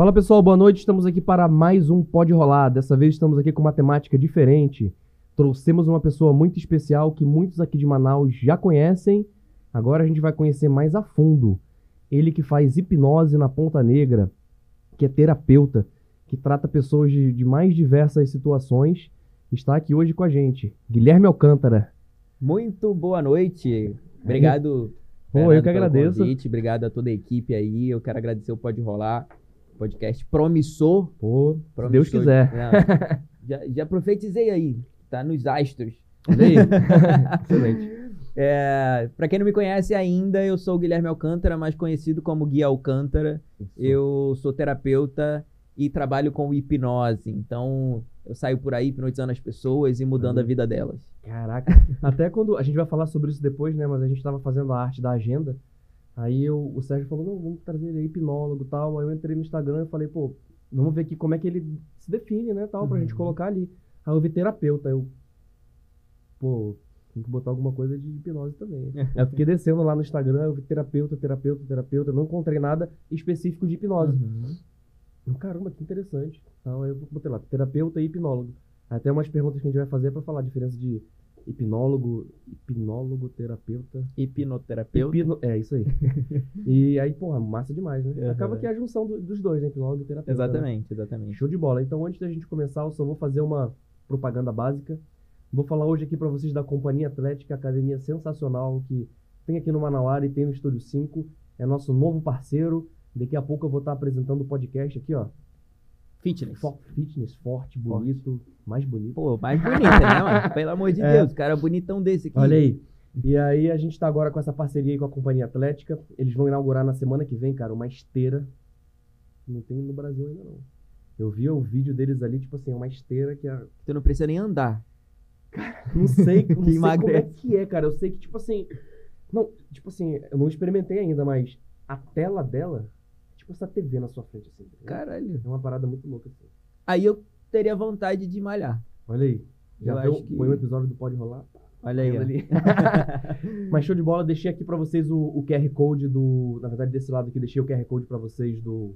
Fala pessoal, boa noite. Estamos aqui para mais um Pode Rolar. Dessa vez estamos aqui com uma temática diferente. Trouxemos uma pessoa muito especial que muitos aqui de Manaus já conhecem. Agora a gente vai conhecer mais a fundo. Ele que faz hipnose na Ponta Negra, que é terapeuta, que trata pessoas de, de mais diversas situações, está aqui hoje com a gente. Guilherme Alcântara. Muito boa noite. Obrigado. Pô, eu que agradeço. Convite. Obrigado a toda a equipe aí. Eu quero agradecer o Pode Rolar, podcast promissor. Pô, se promissor Deus quiser. Não, já, já profetizei aí. Tá nos astros. Excelente. É, para quem não me conhece ainda, eu sou o Guilherme Alcântara, mais conhecido como Gui Alcântara. Eu sou terapeuta e trabalho com hipnose. Então, eu saio por aí hipnotizando as pessoas e mudando Uhum. a vida delas. Caraca. Até quando. A gente vai falar sobre isso depois, né? Mas a gente tava fazendo a arte da agenda. Aí eu, o Sérgio falou: não, vamos trazer ele aí, hipnólogo e tal. Aí eu entrei no Instagram e falei: pô, vamos ver aqui como é que ele se define, né? Tal, pra Uhum. gente colocar ali. Aí eu vi terapeuta. Eu. Pô, tem que botar alguma coisa de hipnose também. Aí eu fiquei descendo lá no Instagram, eu vi terapeuta, terapeuta, terapeuta. Eu não encontrei nada específico de hipnose. Uhum. Eu, Caramba, que interessante. Então aí eu botei lá, terapeuta e hipnólogo. Tem umas perguntas que a gente vai fazer pra falar a diferença de hipnólogo, hipnólogo, terapeuta. Hipnoterapeuta. Hipno... É, isso aí. e aí, porra, massa demais, né? Uhum. Acaba que é a junção do- dos dois, né? Hipnólogo e terapeuta. né? Exatamente, exatamente. Show de bola. Então, antes da gente começar, eu só vou fazer uma propaganda básica. Vou falar hoje aqui pra vocês da Companhia Atlética, academia sensacional que tem aqui no Manauara e tem no Estúdio 5. É nosso novo parceiro. Daqui a pouco eu vou estar apresentando o podcast aqui, ó. Fitness. Fo- Fitness, forte, bonito, mais bonito. Pô, mais bonita, né, mano? Pelo amor de É. Deus, cara bonitão desse aqui. Olha aí. E aí a gente tá agora com essa parceria aí com a Companhia Atlética. Eles vão inaugurar na semana que vem, cara, uma esteira. Não tem no Brasil ainda não. Eu vi o vídeo deles ali, tipo assim, uma esteira que a... Tu não precisa nem andar. Não sei, não sei como é que é, cara. Eu sei que, tipo assim... Não, tipo assim, eu não experimentei ainda, mas a tela dela, tipo essa TV na sua frente, assim. tá? Caralho. É uma parada muito louca, assim. Aí eu teria vontade de malhar. Olha aí. Já Eu acho que- põe um episódio do Pode Rolar. Olha aí, Vendo ó. ali. Mas show de bola, deixei aqui pra vocês o, o QR Code do. Na verdade, desse lado aqui, deixei o QR Code pra vocês do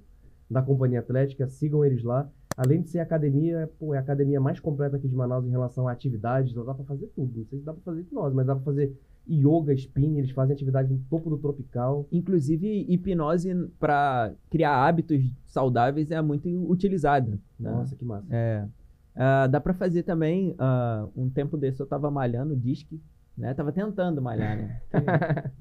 da Companhia Atlética. Sigam eles lá. Além de ser academia, pô, é a academia mais completa aqui de Manaus em relação a atividades. Então dá pra fazer tudo. Não sei se dá pra fazer hipnose, mas dá pra fazer yoga, spin. Eles fazem atividade no topo do tropical. Inclusive, hipnose pra criar hábitos saudáveis é muito utilizada. né? Nossa, que massa. É. Ah, dá pra fazer também, ah, um tempo desse eu tava malhando disque, né? Tava tentando malhar, né?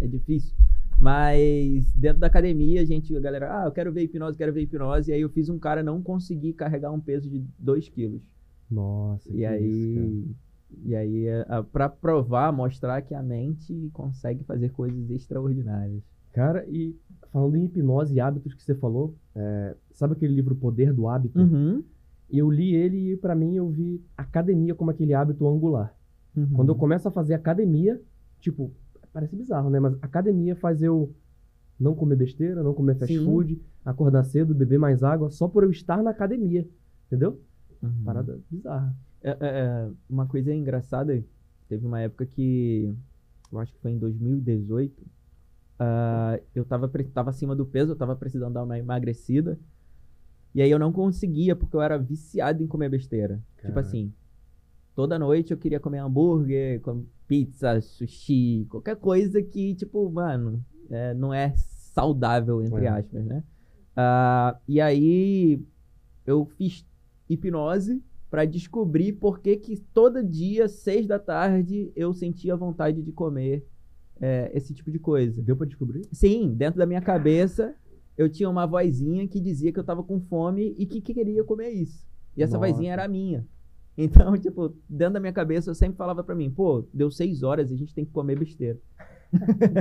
É, é difícil. Mas dentro da academia, a gente, a galera, ah, eu quero ver hipnose, quero ver hipnose. E aí eu fiz um cara não conseguir carregar um peso de 2 quilos. Nossa, que E aí, e aí é, pra provar, mostrar que a mente consegue fazer coisas extraordinárias. Cara, e falando em hipnose e hábitos que você falou, é, sabe aquele livro Poder do Hábito? Uhum. Eu li ele e pra mim eu vi academia como aquele hábito angular. uhum. Quando eu começo a fazer academia, tipo, parece bizarro, né? Mas academia faz eu não comer besteira, não comer fast Sim. food, acordar cedo, beber mais água, só por eu estar na academia. Entendeu? Uhum. Parada bizarra. É, é, é, uma coisa engraçada, teve uma época que, eu acho que foi em 2018, ah, eu tava, tava acima do peso, eu tava precisando dar uma emagrecida, e aí eu não conseguia, porque eu era viciado em comer besteira. Tipo assim, toda noite eu queria comer hambúrguer, com pizza, sushi, qualquer coisa que, tipo, mano, é, não é saudável, entre É. aspas, né? Ah, e aí eu fiz hipnose pra descobrir por que que todo dia, seis da tarde, eu sentia vontade de comer é, esse tipo de coisa. Deu pra descobrir? Sim, dentro da minha cabeça, eu tinha uma vozinha que dizia que eu tava com fome e que queria comer isso. E essa Nossa. vozinha era a minha. Então, tipo, dentro da minha cabeça, eu sempre falava pra mim, pô, deu seis horas e a gente tem que comer besteira.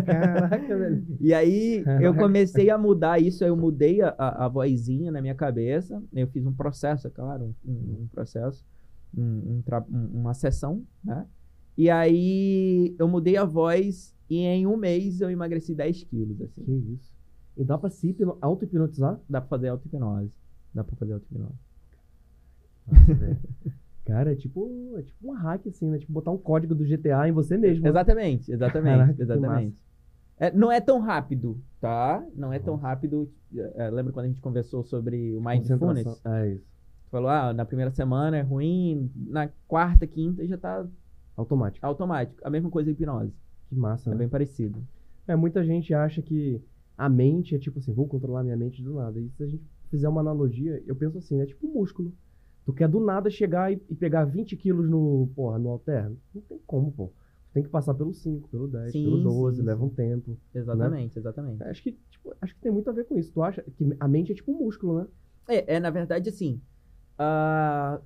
Caraca, velho. E aí, eu Caraca. comecei a mudar isso, eu mudei a, a, vozinha na minha cabeça, eu fiz um processo, é claro, um, um- processo, um- um um- uma sessão, né? E aí, eu mudei a voz e em um mês eu emagreci 10 quilos, assim. Que isso. E dá pra se hipno- auto-hipnotizar? Dá pra fazer auto-hipnose. Dá pra fazer auto-hipnose. Nossa, velho. Cara, é tipo, é tipo um hack, assim, né? Tipo botar um código do GTA em você mesmo. Exatamente, exatamente, Caraca, exatamente. É, não é tão rápido, tá? Não é tão rápido. É, lembra quando a gente conversou sobre o Mindfulness? É isso. Tu falou, ah, na primeira semana é ruim, na quarta, quinta já tá Automático. automático. A mesma coisa a hipnose. Que massa, É né? bem parecido. É, muita gente acha que a mente é tipo assim, vou controlar minha mente do nada. E se a gente fizer uma analogia, eu penso assim, é tipo um músculo. Tu quer do nada chegar e, e pegar 20 quilos no, porra, no halter? Não tem como, pô. Tem que passar pelo 5, pelo 10, Sim, pelo 12, sim, leva um tempo. Exatamente, exatamente. Acho que, tipo, acho que tem muito a ver com isso. Tu acha que a mente é tipo um músculo, né? É, é, na verdade, assim, a,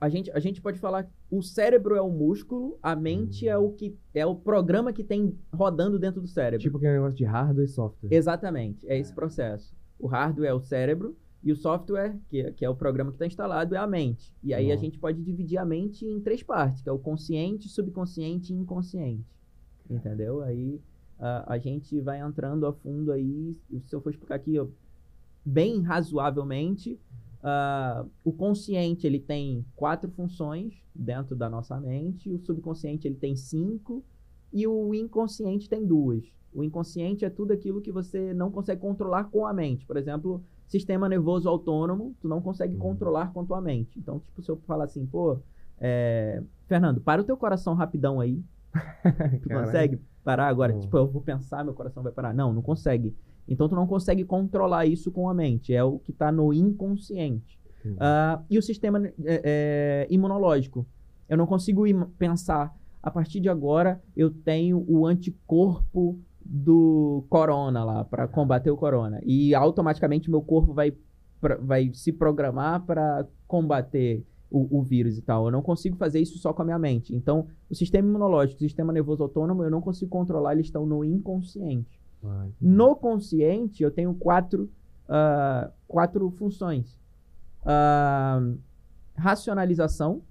a, gente, a gente pode falar que o cérebro é o músculo, a mente é o que é o programa que tem rodando dentro do cérebro. Tipo aquele negócio de hardware e software. Exatamente, é esse processo. O hardware é o cérebro e o software, que, é- que é o programa que está instalado, é a mente. E aí a gente pode dividir a mente em três partes, que é o consciente, subconsciente e inconsciente. Entendeu? Aí a, a gente vai entrando a fundo aí, se eu for explicar aqui, ó, bem razoavelmente, ah, o consciente ele tem quatro funções dentro da nossa mente, o subconsciente ele tem cinco e o inconsciente tem duas. O inconsciente é tudo aquilo que você não consegue controlar com a mente. Por exemplo, sistema nervoso autônomo, tu não consegue Uhum. controlar com a tua mente. Então, tipo, se eu falar assim, pô, é, Fernando, para o teu coração rapidão aí. Tu consegue parar agora? Não. Tipo, eu vou pensar, meu coração vai parar. Não, não consegue. Então, tu não consegue controlar isso com a mente. É o que tá no inconsciente. Entendi. Ah, e o sistema é, é, imunológico. Eu não consigo pensar, a partir de agora eu tenho o anticorpo do corona lá, para combater o corona. E automaticamente meu corpo vai, pra- vai se programar para combater o, o vírus e tal. Eu não consigo fazer isso só com a minha mente. Então, o sistema imunológico, o sistema nervoso autônomo, eu não consigo controlar, eles estão no inconsciente. Ah, entendi. No consciente, eu tenho quatro, ah, quatro funções. Ah, racionalização.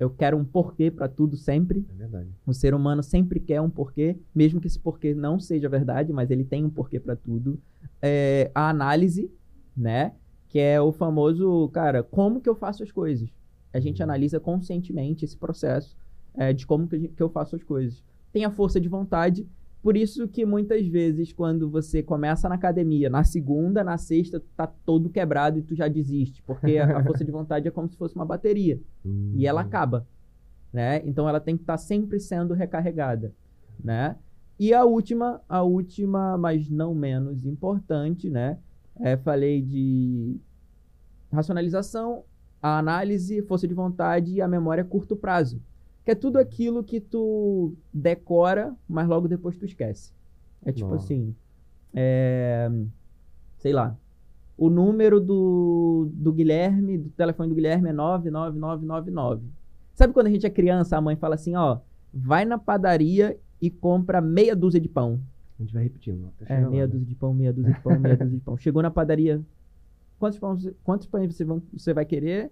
Eu quero um porquê para tudo sempre. É verdade. O ser humano sempre quer um porquê, mesmo que esse porquê não seja verdade, mas ele tem um porquê para tudo. É, a análise, né? Que é o famoso, cara, como que eu faço as coisas? A gente Uhum. analisa conscientemente esse processo é, de como que, eu faço as coisas. Tem a força de vontade, por isso que muitas vezes, quando você começa na academia, na segunda, na sexta, tu tá todo quebrado e tu já desiste. Porque a, força de vontade é como se fosse uma bateria e ela acaba, né? Então ela tem que estar sempre sendo recarregada, né? E a última, a última, mas não menos importante, né? É, falei de racionalização, a análise, força de vontade e a memória a curto prazo, que é tudo aquilo que tu decora, mas logo depois tu esquece. É tipo Nossa. assim, é, sei lá, o número do, do Guilherme, do telefone do Guilherme é 99999. Sabe quando a gente é criança, a mãe fala assim, ó, vai na padaria e compra meia dúzia de pão. A gente vai repetindo. É, lá, meia né? dúzia de pão, meia dúzia de pão, meia dúzia de pão. Chegou na padaria, quantos pães, quantos pães você, vão- você vai querer?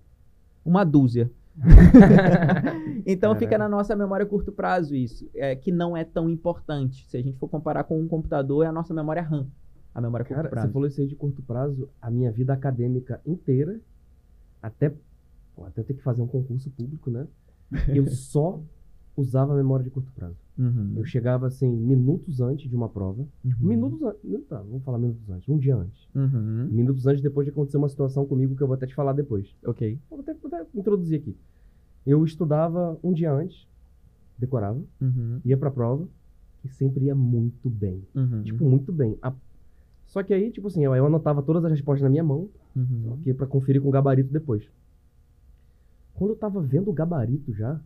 Uma dúzia. então fica na nossa memória a curto prazo isso, é, que não é tão importante. Se a gente for comparar com um computador, é a nossa memória RAM, a memória a curto Cara, prazo. você falou isso aí de curto prazo, a minha vida acadêmica inteira, até, pô, até ter que fazer um concurso público, né? Eu só usava a memória de curto prazo. Uhum. Eu chegava assim, minutos antes de uma prova. Uhum. Minutos antes. Tá, vamos falar minutos antes. Um dia antes. Uhum. Minutos antes depois de acontecer uma situação comigo que eu vou até te falar depois. Ok. Vou até, vou até introduzir aqui. Eu estudava um dia antes, decorava, Uhum. ia pra prova e sempre ia muito bem. Uhum. Tipo, muito bem. A- Só que aí, tipo assim, eu, eu anotava todas as respostas na minha mão, Uhum. que para conferir com o gabarito depois. Quando eu tava vendo o gabarito já,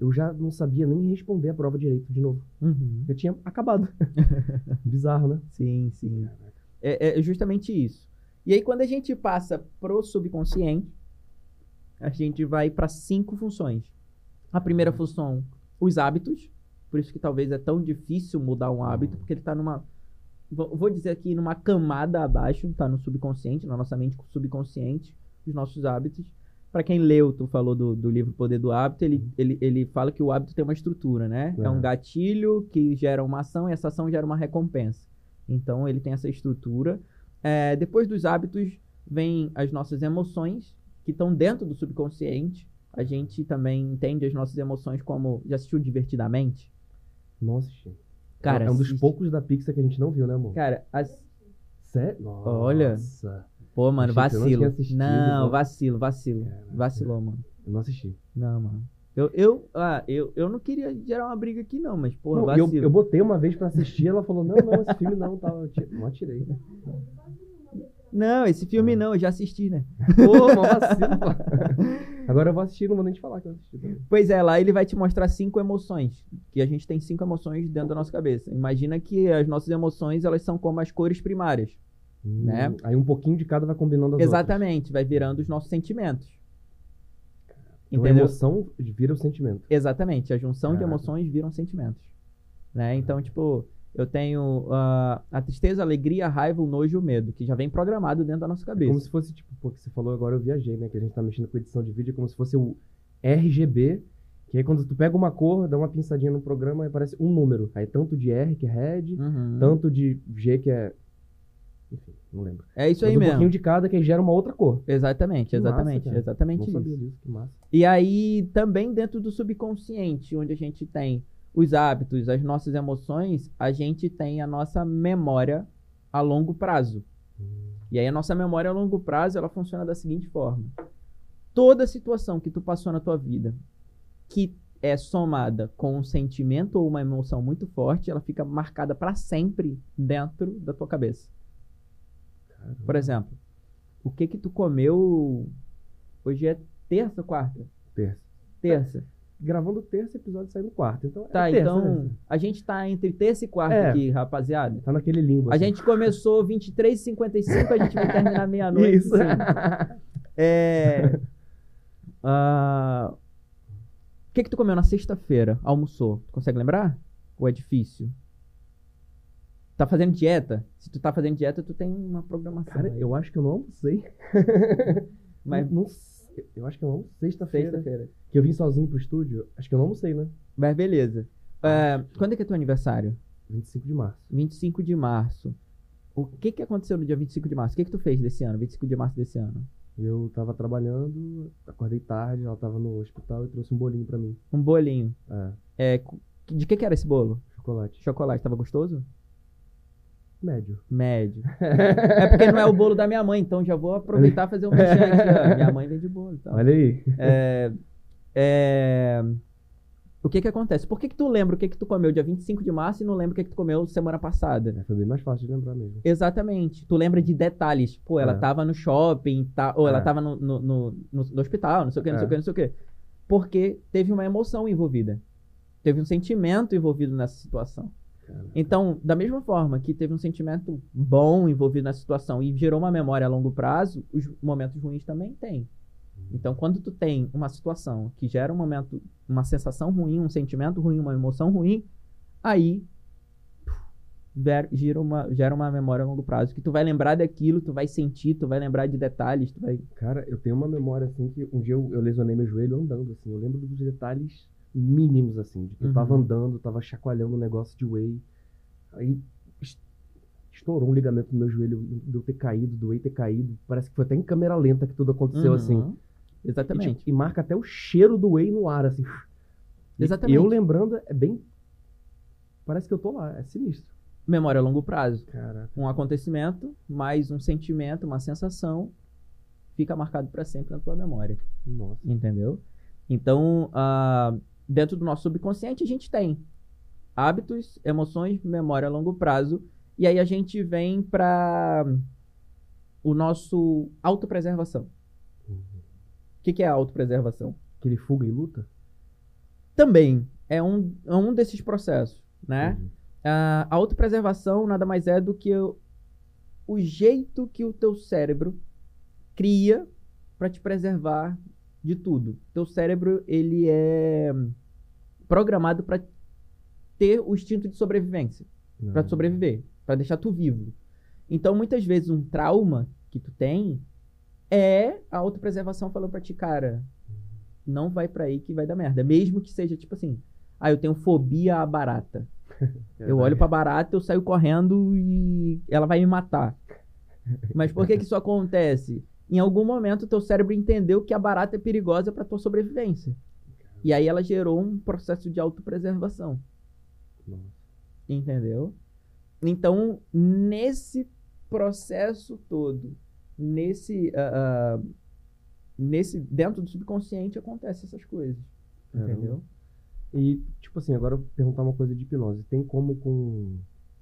eu já não sabia nem responder a prova direito de novo. Uhum. Eu tinha acabado. Bizarro, né? Sim, sim. É, é justamente isso. E aí, quando a gente passa pro subconsciente, a gente vai para cinco funções. A primeira função, os hábitos. Por isso que talvez é tão difícil mudar um hábito, porque ele está numa. Vou vou dizer aqui, numa camada abaixo, tá no subconsciente, na nossa mente subconsciente, os nossos hábitos. Para quem leu, tu falou do, do livro Poder do Hábito, ele, ele, ele fala que o hábito tem uma estrutura, né? É um É. gatilho que gera uma ação e essa ação gera uma recompensa. Então ele tem essa estrutura. É, depois dos hábitos vem as nossas emoções, que estão dentro do subconsciente. A gente também entende as nossas emoções como. Já assistiu Divertidamente? Nossa, gente. Cara, é um dos poucos da Pixar que a gente não viu, né, amor? Cara, as... Sério? Olha. Pô, mano, eu não vacilo. Não, pô. vacilo, vacilo. Caraca. Vacilou, mano. Eu não assisti. Não, mano. Eu, eu, ah, eu, eu não queria gerar uma briga aqui, não, mas, porra, Não, eu, vacilo. eu botei uma vez pra assistir, ela falou, não, não, esse filme não, tá, eu não atirei. Não, esse filme Ah. não, eu já assisti, né? Pô, mó vacilo, pô. Agora eu vou assistir, não vou nem te falar que eu assisti. também. Pois é, lá ele vai te mostrar cinco emoções. Que a gente tem cinco emoções dentro da nossa cabeça. Imagina que as nossas emoções, elas são como as cores primárias. Hum, Né? Aí um pouquinho de cada vai combinando as Exatamente, vai virando os nossos sentimentos. outras. Então a Entendeu? emoção vira o sentimento. Exatamente, a junção de Caraca. emoções viram sentimentos. Né? Então, tipo, eu tenho ah, a tristeza, a alegria, a raiva, o nojo e o medo, que já vem programado dentro da nossa É cabeça. como se fosse, tipo, pô, que você falou agora, eu viajei, né? Que a gente tá mexendo com edição de vídeo, é como se fosse o RGB, que aí quando tu pega uma cor, dá uma pinçadinha no programa e aparece um número. Aí tanto de R, que é red, Uhum. tanto de G, que é... Enfim, não lembro. É isso Mas aí um mesmo. pouquinho de cada que gera uma outra cor. Exatamente, Que massa, exatamente, exatamente Não isso. disso, que massa. E aí, também dentro do subconsciente, onde a gente tem os hábitos, as nossas emoções, a gente tem a nossa memória a longo prazo. E aí a nossa memória a longo prazo, ela funciona da seguinte forma. Toda situação que tu passou na tua vida, que é somada com um sentimento ou uma emoção muito forte, ela fica marcada para sempre dentro da tua cabeça. Caramba. Por exemplo, o que que tu comeu hoje é terça ou quarta? Terça. Terça. Gravando terça, episódio sai no quarto. Então, é Tá, terça, então né? a gente tá entre terça e quarta É. aqui, rapaziada. Tá naquele limbo. A assim. gente começou 23h55, a gente vai terminar meia-noite. Isso. sim. É. ah, o que que tu comeu na sexta-feira? Almoçou? Tu consegue lembrar? Ou é difícil? Tá fazendo dieta? Se tu tá fazendo dieta, tu tem uma programação. Cara, aí. eu acho que eu não almocei. Mas Não, não sei. Eu acho que eu não sexta-feira. sexta-feira. Que eu vim sozinho pro estúdio. Acho que eu não almocei, né? Mas beleza. Ah, quando é que é teu aniversário? 25 de março. 25 de março. O que que aconteceu no dia 25 de março? O que que tu fez desse ano? 25 de março desse ano? Eu tava trabalhando, acordei tarde, ela tava no hospital e trouxe um bolinho pra mim. Um bolinho. É, É, de que que era esse bolo? chocolate. Chocolate. Tava gostoso? Médio. Médio. É porque não é o bolo da minha mãe, então já vou aproveitar e fazer um mexer aqui, ó. Minha mãe vende bolo e tal. Olha aí. É, é, O que que acontece? Por que que tu lembra o que que tu comeu dia 25 de março e não lembra o que que tu comeu semana passada? É, foi bem mais fácil de lembrar mesmo. Exatamente. Tu lembra de detalhes. Pô, ela É. tava no shopping, tá, ou ela É. tava no, no, no, no- no hospital, não sei o que, não sei o É. que, não sei o que. Porque teve uma emoção envolvida. Teve um sentimento envolvido nessa situação. Então, da mesma forma que teve um sentimento bom envolvido na situação e gerou uma memória a longo prazo, os momentos ruins também tem. Então, quando tu tem uma situação que gera um momento, uma sensação ruim, um sentimento ruim, uma emoção ruim, aí gira uma, gera uma memória a longo prazo que tu vai lembrar daquilo, tu vai sentir, tu vai lembrar de detalhes, tu vai Cara, eu tenho uma memória assim que um dia eu, eu lesionei meu joelho andando, assim. Eu lembro dos detalhes mínimos, assim, de que eu tava Uhum. andando, tava chacoalhando um negócio de whey. Aí es- estourou um ligamento no meu joelho, de eu ter caído, do whey ter caído. Parece que foi até em câmera lenta que tudo aconteceu, assim. Uhum. E, Exatamente. tipo, e marca até o cheiro do whey no ar, assim. E Exatamente. Eu lembrando, é bem. Parece que eu tô lá, é sinistro. Memória a longo prazo. Caraca. um acontecimento, mais um sentimento, uma sensação, fica marcado para sempre na tua memória, Nossa. entendeu? Então, ah, dentro do nosso subconsciente, a gente tem hábitos, emoções, memória a longo prazo, e aí a gente vem para o nosso autopreservação. Uhum. O que, que é a autopreservação? Aquele fuga e luta? Também é um, é um desses processos, né? Uhum. a a autopreservação nada mais é do que o, o jeito que o teu cérebro cria para te preservar de tudo. Teu cérebro ele é programado para ter o instinto de sobrevivência, para Não. sobreviver, para deixar tu vivo. Então muitas vezes um trauma que tu tem é a autopreservação falando para ti, cara, não vai para aí que vai dar merda, mesmo que seja tipo assim, ah, eu tenho fobia à barata. Eu olho pra barata, eu saio correndo e ela vai me matar. Mas por que, que isso acontece? Em algum momento, teu cérebro entendeu que a barata é perigosa para tua sobrevivência. E aí ela gerou um processo de autopreservação. Entendeu? Então, nesse processo todo, nesse, ah, ah, nesse dentro do subconsciente acontecem essas coisas. Caramba. Entendeu? E, tipo assim, agora eu vou perguntar uma coisa de hipnose. Tem como com.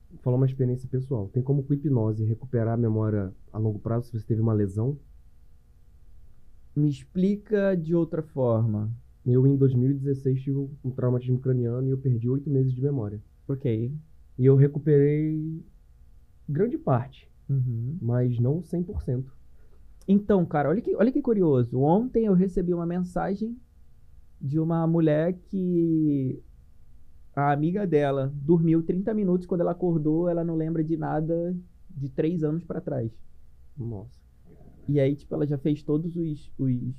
Vou falar uma experiência pessoal. Tem como com hipnose recuperar a memória a longo prazo se você teve uma lesão? Me explica de outra forma. Eu, em 2016, tive um traumatismo craniano e eu perdi oito meses de memória. Ok. E eu recuperei grande parte, Uhum. mas não 100%. Então, cara, olha que, olha que curioso. Ontem eu recebi uma mensagem de uma mulher que a amiga dela dormiu 30 minutos. Quando ela acordou, ela não lembra de nada de três anos pra trás. Nossa. E aí, tipo, ela já fez todos os, os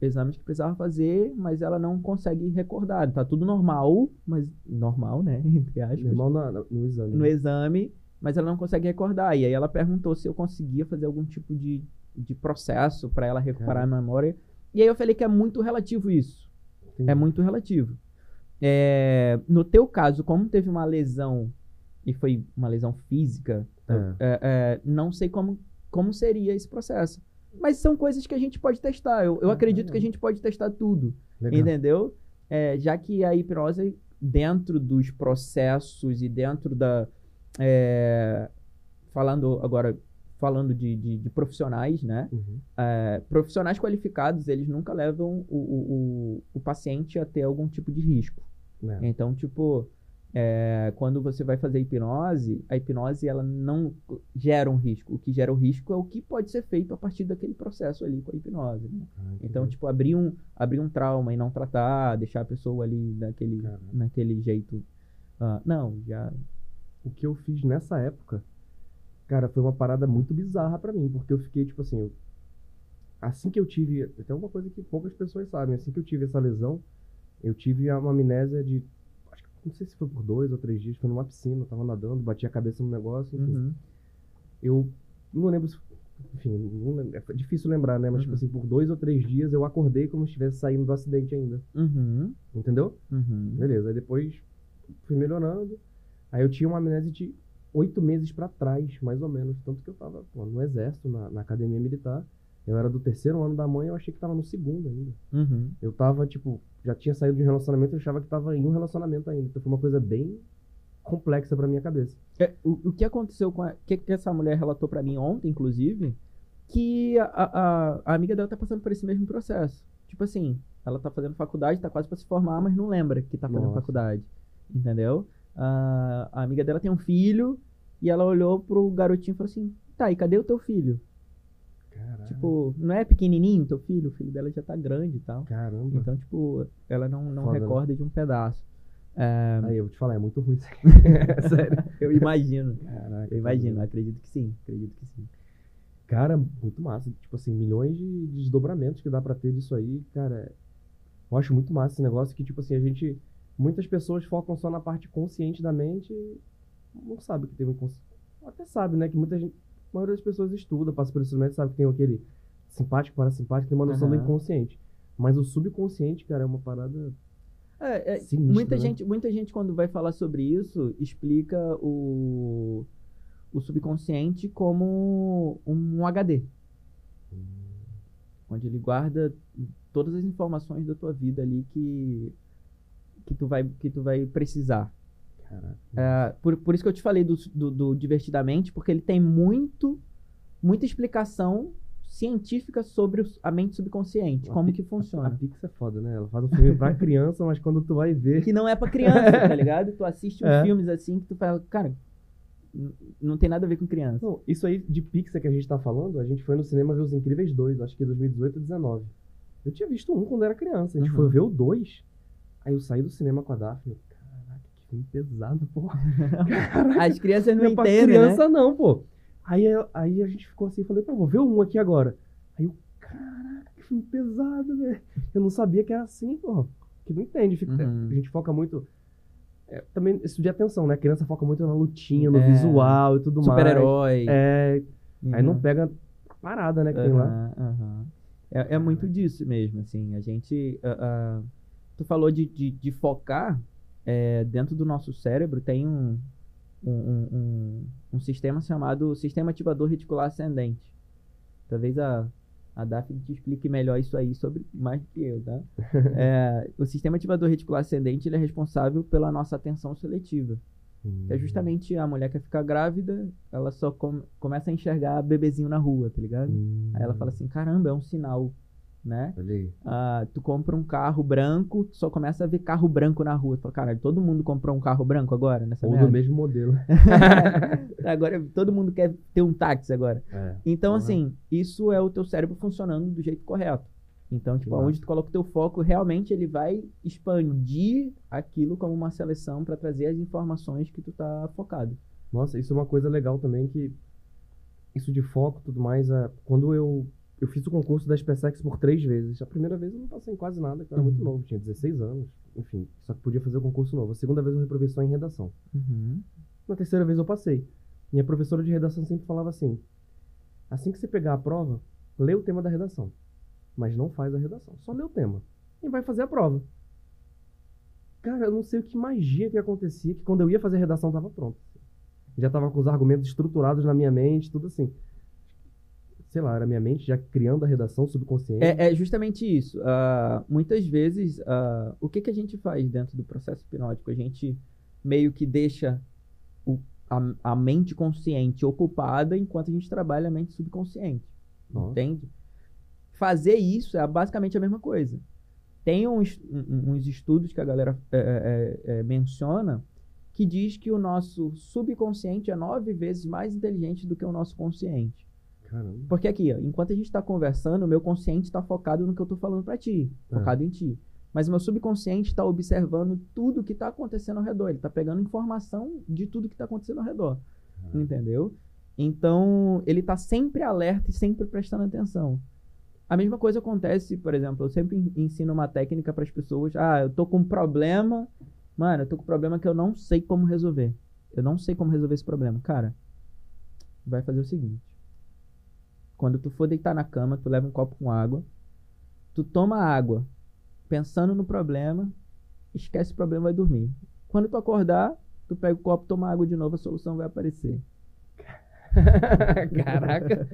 exames que precisava fazer, mas ela não consegue recordar. Tá tudo normal, mas normal, né? Entre aspas. Normal na- no exame. no exame, mas ela não consegue recordar. E aí ela perguntou se eu conseguia fazer algum tipo de, de processo para ela recuperar a memória. E aí eu falei que é muito relativo isso. Entendi. É muito relativo. É, no teu caso, como teve uma lesão e foi uma lesão física, É. é, é, não sei como, como seria esse processo. Mas são coisas que a gente pode testar. Eu, eu Ah, acredito que a gente pode testar tudo. Legal. Entendeu? É, já que a hipnose, dentro dos processos e dentro da. é, falando agora, falando de, de- de profissionais, né? Uhum. É, profissionais qualificados, eles nunca levam o, o, o, o paciente a ter algum tipo de risco. É. Então, tipo, é, quando você vai fazer hipnose, a hipnose ela não gera um risco. O que gera o risco é o que pode ser feito a partir daquele processo ali com a hipnose. né? Ah. Então, tipo, abrir um, abrir um trauma e não tratar, deixar a pessoa ali naquele, Caramba. naquele jeito. ah, não, já. o que eu fiz nessa época, cara, foi uma parada muito bizarra pra mim, porque eu fiquei, tipo assim, eu- assim que eu tive, até uma coisa que poucas pessoas sabem, assim que eu tive essa lesão, eu tive uma amnésia de, não sei se foi por dois ou três dias, foi numa piscina, eu tava nadando, bati a cabeça no negócio, enfim. Uhum. eu não lembro se, enfim, não é difícil lembrar, né, mas, tipo Uhum. assim, por dois ou três dias eu acordei como se estivesse saindo do acidente ainda, Uhum. entendeu? Uhum. Beleza, aí depois fui melhorando. Aí eu tinha uma amnésia de oito meses pra trás, mais ou menos. Tanto que eu tava pô, no exército, na, na academia militar. Eu era do terceiro ano da mãe, eu achei que tava no segundo ainda. Uhum. Eu tava, tipo, já tinha saído de um relacionamento, eu achava que tava em um relacionamento ainda. Então foi uma coisa bem complexa pra minha cabeça. É, o, o que aconteceu com a. O que, que essa mulher relatou pra mim ontem, inclusive, que a, a, a amiga dela tá passando por esse mesmo processo. Tipo assim, ela tá fazendo faculdade, tá quase pra se formar, mas não lembra que tá fazendo Nossa. faculdade. Entendeu? A amiga dela tem um filho e ela olhou pro garotinho e falou assim: tá, e cadê o teu filho? Caralho. Tipo, não é pequenininho teu filho? O filho dela já tá grande e tal. Caramba. Então, tipo, ela não, não Foda, né? recorda de um pedaço. É, Aí eu vou te falar, é muito ruim isso aqui. Sério. eu imagino. Caraca. Eu imagino, acredito que sim. Acredito que sim. Cara, muito massa. Tipo assim, milhões de de desdobramentos que dá pra ter disso aí, cara. Eu acho muito massa esse negócio que, tipo assim, a gente. Muitas pessoas focam só na parte consciente da mente e não sabe que tem um inconsciente. Até sabe, né? Que muita gente. A maioria das pessoas estuda, passa por esse método, sabe que tem aquele simpático, parasimpático, tem uma noção do Aham. inconsciente. Mas o subconsciente, cara, é uma parada. É, é, Sinistro, muita, né? gente, muita gente, quando vai falar sobre isso, explica o, o subconsciente como um HD, onde ele guarda todas as informações da tua vida ali que, que, tu, vai, que tu vai precisar. É, por, por isso que eu te falei do, do, do Divertidamente, porque ele tem muito, muita explicação científica sobre a mente subconsciente, A como Pi- que A funciona. Pix é foda, né? Ela faz um filme pra criança, mas quando tu vai ver. que não é pra criança, tá ligado? Tu assiste uns É. filmes assim que tu fala, cara, não tem nada a ver com criança. Não, isso aí de Pixar que a gente tá falando, a gente foi no cinema ver Os Incríveis 2, acho que 2018 ou 2019. Eu tinha visto um quando era criança, a gente Uhum. foi ver o 2. Aí eu saí do cinema com a Daphne. Filme pesado, porra. Caraca, As crianças não não pra entendem, né? criança não, pô. Aí, aí a gente ficou assim, falei, pô, vou ver um aqui agora. Aí eu, caraca, que filme pesado, velho. Eu não sabia que era assim, porra. Que não entende. Fica- Uhum. A gente foca muito... é, também isso de atenção, né? A criança foca muito na lutinha, no É. visual e tudo mais. Super-herói. É, Uhum. Aí não pega a parada, né, que tem lá. Aham. É, é muito disso mesmo, assim. A gente. ah, ah, tu falou de, de, de focar. É, dentro do nosso cérebro tem um, um, um, um, sistema chamado sistema ativador reticular ascendente. Talvez a, a Daphne te explique melhor isso aí sobre mais do que eu, tá? É, o sistema ativador reticular ascendente ele é responsável pela nossa atenção seletiva. Que é justamente a mulher que ficar grávida, ela só com- começa a enxergar bebezinho na rua, tá ligado? Hum. Aí ela fala assim, caramba, é um sinal, né? Ah, tu compra um carro branco, tu só começa a ver carro branco na rua. Tu fala, caralho, todo mundo comprou um carro branco agora, nessa Ou do mesmo modelo. agora todo mundo quer ter um táxi agora. É. Então, Uhum. assim, isso é o teu cérebro funcionando do jeito correto. Então, tipo, onde tu coloca o teu foco, realmente ele vai expandir aquilo como uma seleção para trazer as informações que tu tá focado. Nossa, isso é uma coisa legal também que isso de foco tudo mais, é, quando eu eu fiz o concurso da SpaceX por três vezes. A primeira vez eu não passei em quase nada, que eu era muito Uhum. novo, tinha 16 anos, enfim, só que podia fazer o concurso novo. A segunda vez eu reprovei só em redação. Na terceira vez eu passei. Minha professora de redação sempre falava assim: assim que você pegar a prova, lê o tema da redação, mas não faz a redação, só lê o tema e vai fazer a prova. Cara, eu não sei o que magia que acontecia, que quando eu ia fazer a redação tava pronto. Já tava com os argumentos estruturados na minha mente, tudo assim. Sei lá, era minha mente já criando a redação subconsciente. É, é justamente isso. Ah, muitas vezes, ah, o que, que a gente faz dentro do processo hipnótico? A gente meio que deixa o- a, a mente consciente ocupada enquanto a gente trabalha a mente subconsciente. Nossa. Entende? Fazer isso é basicamente a mesma coisa. Tem uns, uns estudos que a galera é, é, é, menciona que diz que o nosso subconsciente é nove vezes mais inteligente do que o nosso consciente. Caramba. Porque aqui, ó, enquanto a gente está conversando, o meu consciente está focado no que eu estou falando para ti, É. focado em ti. Mas o meu subconsciente está observando tudo que está acontecendo ao redor. Ele está pegando informação de tudo que está acontecendo ao redor. Entendeu? Então, ele está sempre alerta e sempre prestando atenção. A mesma coisa acontece, por exemplo, eu sempre en- ensino uma técnica para as pessoas. Ah, eu tô com um problema. Mano, eu tô com um problema que eu não sei como resolver. Eu não sei como resolver esse problema. Cara, vai fazer o seguinte. Quando tu for deitar na cama, tu leva um copo com água. Tu toma água pensando no problema, esquece o problema e vai dormir. Quando tu acordar, tu pega o copo, toma água de novo, a solução vai aparecer. Caraca.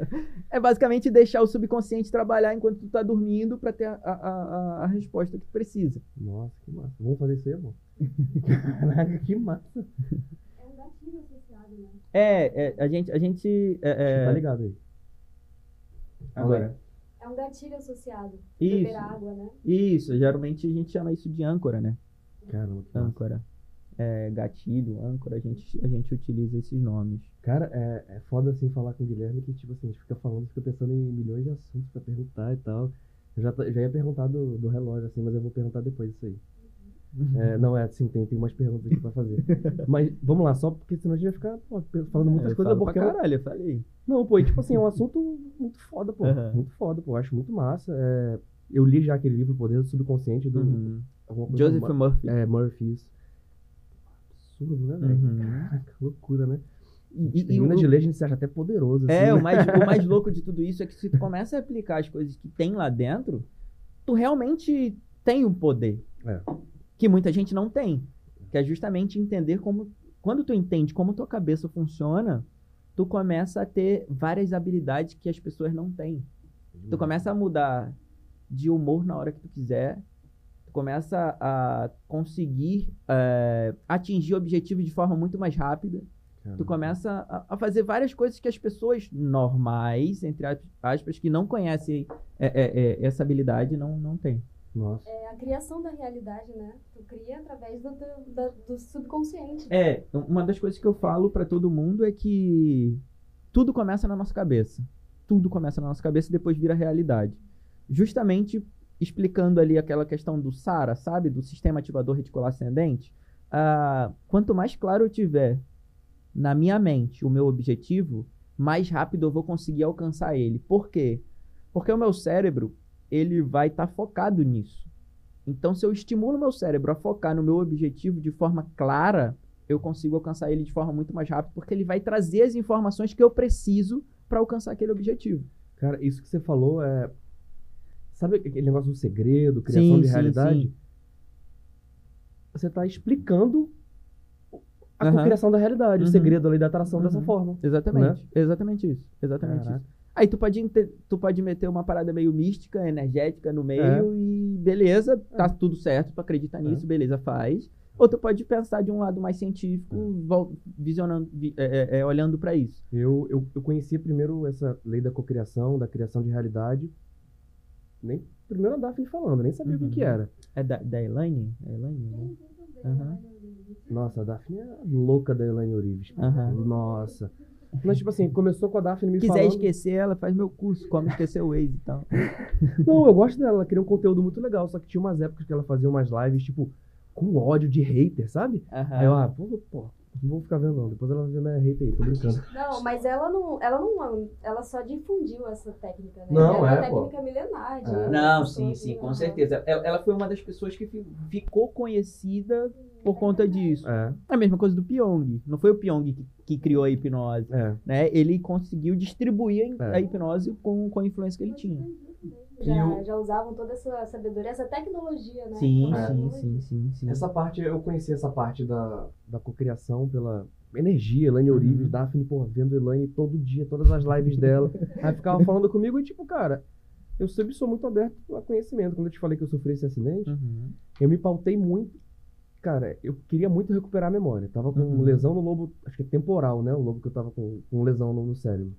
É basicamente deixar o subconsciente trabalhar enquanto tu tá dormindo pra ter a, a, a, a resposta que tu precisa. Nossa, que massa. Vamos fazer isso aí, amor? Caraca, que massa. É um gatilho associado, né? É, é, a gente. A gente é, é, Tá ligado aí. Agora. É um gatilho associado. Isso. Beber água, né? Isso, geralmente a gente chama isso de âncora, né? Caramba, que. Âncora. É, gatilho, âncora, a gente, a gente utiliza esses nomes. Cara, é, é foda assim falar com o Guilherme que, tipo assim, a gente fica falando, fica pensando em milhões de assuntos pra perguntar e tal. Eu já, já ia perguntar do, do relógio, assim, mas eu vou perguntar depois isso aí. É, não, é assim, tem, tem umas perguntas aqui pra fazer. mas vamos lá, só porque senão a gente vai ficar pô, falando muitas É, coisas, falo porque pra é caralho, eu falei. Não, pô, e, tipo assim, é um assunto muito foda, pô. Aham. Muito foda, pô. Eu acho muito massa. É, eu li já aquele livro, O Poder do Subconsciente, do. Uhum. Joseph Mur- Murphy. É, Murphy. isso. Absurdo, né, velho? Uhum. Caraca, loucura, né? E- e- e o- de ler, a gente se acha até poderoso. Assim, É, né? o mais, o mais louco de tudo isso é que se tu começa a aplicar as coisas que tem lá dentro, tu realmente tem um poder. É. Que muita gente não tem. Que é justamente entender como. Quando tu entende como tua cabeça funciona, tu começa a ter várias habilidades que as pessoas não têm. Tu começa a mudar de humor na hora que tu quiser. Tu começa a conseguir eh, atingir objetivos de forma muito mais rápida. Caramba. Tu começa a, a fazer várias coisas que as pessoas normais, entre as- aspas, que não conhecem é, é, é, essa habilidade, não, não têm. Nossa. É a criação da realidade, né? Tu cria através do, do, do subconsciente. É, uma das coisas que eu falo pra todo mundo é que tudo começa na nossa cabeça. Tudo começa na nossa cabeça e depois vira realidade. Justamente explicando ali aquela questão do SARA, sabe? Do sistema ativador reticular ascendente. Ah, quanto mais claro eu tiver na minha mente o meu objetivo, mais rápido eu vou conseguir alcançar ele. Por quê? Porque o meu cérebro, ele vai estar focado nisso. Então, se eu estimulo meu cérebro a focar no meu objetivo de forma clara, eu consigo alcançar ele de forma muito mais rápida, porque ele vai trazer as informações que eu preciso para alcançar aquele objetivo. Cara, isso que você falou é. Sabe aquele negócio do segredo, criação Sim, de sim, realidade? sim. Você tá explicando a Aham. cocriação da realidade, Uhum. o segredo ali da atração dessa Uhum. forma. Exatamente. Exatamente isso. Exatamente Caraca. isso. Aí tu pode, tu pode meter uma parada meio mística, energética no meio É. e beleza, tá tudo certo, tu acredita nisso, beleza, faz. Ou tu pode pensar de um lado mais científico, vol- visionando, vi- é, é, é, olhando pra isso. Eu, eu, eu conhecia primeiro essa lei da cocriação, da criação de realidade. Nem primeiro a Daphne falando, nem sabia o que, Uhum. que era. É da, da Elaine? É Elaine, né? Livro. Nossa, a Daphne é louca da Elaine Orives. Aham. Nossa. Mas, tipo assim, começou com a Daphne me Se quiser falando... esquecer ela, faz meu curso, como esquecer o Waze e tal. Não, eu gosto dela, ela cria um conteúdo muito legal. Só que tinha umas épocas que ela fazia umas lives, tipo, com ódio de hater, sabe? Aí eu, ah, pô, pô, não vou ficar vendo não. Depois ela vai ver minha hater aí, tô brincando. Não, mas ela não, ela não, ela só difundiu essa técnica, né? Não, é uma é, pô. técnica milenar. de- É. Não, de sim, sim, que- com certeza. Ela ela foi uma das pessoas que fi- ficou conhecida por conta disso. É, É a mesma coisa do Pyong. Não foi o Pyong que, que criou a hipnose. é. Né? Ele conseguiu distribuir a, É. a hipnose com, com a influência que ele tinha. Já, E o- já usavam toda essa sabedoria, essa tecnologia, né? Sim, Essa sim, tecnologia. sim, sim, sim. Essa parte, eu conheci essa parte da, da cocriação pela energia, Elaine Orives, Uhum. Daphne, pô, vendo Elaine todo dia, todas as lives dela. Aí ficava falando comigo e, tipo, cara, eu sempre sou muito aberto a conhecimento. Quando eu te falei que eu sofri esse acidente, Uhum. eu me pautei muito. Cara, eu queria muito recuperar a memória. Tava com Uhum. lesão no lobo, acho que é temporal, né? O lobo que eu tava com, com lesão no, no cérebro.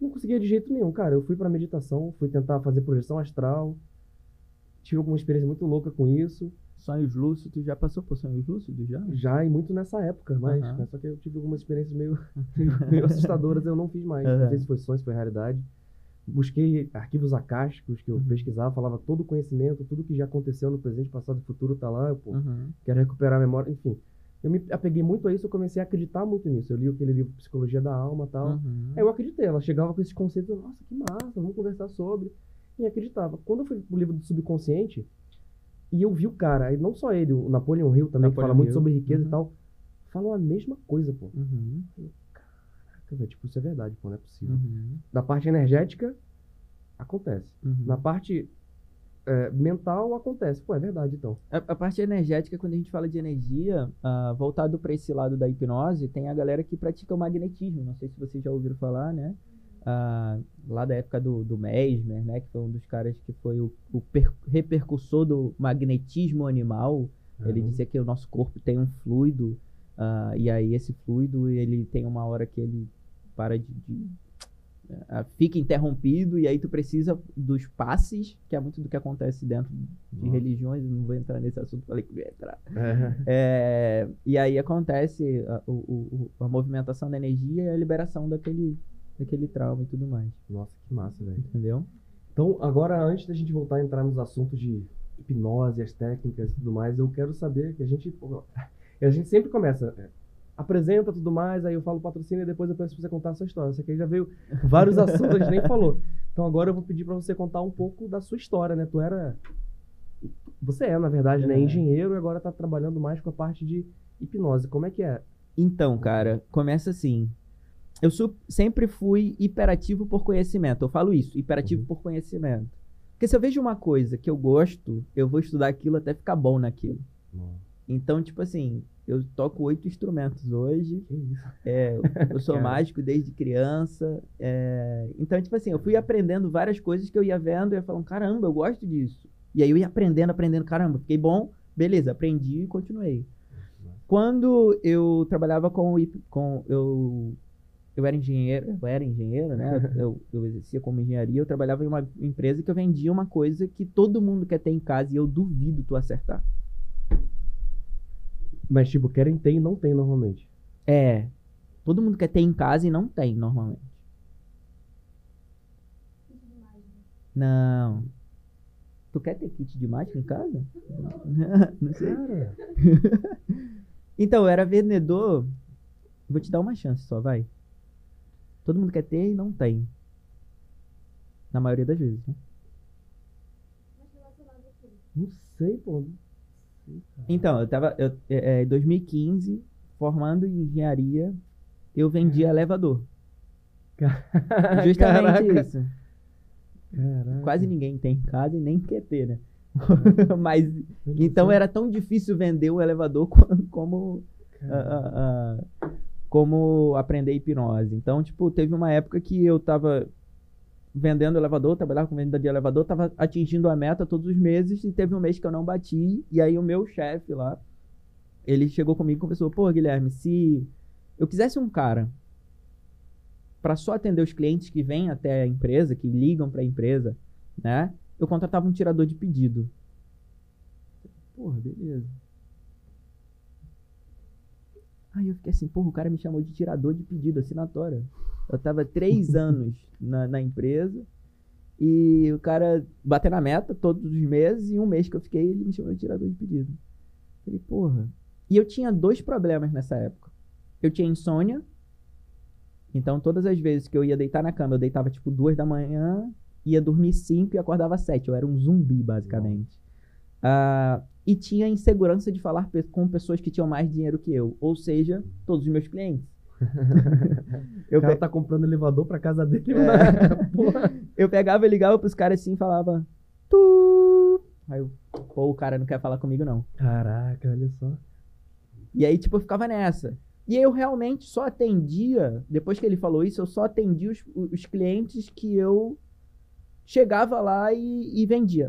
Não conseguia de jeito nenhum, cara. Eu fui pra meditação, fui tentar fazer projeção astral. Tive alguma experiência muito louca com isso. Sonhos lúcidos, já passou por sonhos lúcidos já? Já e muito nessa época, mas Aham. mas só que eu tive algumas experiências meio, meio assustadoras, eu não fiz mais. Não Aham. sei se foi sonho, se foi realidade. Busquei arquivos acásticos que eu Uhum. pesquisava, falava todo o conhecimento, tudo que já aconteceu no presente, passado e futuro tá lá. Eu, pô, Uhum. quero recuperar a memória, enfim. Eu me apeguei muito a isso, eu comecei a acreditar muito nisso. Eu li aquele livro Psicologia da Alma e tal. Uhum. Aí eu acreditei, ela chegava com esses conceitos, eu, nossa, que massa, vamos conversar sobre. E acreditava. Quando eu fui pro livro do subconsciente, e eu vi o cara, aí não só ele, o Napoleon Hill também, que Napoleon fala muito Hill, sobre riqueza uhum. e tal, falam a mesma coisa, pô. Uhum. Caraca, velho, tipo, isso é verdade, pô, não é possível. Uhum. Da parte energética, acontece. Uhum. Na parte é, mental, acontece. Pô, é verdade, então. A, a parte energética, quando a gente fala de energia, ah, voltado para esse lado da hipnose, tem a galera que pratica o magnetismo. Não sei se vocês já ouviram falar, né? Ah, lá da época do, do Mesmer, né? Que foi um dos caras que foi o, o per- repercussor do magnetismo animal. Ele Uhum. dizia que o nosso corpo tem um fluido, ah, e aí esse fluido, ele tem uma hora que ele para de... de- fica interrompido, e aí tu precisa dos passes, que é muito do que acontece dentro de Nossa. religiões, eu não vou entrar nesse assunto, falei que ia entrar. É. É, e aí acontece a, o- o- a movimentação da energia e a liberação daquele, daquele trauma e tudo mais, Nossa, que massa, velho. entendeu? Então, agora, antes da gente voltar a entrar nos assuntos de hipnose, as técnicas e tudo mais, eu quero saber que a gente. A gente sempre começa. Apresenta tudo mais, aí eu falo patrocínio e depois eu peço pra você contar a sua história. Isso aqui já veio vários assuntos, a gente nem falou. Então agora eu vou pedir pra você contar um pouco da sua história, né? Tu era. Você é, na verdade, né? É. Engenheiro e agora tá trabalhando mais com a parte de hipnose. Como é que é? Então, cara, começa assim. Eu su- sempre fui hiperativo por conhecimento. Eu falo isso, hiperativo Uhum. por conhecimento. Porque se eu vejo uma coisa que eu gosto, eu vou estudar aquilo até ficar bom naquilo. Então, tipo assim, eu toco oito instrumentos hoje. É, eu- sou mágico desde criança. é, então, tipo assim, eu fui aprendendo várias coisas que eu ia vendo e ia falando, caramba, eu gosto disso. E aí eu ia aprendendo, aprendendo, caramba, fiquei bom, beleza, aprendi e continuei. Quando eu trabalhava com, com eu, eu era engenheiro, eu era engenheiro, né? Eu, eu exercia como engenharia, eu trabalhava em uma empresa que eu vendia uma coisa que todo mundo quer ter em casa e eu duvido tu acertar. Mas, tipo, querem ter e não tem normalmente. É, todo mundo quer ter em casa e não tem normalmente. Não. Tu quer ter kit de mágica em casa? Não sei. Cara. Então, eu era vendedor. Vou te dar uma chance só, vai. Todo mundo quer ter e não tem. Na maioria das vezes, né? Não sei, pô. Não. Então, eu tava. É, é, em 2015, formando em engenharia, eu vendia elevador. Justamente Caraca. isso. Caraca. Quase ninguém tem em casa e nem quer ter, né? Mas Eu não então era tão difícil vender um elevador co- como como aprender hipnose. Então, tipo, teve uma época que eu tava vendendo elevador, trabalhava com venda de elevador, tava atingindo a meta todos os meses e teve um mês que eu não bati. E aí o meu chefe lá, ele chegou comigo e conversou: pô, Guilherme, se eu quisesse um cara para só atender os clientes que vêm até a empresa, que ligam para a empresa, né? Eu contratava um tirador de pedido. Porra, beleza. Aí eu fiquei assim, porra, o cara me chamou de tirador de pedido, assinatória. Eu tava três anos na, na empresa e o cara bateu na meta todos os meses e um mês que eu fiquei, ele me chamou de tirador de pedido. Falei, porra. E eu tinha dois problemas nessa época. Eu tinha insônia, então todas as vezes que eu ia deitar na cama, eu deitava tipo duas da manhã, ia dormir cinco e acordava sete. Eu era um zumbi, basicamente. Uh, e tinha insegurança de falar pe com pessoas que tinham mais dinheiro que eu, ou seja, todos os meus clientes. eu cara tá comprando elevador pra casa dele. É. eu pegava e ligava pros caras assim e falava. Tu! Aí eu, pô, o cara não quer falar comigo, não. Caraca, olha só. E aí, tipo, eu ficava nessa. E eu realmente só atendia, depois que ele falou isso, eu só atendia os, os clientes que eu chegava lá e, e, vendia.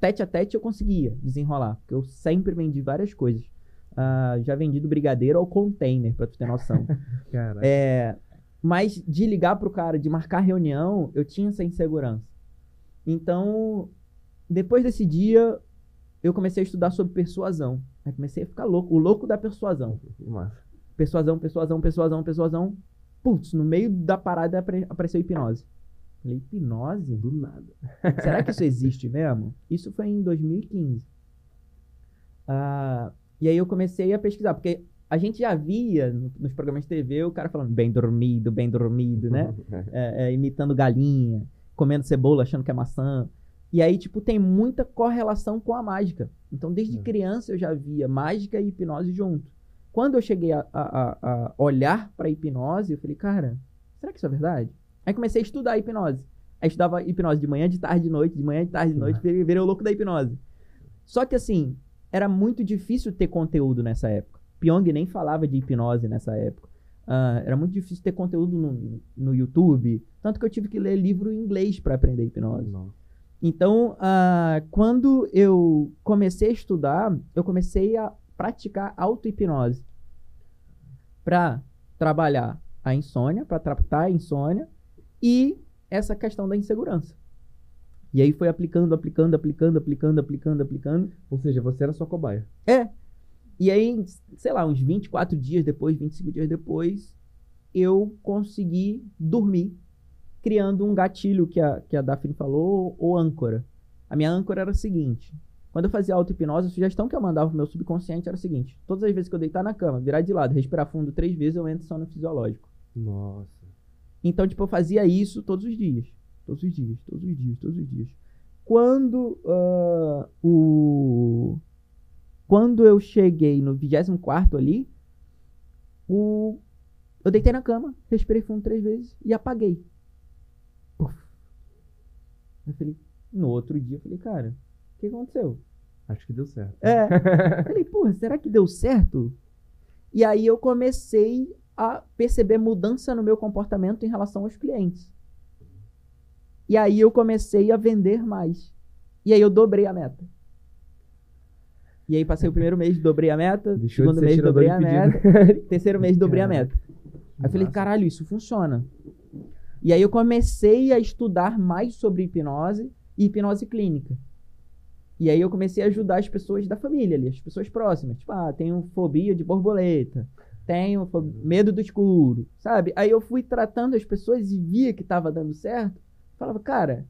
Tete a tete eu conseguia desenrolar, porque eu sempre vendi várias coisas. Uh, já vendi do brigadeiro ao container, pra tu ter noção. é, mas de ligar pro cara, de marcar reunião, eu tinha essa insegurança. Então, depois desse dia, eu comecei a estudar sobre persuasão. Aí comecei a ficar louco, o louco da persuasão. Persuasão, persuasão, persuasão, persuasão. Putz, no meio da parada apareceu hipnose. Falei, hipnose? Do nada. Será que isso existe mesmo? Isso foi em 2015. Ah, e aí eu comecei a pesquisar, porque a gente já via nos programas de TV o cara falando bem dormido, bem dormido, né? é, é, imitando galinha, comendo cebola, achando que é maçã. E aí, tipo, tem muita correlação com a mágica. Então, desde é. criança eu já via mágica e hipnose junto. Quando eu cheguei a, a, a olhar para hipnose, eu falei, cara, será que isso é verdade? Aí comecei a estudar hipnose. Aí estudava hipnose de manhã, de tarde, de noite, de manhã, de tarde, de noite, virei, virei o louco da hipnose. Só que assim, era muito difícil ter conteúdo nessa época. Pyong nem falava de hipnose nessa época. Uh, era muito difícil ter conteúdo no, no YouTube. Tanto que eu tive que ler livro em inglês para aprender hipnose. Não. Então, uh, quando eu comecei a estudar, eu comecei a praticar auto-hipnose para trabalhar a insônia, para tratar a insônia e essa questão da insegurança. E aí foi aplicando, aplicando, aplicando, aplicando, aplicando, aplicando. Ou seja, você era sua cobaia. É. E aí, sei lá, uns 24 dias depois, 25 dias depois, eu consegui dormir criando um gatilho que a, que a Daphne falou, ou âncora. A minha âncora era a seguinte. Quando eu fazia auto-hipnose, a sugestão que eu mandava pro meu subconsciente era a seguinte. Todas as vezes que eu deitar na cama, virar de lado, respirar fundo três vezes, eu entro em sono fisiológico. Nossa. Então, tipo, eu fazia isso todos os dias. Todos os dias, todos os dias, todos os dias. Quando uh, o... Quando eu cheguei no 24 ali, o... eu deitei na cama, respirei fundo três vezes e apaguei. Puf. Eu falei, no outro dia, eu falei, cara, o que aconteceu? Acho que deu certo. É. falei, porra, será que deu certo? E aí eu comecei a perceber mudança no meu comportamento em relação aos clientes. E aí eu comecei a vender mais. E aí eu dobrei a meta. E aí passei o primeiro mês, dobrei a meta. Deixou segundo mês, dobrei a meta. terceiro mês, dobrei Caraca. a meta. Aí eu falei, caralho, isso funciona. E aí eu comecei a estudar mais sobre hipnose e hipnose clínica. E aí eu comecei a ajudar as pessoas da família ali, as pessoas próximas. Tipo, ah, tenho fobia de borboleta tenho medo do escuro, sabe? Aí eu fui tratando as pessoas e via que estava dando certo. Falava, cara,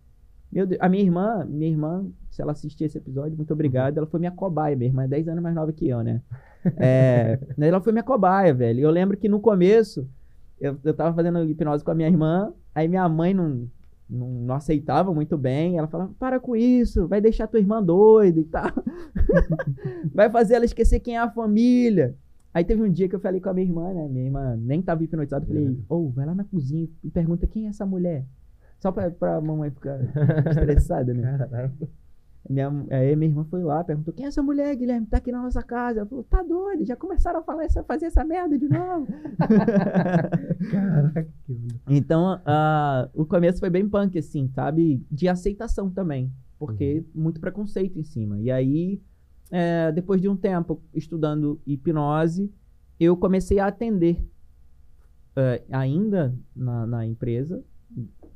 meu Deus, a minha irmã, minha irmã, se ela assistir esse episódio, muito obrigado. Ela foi minha cobaia, minha irmã é 10 anos mais nova que eu, né? É, ela foi minha cobaia, velho. Eu lembro que no começo, eu, eu tava fazendo hipnose com a minha irmã, aí minha mãe não, não, não, aceitava muito bem. Ela falava: para com isso, vai deixar tua irmã doida e tal. vai fazer ela esquecer quem é a família. Aí teve um dia que eu falei com a minha irmã, né? Minha irmã nem tava hipnotizada. Eu falei, uhum. ô, oh, vai lá na cozinha e pergunta quem é essa mulher. Só pra, pra mamãe ficar estressada, né? Minha, aí minha irmã foi lá, perguntou: quem é essa mulher, Guilherme? Tá aqui na nossa casa. Ela falou: tá doido, já começaram a falar essa, fazer essa merda de novo. Caraca. Então, ah, o começo foi bem punk, assim, sabe? De aceitação também, porque muito preconceito em cima. E aí, é, depois de um tempo estudando hipnose, eu comecei a atender é, ainda na, na empresa,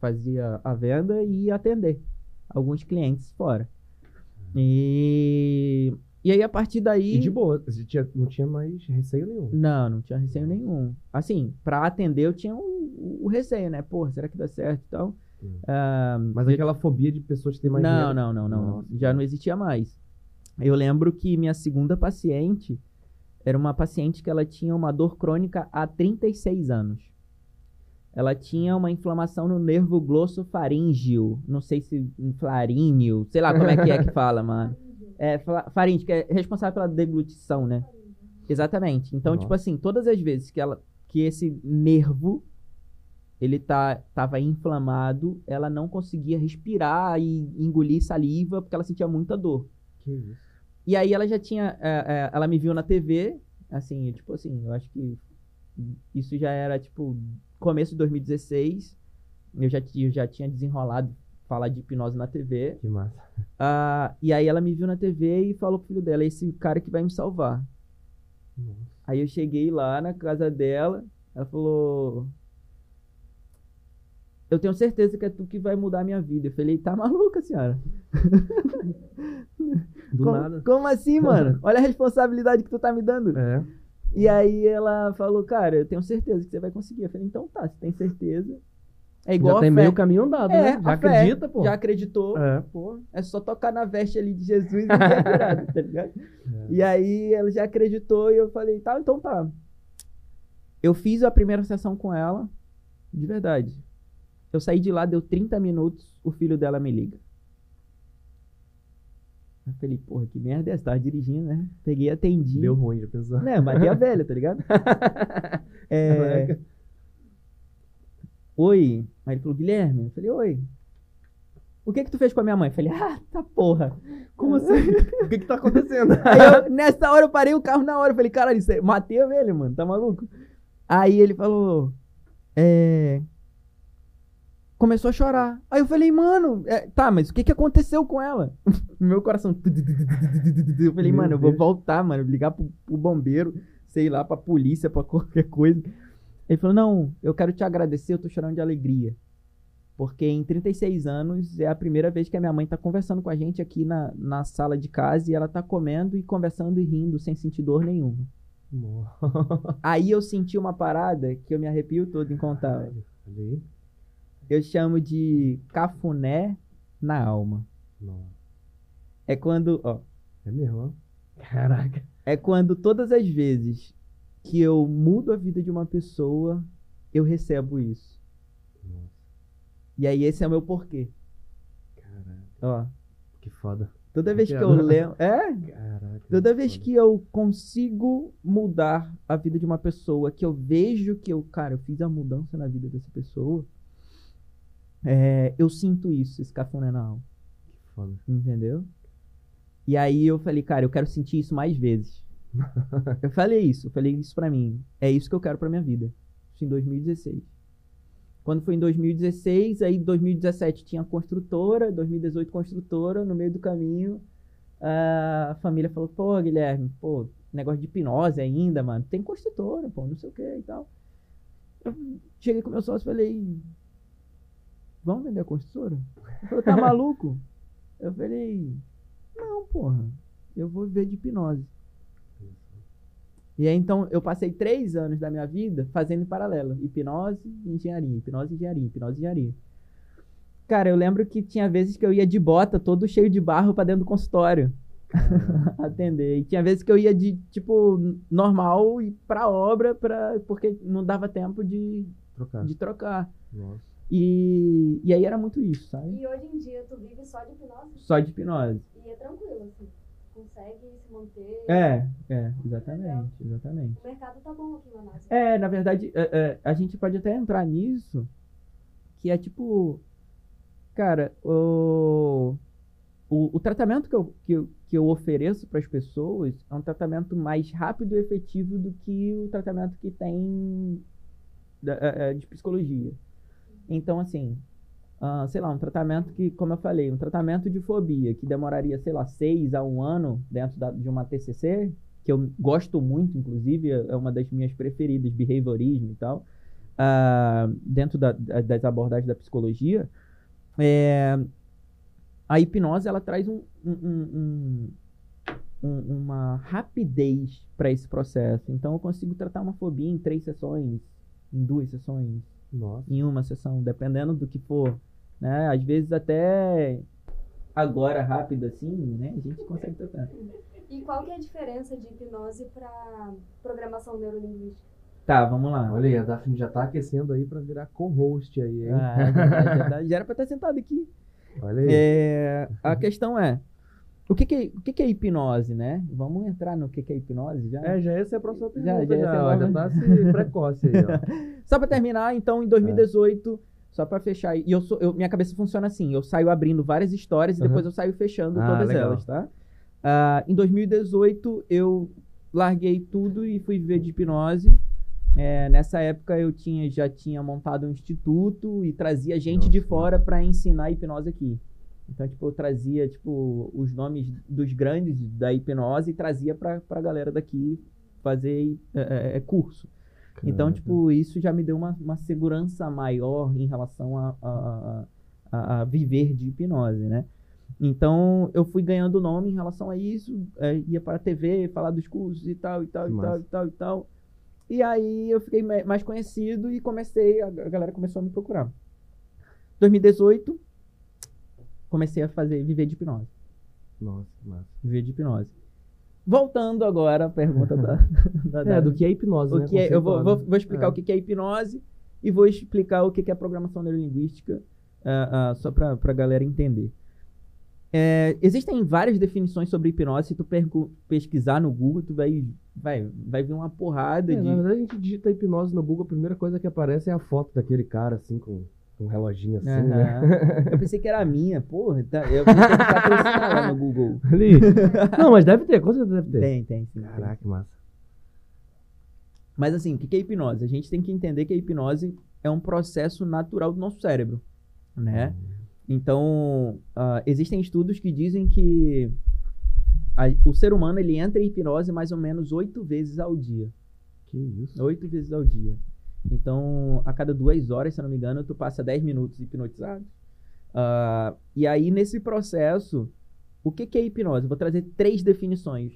fazia a venda e atender alguns clientes fora. E, e aí, a partir daí. E de boa, tinha- não tinha mais receio nenhum. Não, não tinha receio nenhum. Assim, pra atender eu tinha o, o receio, né? Pô, será que dá certo e tal? Hum. Ah, Mas aquela fobia de pessoas terem mais não, dinheiro. não, não, não, não. Já não existia mais. Eu lembro que minha segunda paciente era uma paciente que ela tinha uma dor crônica há 36 anos. Ela tinha uma inflamação no nervo glossofaríngeo. Não sei se flaríneo, sei lá como é que é que fala, mano. É, faríngeo, que é responsável pela deglutição, né? Exatamente. Então, Nossa. tipo assim, todas as vezes que ela que esse nervo ele tá tava inflamado, ela não conseguia respirar e engolir saliva porque ela sentia muita dor. Que isso. E aí ela já tinha, é, é, ela me viu na TV, assim, tipo assim, eu acho que isso já era tipo começo de 2016. Eu já, eu já tinha desenrolado falar de hipnose na TV. Que massa. Ah, e aí ela me viu na TV e falou pro filho dela, esse cara que vai me salvar. Nossa. Aí eu cheguei lá na casa dela, ela falou: Eu tenho certeza que é tu que vai mudar a minha vida. Eu falei: Tá maluca, senhora? Do como, nada. como assim, mano? Olha a responsabilidade que tu tá me dando. É. E aí ela falou: Cara, eu tenho certeza que você vai conseguir. Eu falei: Então tá, você tem certeza. É igual Já tem fé. meio caminho andado, É, né? Já fé. acredita, pô. Já acreditou. É, pô. É só tocar na veste ali de Jesus e é curado, tá ligado? É. E aí ela já acreditou e eu falei, tá, então tá. Eu fiz a primeira sessão com ela, de verdade. Eu saí de lá, deu 30 minutos, o filho dela me liga. Eu falei, porra, que merda é essa? Tava dirigindo, né? Peguei e atendi. Deu ruim, já pensou. Né, matei a velha, tá ligado? É, oi. Aí ele falou, Guilherme. Eu falei, oi. O que que tu fez com a minha mãe? Eu falei, ah, tá porra. Como assim? o que que tá acontecendo? Aí eu, nessa hora eu parei o carro na hora. Eu falei, caralho, isso é- matei a velha, mano. Tá maluco? Aí ele falou, é. Começou a chorar. Aí eu falei, mano, é, tá, mas o que que aconteceu com ela? No meu coração. Eu falei, Meu mano, eu vou Deus. voltar, mano. Ligar pro, pro bombeiro, sei lá, pra polícia, pra qualquer coisa. Ele falou, não, eu quero te agradecer, eu tô chorando de alegria. Porque em 36 anos é a primeira vez que a minha mãe tá conversando com a gente aqui na, na sala de casa e ela tá comendo e conversando e rindo sem sentir dor nenhuma. Aí eu senti uma parada que eu me arrepio todo em contar. Eu chamo de cafuné na alma. Nossa. É quando, ó, É mesmo, ó. Caraca. é quando todas as vezes que eu mudo a vida de uma pessoa, eu recebo isso. Nossa. E aí esse é o meu porquê. Caraca. Ó, Que foda. toda vez que eu lembro, é, Caraca. Toda vez que eu consigo mudar a vida de uma pessoa, que eu vejo que eu, cara, eu fiz a mudança na vida dessa pessoa, é, eu sinto isso, esse cafuné na alma, Que foda. entendeu? E aí eu falei, cara, eu quero sentir isso mais vezes. eu falei isso, eu falei isso pra mim. É isso que eu quero pra minha vida. Isso em 2016. Quando foi em 2016, aí em 2017 tinha construtora, 2018 construtora, no meio do caminho a família falou, pô, Guilherme, pô, negócio de hipnose ainda, mano, tem construtora, pô, não sei o que e tal. Eu cheguei com meu sócio e falei, vamos vender a construtora? Ele falou, tá maluco? Eu falei, não, porra, eu vou viver de hipnose. E aí, então, eu passei três anos da minha vida fazendo em paralelo. Hipnose e engenharia, hipnose e engenharia, hipnose e engenharia. Cara, eu lembro que tinha vezes que eu ia de bota, todo cheio de barro pra dentro do consultório atender. E tinha vezes que eu ia de, tipo, normal e pra obra, pra, porque não dava tempo de, Trocar. de trocar. Nossa. E, e aí era muito isso, sabe? E hoje em dia tu vive só de hipnose Só de hipnose. e é tranquilo, assim. Consegue se manter. É, é, exatamente, exatamente. O mercado tá bom aqui em Manaus. É, na verdade, é, é, a gente pode até entrar nisso, que é tipo, cara, o, o, o tratamento que eu, que, eu, que eu ofereço para as pessoas é um tratamento mais rápido e efetivo do que o tratamento que tem da- é, é, de psicologia. Então, assim, ah, sei lá, um tratamento que, como eu falei, um tratamento de fobia que demoraria, sei lá, seis a um ano dentro da- de uma TCC, que eu gosto muito, inclusive, é é uma das minhas preferidas, behaviorismo e tal, ah, dentro da- da- das abordagens da psicologia, é, a hipnose ela traz um- um- um- uma rapidez para esse processo. Então eu consigo tratar uma fobia em três sessões, em duas sessões, Nossa. em uma sessão, dependendo do que for. Né? Às vezes até agora rápido assim, né? A gente consegue tratar. E qual que é a diferença de hipnose para programação neurolinguística? Tá, vamos lá. Olha aí, a Daphne já tá aquecendo aí pra virar co-host aí, hein? Ah, é verdade, é já era pra estar sentado aqui. Olha aí. É, a questão é, o que que, é- o que que é hipnose, né? Vamos entrar no que que é hipnose já? É, já essa é a próxima Já- pergunta. já Já, é ó, a já nova. tá se precoce aí, ó. Só pra terminar, então, em 2018, só pra fechar, e eu sou, eu- minha cabeça funciona assim, eu saio abrindo várias histórias e Aham. depois eu saio fechando Ah, todas legal. elas, tá? Ah, em 2018, eu larguei tudo e fui viver de hipnose. É, nessa época eu tinha, já tinha montado um instituto e trazia gente de Nossa. fora pra ensinar hipnose aqui. Então, tipo, eu trazia, tipo, os nomes dos grandes da hipnose e trazia pra, pra galera daqui fazer é, é, curso. Então, tipo, isso já me deu uma, uma segurança maior em relação a, a, a, a viver de hipnose, né? Então, eu fui ganhando nome em relação a isso, é, ia para a TV, falar dos cursos e tal, e tal, Que e tal, e tal, e tal. E aí eu fiquei ma- mais conhecido e comecei, a, galera começou a me procurar. 2018, comecei a fazer, viver de hipnose. Nossa, massa. Viver de hipnose. Voltando agora à pergunta da, da, É, do que é hipnose, o né? que é- eu vou, vou- vou explicar É. o que é hipnose e vou explicar o que é programação neurolinguística, ah, ah, só para a galera entender. É, existem várias definições sobre hipnose. Se tu pesquisar no Google, tu vai, vai, vai ver uma porrada É, de. Na verdade, a gente digita hipnose no Google, a primeira coisa que aparece é a foto daquele cara, assim, com um reloginho assim, né? Aham. Eu pensei que era a minha, porra. Tá, eu pensei que patrocinar lá no Google. Ali. Não, mas deve ter, com certeza deve ter. Tem, tem, sim. tem. Caraca, que massa. Mas assim, o que é hipnose? A gente tem que entender que a hipnose é um processo natural do nosso cérebro, né? Então, ah, existem estudos que dizem que a- o ser humano ele entra em hipnose mais ou menos oito vezes ao dia. Que isso. Oito vezes ao dia. Então, a cada duas horas, se eu não me engano, tu passa 10 minutos hipnotizado. Ah, e aí, nesse processo, o que, que é hipnose? Eu vou trazer três definições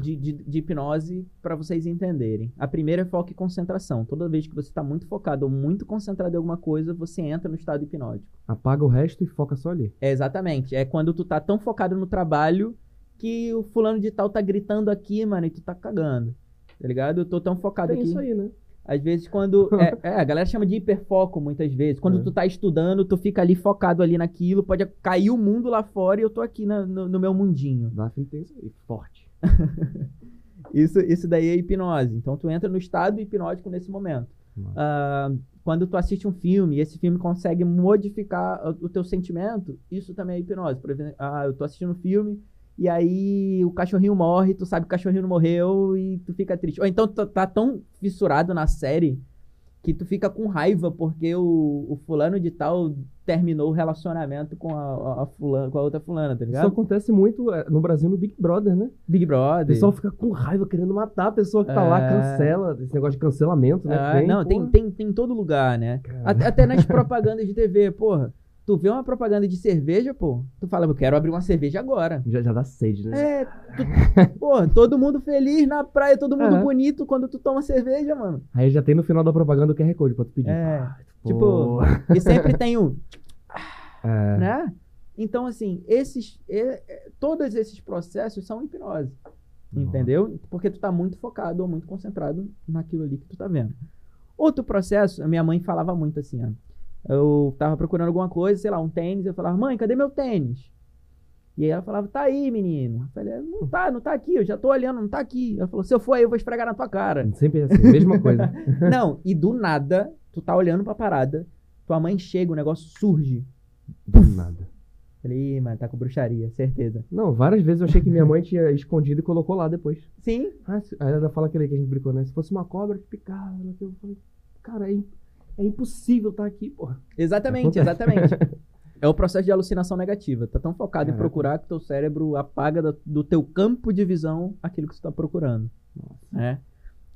de, de, de hipnose para vocês entenderem. A primeira é foco e concentração. Toda vez que você está muito focado ou muito concentrado em alguma coisa, você entra no estado hipnótico. Apaga o resto e foca só ali. É exatamente. É quando tu tá tão focado no trabalho que o fulano de tal tá gritando aqui, mano, e tu tá cagando. Tá ligado? Eu tô tão focado Tem aqui. isso aí, né? Às vezes, quando. É, é, a galera chama de hiperfoco muitas vezes. Quando É. tu tá estudando, tu fica ali focado ali naquilo, pode cair o mundo lá fora e eu tô aqui na- no, no meu mundinho. Daphne tem isso aí, forte. Isso, isso daí é hipnose. Então tu entra no estado hipnótico nesse momento. Ah, quando tu assiste um filme e esse filme consegue modificar o o teu sentimento, isso também é hipnose. Por exemplo, ah, eu tô assistindo um filme e aí o cachorrinho morre, tu sabe que o cachorrinho não morreu e tu fica triste. Ou então tu tá tão fissurado na série que tu fica com raiva porque o, o fulano de tal terminou o relacionamento com a, a, fulana, com a outra fulana, tá Isso ligado? acontece muito é, no Brasil no Big Brother, né? Big O Brother. pessoal fica com raiva, querendo matar a pessoa que tá lá, É. cancela. Esse negócio de cancelamento, né? Não, tem, porra. tem, tem em todo lugar, né? Até, até nas propagandas de TV, porra. Tu vê uma propaganda de cerveja, pô, tu fala, eu quero abrir uma cerveja agora. Já, já dá sede, né? É, tu, pô, todo mundo feliz na praia, todo mundo É. bonito quando tu toma cerveja, mano. Aí já tem no final da propaganda o QR Code pra tu pedir. É, Ah, tipo. E sempre tem o, É. né? Então, assim, esses, todos esses processos são hipnose, entendeu? Porque tu tá muito focado ou muito concentrado naquilo ali que tu tá vendo. Outro processo, a minha mãe falava muito assim, ó. Eu tava procurando alguma coisa, sei lá, um tênis, eu falava, mãe, cadê meu tênis? E aí ela falava, tá aí, menino. Eu falei, não tá, não tá aqui, eu já tô olhando, não tá aqui. Ela falou, se eu for aí, eu vou esfregar na tua cara. Sempre é assim, mesma coisa. não, e do nada, tu tá olhando pra parada, tua mãe chega, o negócio surge. Do nada. Falei, "Ih, mano, tá com bruxaria, certeza. Não, várias vezes eu achei que minha mãe tinha escondido e colocou lá depois. Sim, Ah, aí ela fala aquele que a gente brincou, né? Se fosse uma cobra picava, eu falei, cara, é, im- é impossível estar aqui, porra. exatamente, exatamente. É o processo de alucinação negativa. Tá tão focado em Caraca. procurar que teu cérebro apaga da- do teu campo de visão aquilo que você tá procurando. Nossa. né?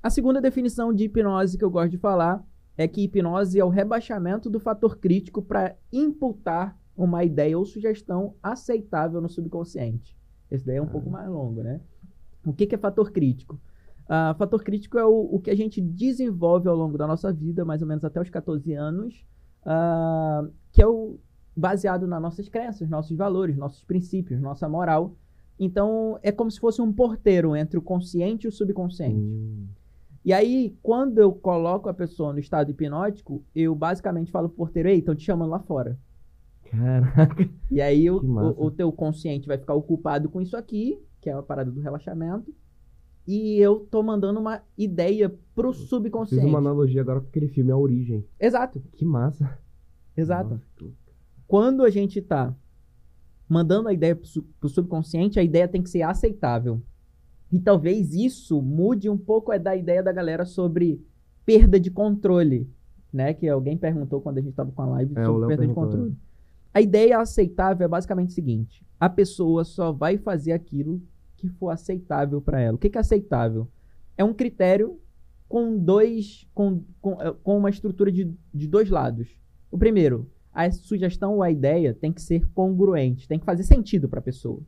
A segunda definição de hipnose que eu gosto de falar é que hipnose é o rebaixamento do fator crítico para imputar uma ideia ou sugestão aceitável no subconsciente. Esse daí é um pouco mais longo, né? O que, que é fator crítico? Ah, fator crítico é o, o que a gente desenvolve ao longo da nossa vida, mais ou menos até os 14 anos, ah, que é o baseado nas nossas crenças, nossos valores, nossos princípios, nossa moral. Então, é como se fosse um porteiro entre o consciente e o subconsciente. Hum, E aí, quando eu coloco a pessoa no estado hipnótico, eu basicamente falo pro porteiro, ei, estão te chamando lá fora. caraca. E aí o, o, o teu consciente vai ficar ocupado com isso aqui, que é a parada do relaxamento, e eu tô mandando uma ideia pro Fiz subconsciente. uma analogia agora com aquele filme A Origem. Exato, Que massa. exato. Nossa, que- Quando a gente tá mandando a ideia pro, su- pro subconsciente, a ideia tem que ser aceitável. E talvez isso mude um pouco é da ideia da galera sobre perda de controle, né? Que alguém perguntou quando a gente tava com a live É, sobre perda de controle. A ideia aceitável é basicamente o seguinte: a pessoa só vai fazer aquilo que for aceitável para ela. O que que é aceitável? É um critério com dois, com, com, eh, com uma estrutura de, de dois lados. O primeiro, a sugestão ou a ideia tem que ser congruente, tem que fazer sentido para a pessoa.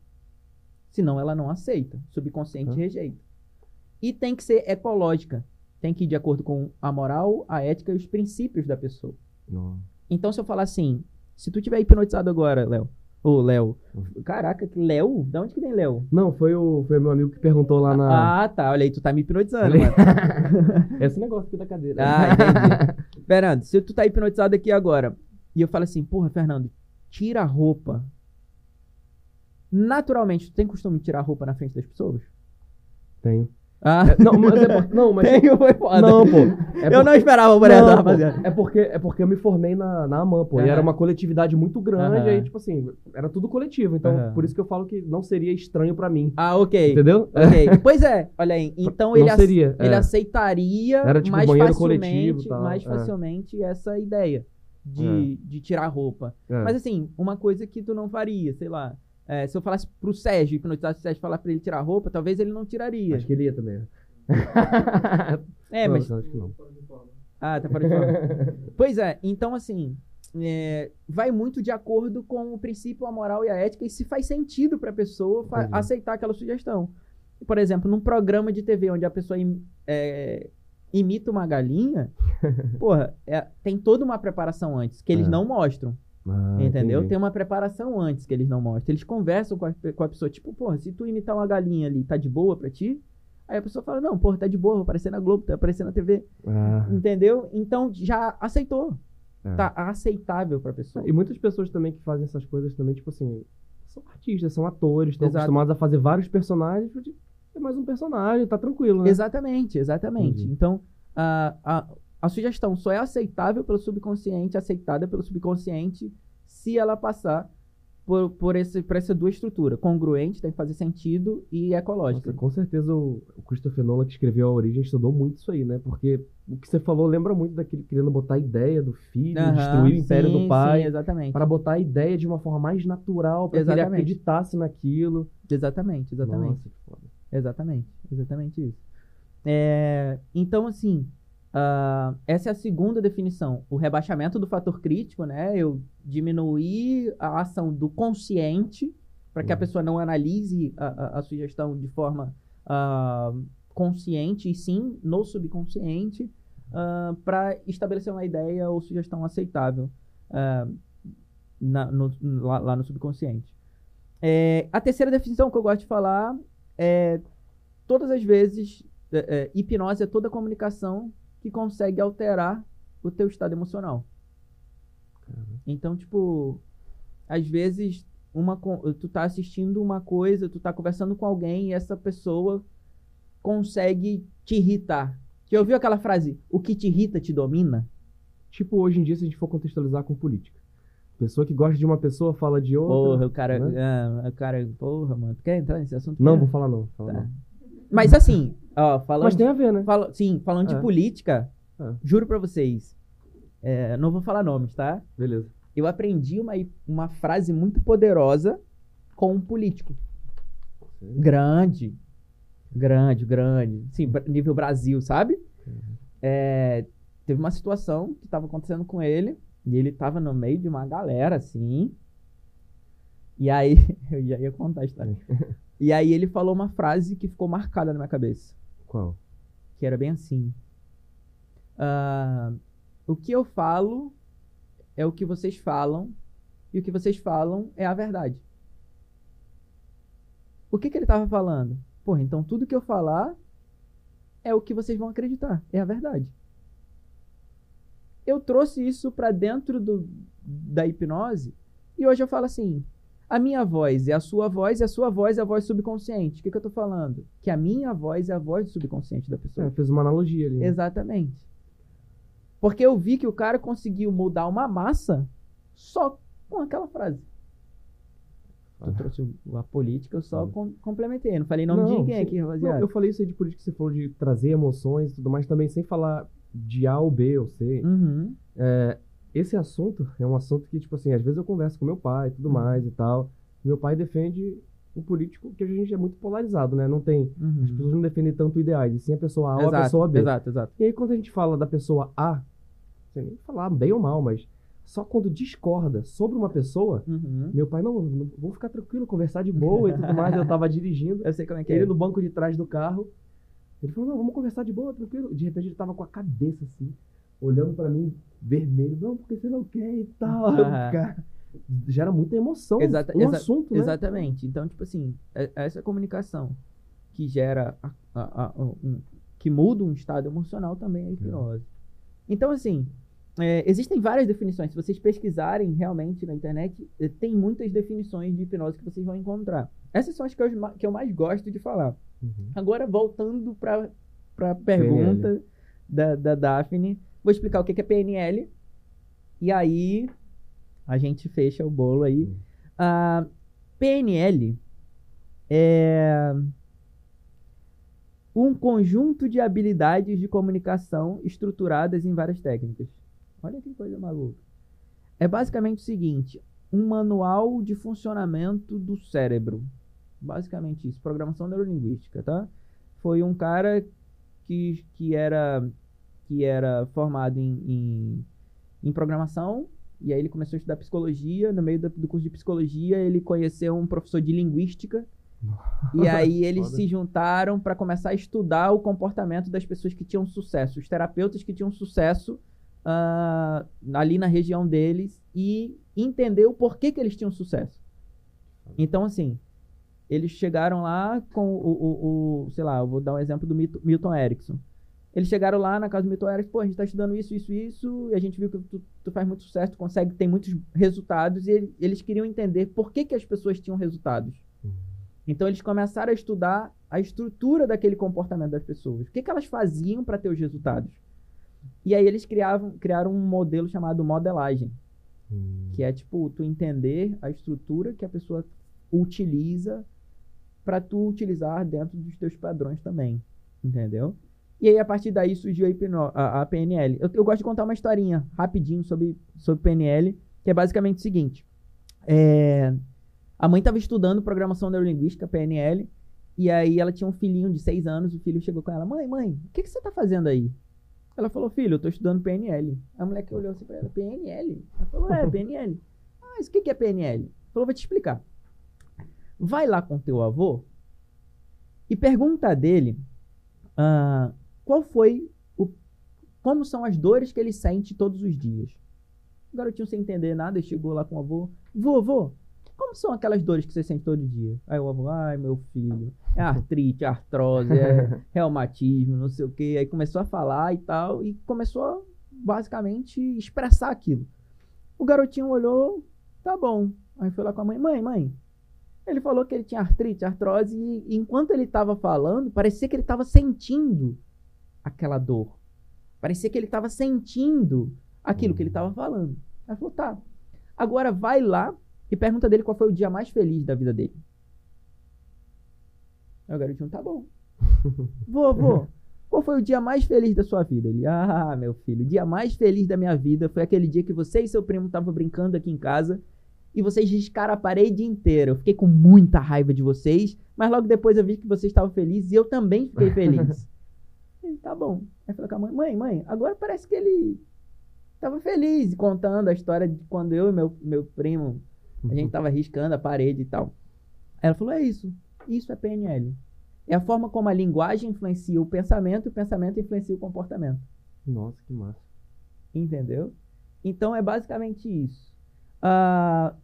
Senão ela não aceita, subconsciente rejeita. E tem que ser ecológica, tem que ir de acordo com a moral, a ética e os princípios da pessoa. Nossa. Então, se eu falar assim, se tu tiver hipnotizado agora, Léo, ô Léo, caraca, que Léo? Da onde que vem Léo? Não, foi o, foi meu amigo que perguntou lá na. Ah, tá, olha aí, tu tá me hipnotizando, mano. Esse negócio aqui da cadeira. Ah, entendi. Fernando, se tu tá hipnotizado aqui agora, e eu falo assim, porra, Fernando, tira a roupa. Naturalmente, tu tem costume de tirar a roupa na frente das pessoas? Tenho. Ah, É, não, mas é por- não, mas. tenho, foi foda. Não, pô. É eu por- não esperava por essa, rapaziada. é porque é porque eu me formei na, na AMAN, pô. E era uma coletividade muito grande, aí, tipo assim, era tudo coletivo. Então, por isso que eu falo que não seria estranho pra mim. Ah, ok. Entendeu? Ok. Pois é, olha aí. Então ele, seria, ele é. aceitaria Era tipo mais facilmente, coletivo tal, mais é. facilmente essa ideia de, de tirar roupa. É. Mas assim, uma coisa que tu não faria, sei lá. É, se eu falasse pro Sérgio, hipnotizasse o Sérgio falar pra ele tirar a roupa, talvez ele não tiraria. Acho que ele ia também. É, Não, mas. acho que não. Ah, tá fora de forma. pois é, então assim. é, vai muito de acordo com o princípio, a moral e a ética, e se faz sentido pra pessoa fa- Entendi. aceitar aquela sugestão. Por exemplo, num programa de TV onde a pessoa im- é, imita uma galinha, porra, é, tem toda uma preparação antes, que eles É. não mostram. Ah, Entendeu? entendi. Tem uma preparação antes que eles não mostram. Eles conversam com a, com a pessoa, tipo, porra, se tu imitar uma galinha ali, tá de boa pra ti? Aí a pessoa fala, não, porra, tá de boa, vou aparecer na Globo, tá aparecendo na TV. Ah, Entendeu? Então já aceitou. é. Tá aceitável pra pessoa. E muitas pessoas também que fazem essas coisas também, tipo assim, são artistas, são atores, estão Exato. acostumados a fazer vários personagens. tipo, É mais um personagem, tá tranquilo, né? Exatamente, exatamente. Entendi. Então, a, a, a sugestão só é aceitável pelo subconsciente, aceitada pelo subconsciente, se ela passar por, por, esse, por essa duas estruturas. Congruente, tem que fazer sentido, e ecológica. Nossa, com certeza o, o Christopher Nolan que escreveu A Origem estudou muito isso aí, né? Porque o que você falou lembra muito daquele querendo botar a ideia do filho, destruir o império sim, do pai, Sim, exatamente. para botar a ideia de uma forma mais natural, para que ele acreditasse naquilo. Exatamente, exatamente. Nossa, que foda. Exatamente, exatamente isso. É, então, assim, ah, essa é a segunda definição. O rebaixamento do fator crítico, né? Eu diminuir a ação do consciente para que a Uhum. pessoa não analise a, a- a sugestão de forma ah, consciente, e sim no subconsciente, para estabelecer uma ideia ou sugestão aceitável ah, na- no- lá, lá no subconsciente. É, a terceira definição que eu gosto de falar é todas as vezes é, é, hipnose é toda comunicação que consegue alterar o teu estado emocional. Então, tipo, às vezes uma tu tá assistindo uma coisa, tu tá conversando com alguém e essa pessoa consegue te irritar. Já ouviu aquela frase, o que te irrita te domina? Tipo, hoje em dia, se a gente for contextualizar com política. Pessoa que gosta de uma pessoa fala de outra. Porra, o cara. né? ah, o cara. Porra, mano. Tu quer entrar nesse assunto? Não, vou falar não. vou falar Tá. não. Mas assim, ó, falando. Mas tem a ver, né? Fala- sim, falando de política, É. juro pra vocês, é, não vou falar nomes, tá? Beleza. Eu aprendi uma, uma frase muito poderosa com um político. Grande. Grande, grande. Sim, nível Brasil, sabe? É, teve uma situação que tava acontecendo com ele, e ele tava no meio de uma galera, assim. E aí, eu já ia contar a história. E aí ele falou uma frase que ficou marcada na minha cabeça Qual? que era bem assim. Ah, o que eu falo é o que vocês falam, e o que vocês falam é a verdade. O que, que ele estava falando? Porra, então tudo que eu falar é o que vocês vão acreditar, é a verdade. Eu trouxe isso para dentro do, da hipnose e hoje eu falo assim: a minha voz é a sua voz e a sua voz é a voz subconsciente. O que, que eu tô falando? Que a minha voz é a voz do subconsciente da pessoa. É, fez uma analogia ali. né? Exatamente. Porque eu vi que o cara conseguiu mudar uma massa só com aquela frase. Tu Ah. trouxe a política, eu só com- complementei. Não falei nome de Não, ninguém sim. aqui, rapaziada. Não, eu falei isso aí de política que você falou de trazer emoções e tudo mais, também sem falar de A ou B ou C. Uhum. Esse assunto é um assunto que, tipo assim, às vezes eu converso com meu pai e Uhum. tudo mais e tal. Meu pai defende um político que a gente é muito polarizado, né? Não tem. Uhum. As pessoas não defendem tanto ideais, e sim a pessoa A ou a exato, pessoa B. exato, exato. E aí, quando a gente fala da pessoa A, sem nem falar bem ou mal, mas só quando discorda sobre uma pessoa, Uhum. meu pai, não, não vou ficar tranquilo, conversar de boa e tudo mais. Eu tava dirigindo, Eu sei como é que é. ele no banco de trás do carro. Ele falou, não, vamos conversar de boa, tranquilo. De repente ele tava com a cabeça assim, olhando pra mim, vermelho. Não, porque você não quer e tal. Cara, gera muita emoção Exata- um exa- assunto, né? Exatamente. Então, tipo assim, é- é essa comunicação que gera, a- a- a- um- que muda um estado emocional também é hipnose. Então, assim, é, existem várias definições. Se vocês pesquisarem realmente na internet, eh, tem muitas definições de hipnose que vocês vão encontrar. Essas são as que eu, que eu mais gosto de falar. Uhum. Agora, voltando para a pergunta da, da Daphne, vou explicar o que é PNL. E aí, a gente fecha o bolo aí. Hum. A PNL é um conjunto de habilidades de comunicação estruturadas em várias técnicas. Olha que coisa maluca. É basicamente o seguinte: um manual de funcionamento do cérebro. Basicamente isso, programação neurolinguística, tá? Foi um cara que, que, era, que era formado em, em, em programação, e aí ele começou a estudar psicologia. No meio do, do curso de psicologia, ele conheceu um professor de linguística. E aí eles Foda. se juntaram para começar a estudar o comportamento das pessoas que tinham sucesso, os terapeutas que tinham sucesso ah, ali na região deles e entender o porquê que eles tinham sucesso. Então, assim, eles chegaram lá com o, o, o- sei lá, eu vou dar um exemplo do Milton Erickson. Eles chegaram lá na casa do Milton Erickson, pô, a gente tá estudando isso, isso, isso, e a gente viu que tu, tu faz muito sucesso, tu consegue, tem muitos resultados, e ele- eles queriam entender por que, que as pessoas tinham resultados. Uhum. Então eles começaram a estudar a estrutura daquele comportamento das pessoas. O que, que elas faziam para ter os resultados? E aí eles criavam, criaram um modelo chamado modelagem, Hum. que é tipo tu entender a estrutura que a pessoa utiliza para tu utilizar dentro dos teus padrões também, entendeu? E aí a partir daí surgiu a, PNL. Eu, eu gosto de contar uma historinha rapidinho sobre sobre PNL, que é basicamente o seguinte: é, a mãe estava estudando programação neurolinguística, PNL, e aí ela tinha um filhinho de seis anos, o filho chegou com ela, mãe, mãe, o que, que você tá fazendo aí? Ela falou, filho, eu tô estudando PNL. A moleque olhou assim pra ela, PNL? Ela falou, é, PNL. Ah, mas o que, que é PNL? Ela falou, vou te explicar. Vai lá com teu avô e pergunta dele ah, qual foi o. Como são as dores que ele sente todos os dias. O garotinho sem entender nada, chegou lá com o avô. Vovô, como são aquelas dores que você sente todo dia? Aí o avô, ai meu filho, é artrite, artrose, é reumatismo, não sei o que. Aí começou a falar e tal, e começou a basicamente expressar aquilo. O garotinho olhou, tá bom. Aí foi lá com a mãe, mãe, mãe. Ele falou que ele tinha artrite, artrose, e enquanto ele estava falando, parecia que ele estava sentindo aquela dor. Parecia que ele estava sentindo aquilo que ele estava falando. Aí falou, tá. Agora vai lá e pergunta dele qual foi o dia mais feliz da vida dele. Aí o garotinho, tá bom. Vovô, qual foi o dia mais feliz da sua vida? Ele, ah, meu filho, o dia mais feliz da minha vida foi aquele dia que você e seu primo estavam brincando aqui em casa e vocês riscaram a parede inteira. Eu fiquei com muita raiva de vocês, mas logo depois eu vi que vocês estavam felizes e eu também fiquei feliz. ele, tá bom. Aí falou com a mãe, mãe, mãe, agora parece que ele tava feliz contando a história de quando eu e meu, meu primo, a gente tava riscando a parede e tal. Ela falou, é isso, isso é PNL. É a forma como a linguagem influencia o pensamento e o pensamento influencia o comportamento. Nossa, que massa. Entendeu? Então é basicamente isso. Ah,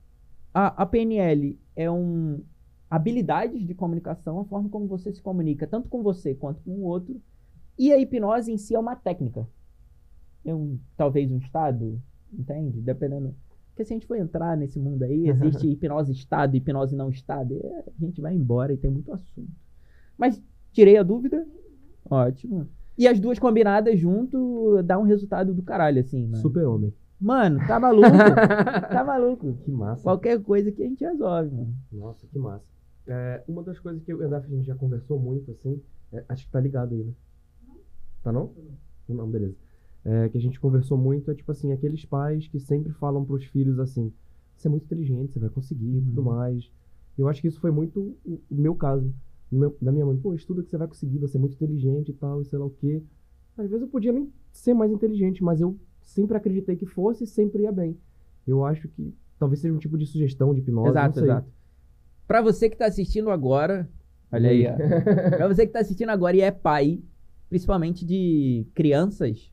a, a PNL é um habilidades de comunicação, a forma como você se comunica, tanto com você quanto com o outro. E a hipnose em si é uma técnica. É um, talvez um estado, entende? Dependendo. Porque se a gente for entrar nesse mundo aí, existe hipnose estado, hipnose não estado. A gente vai embora e tem muito assunto. Mas tirei a dúvida. Ótimo. E as duas combinadas junto dá um resultado do caralho, assim, mano. Super-homem. Mano, tá maluco? tá maluco. Que massa. Qualquer coisa que a gente resolve, mano. Nossa, que massa. É, uma das coisas que eu e a gente já conversou muito, assim, é- acho que tá ligado aí, né? Tá não? Não, beleza. É, que a gente conversou muito é tipo assim, aqueles pais que sempre falam pros filhos assim, você é muito inteligente, você vai conseguir e tudo Uhum. mais. Eu acho que isso foi muito o, o meu caso. Meu- da minha mãe, pô, estuda que você vai conseguir, você é muito inteligente e tal, e sei lá o quê. Às vezes eu podia nem ser mais inteligente, mas eu sempre acreditei que fosse e sempre ia bem. Eu acho que talvez seja um tipo de sugestão de hipnose, exato, não sei. exato. Pra você que tá assistindo agora, olha aí, ó. pra você que tá assistindo agora e é pai, principalmente de crianças,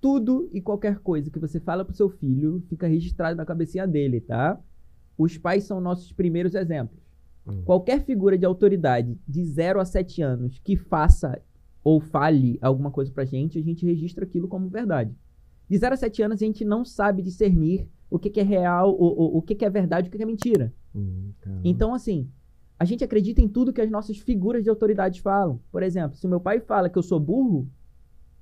tudo e qualquer coisa que você fala pro seu filho fica registrado na cabecinha dele, tá? Os pais são nossos primeiros exemplos. Hum. Qualquer figura de autoridade de 0 a 7 anos que faça ou fale alguma coisa pra gente, a gente registra aquilo como verdade. De 0 a 7 anos, a gente não sabe discernir o que, que é real, o, o, o que, que é verdade e o que, que é mentira. Hum. Então, assim, a gente acredita em tudo que as nossas figuras de autoridade falam. Por exemplo, se meu pai fala que eu sou burro,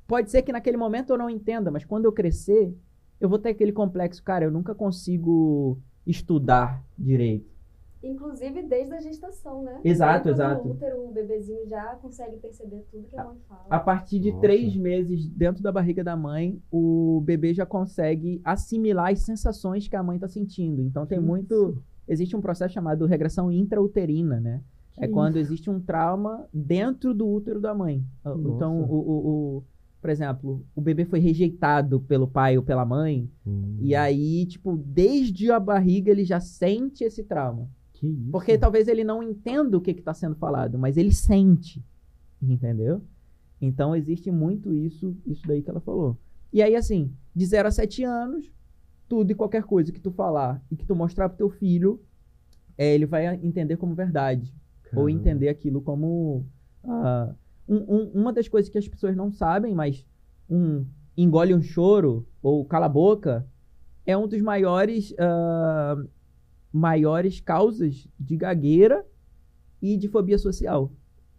pode ser que naquele momento eu não entenda, mas quando eu crescer, eu vou ter aquele complexo, cara, eu nunca consigo estudar direito. Inclusive desde a gestação, né? Exato, exato. O útero, o bebezinho já consegue perceber tudo que a mãe fala. A partir de Nossa. três meses dentro da barriga da mãe, o bebê já consegue assimilar as sensações que a mãe está sentindo. Então tem muito. Existe um processo chamado regressão intrauterina, né? é Que quando existe um trauma dentro do útero da mãe. Então, Nossa. o, o, o- por exemplo, o bebê foi rejeitado pelo pai ou pela mãe, Hum, e aí, tipo, desde a barriga ele já sente esse trauma. Que isso? Porque talvez ele não entenda o que está sendo falado, mas ele sente. Entendeu? Então existe muito isso, isso daí que ela falou. E aí, assim, de 0 a 7 anos, tudo e qualquer coisa que tu falar e que tu mostrar pro teu filho, é, ele vai entender como verdade. Ou Caramba. entender aquilo como. ah, um- um- uma das coisas que as pessoas não sabem, mas um engole um choro ou cala a boca é um dos maiores ah, maiores causas de gagueira e de fobia social.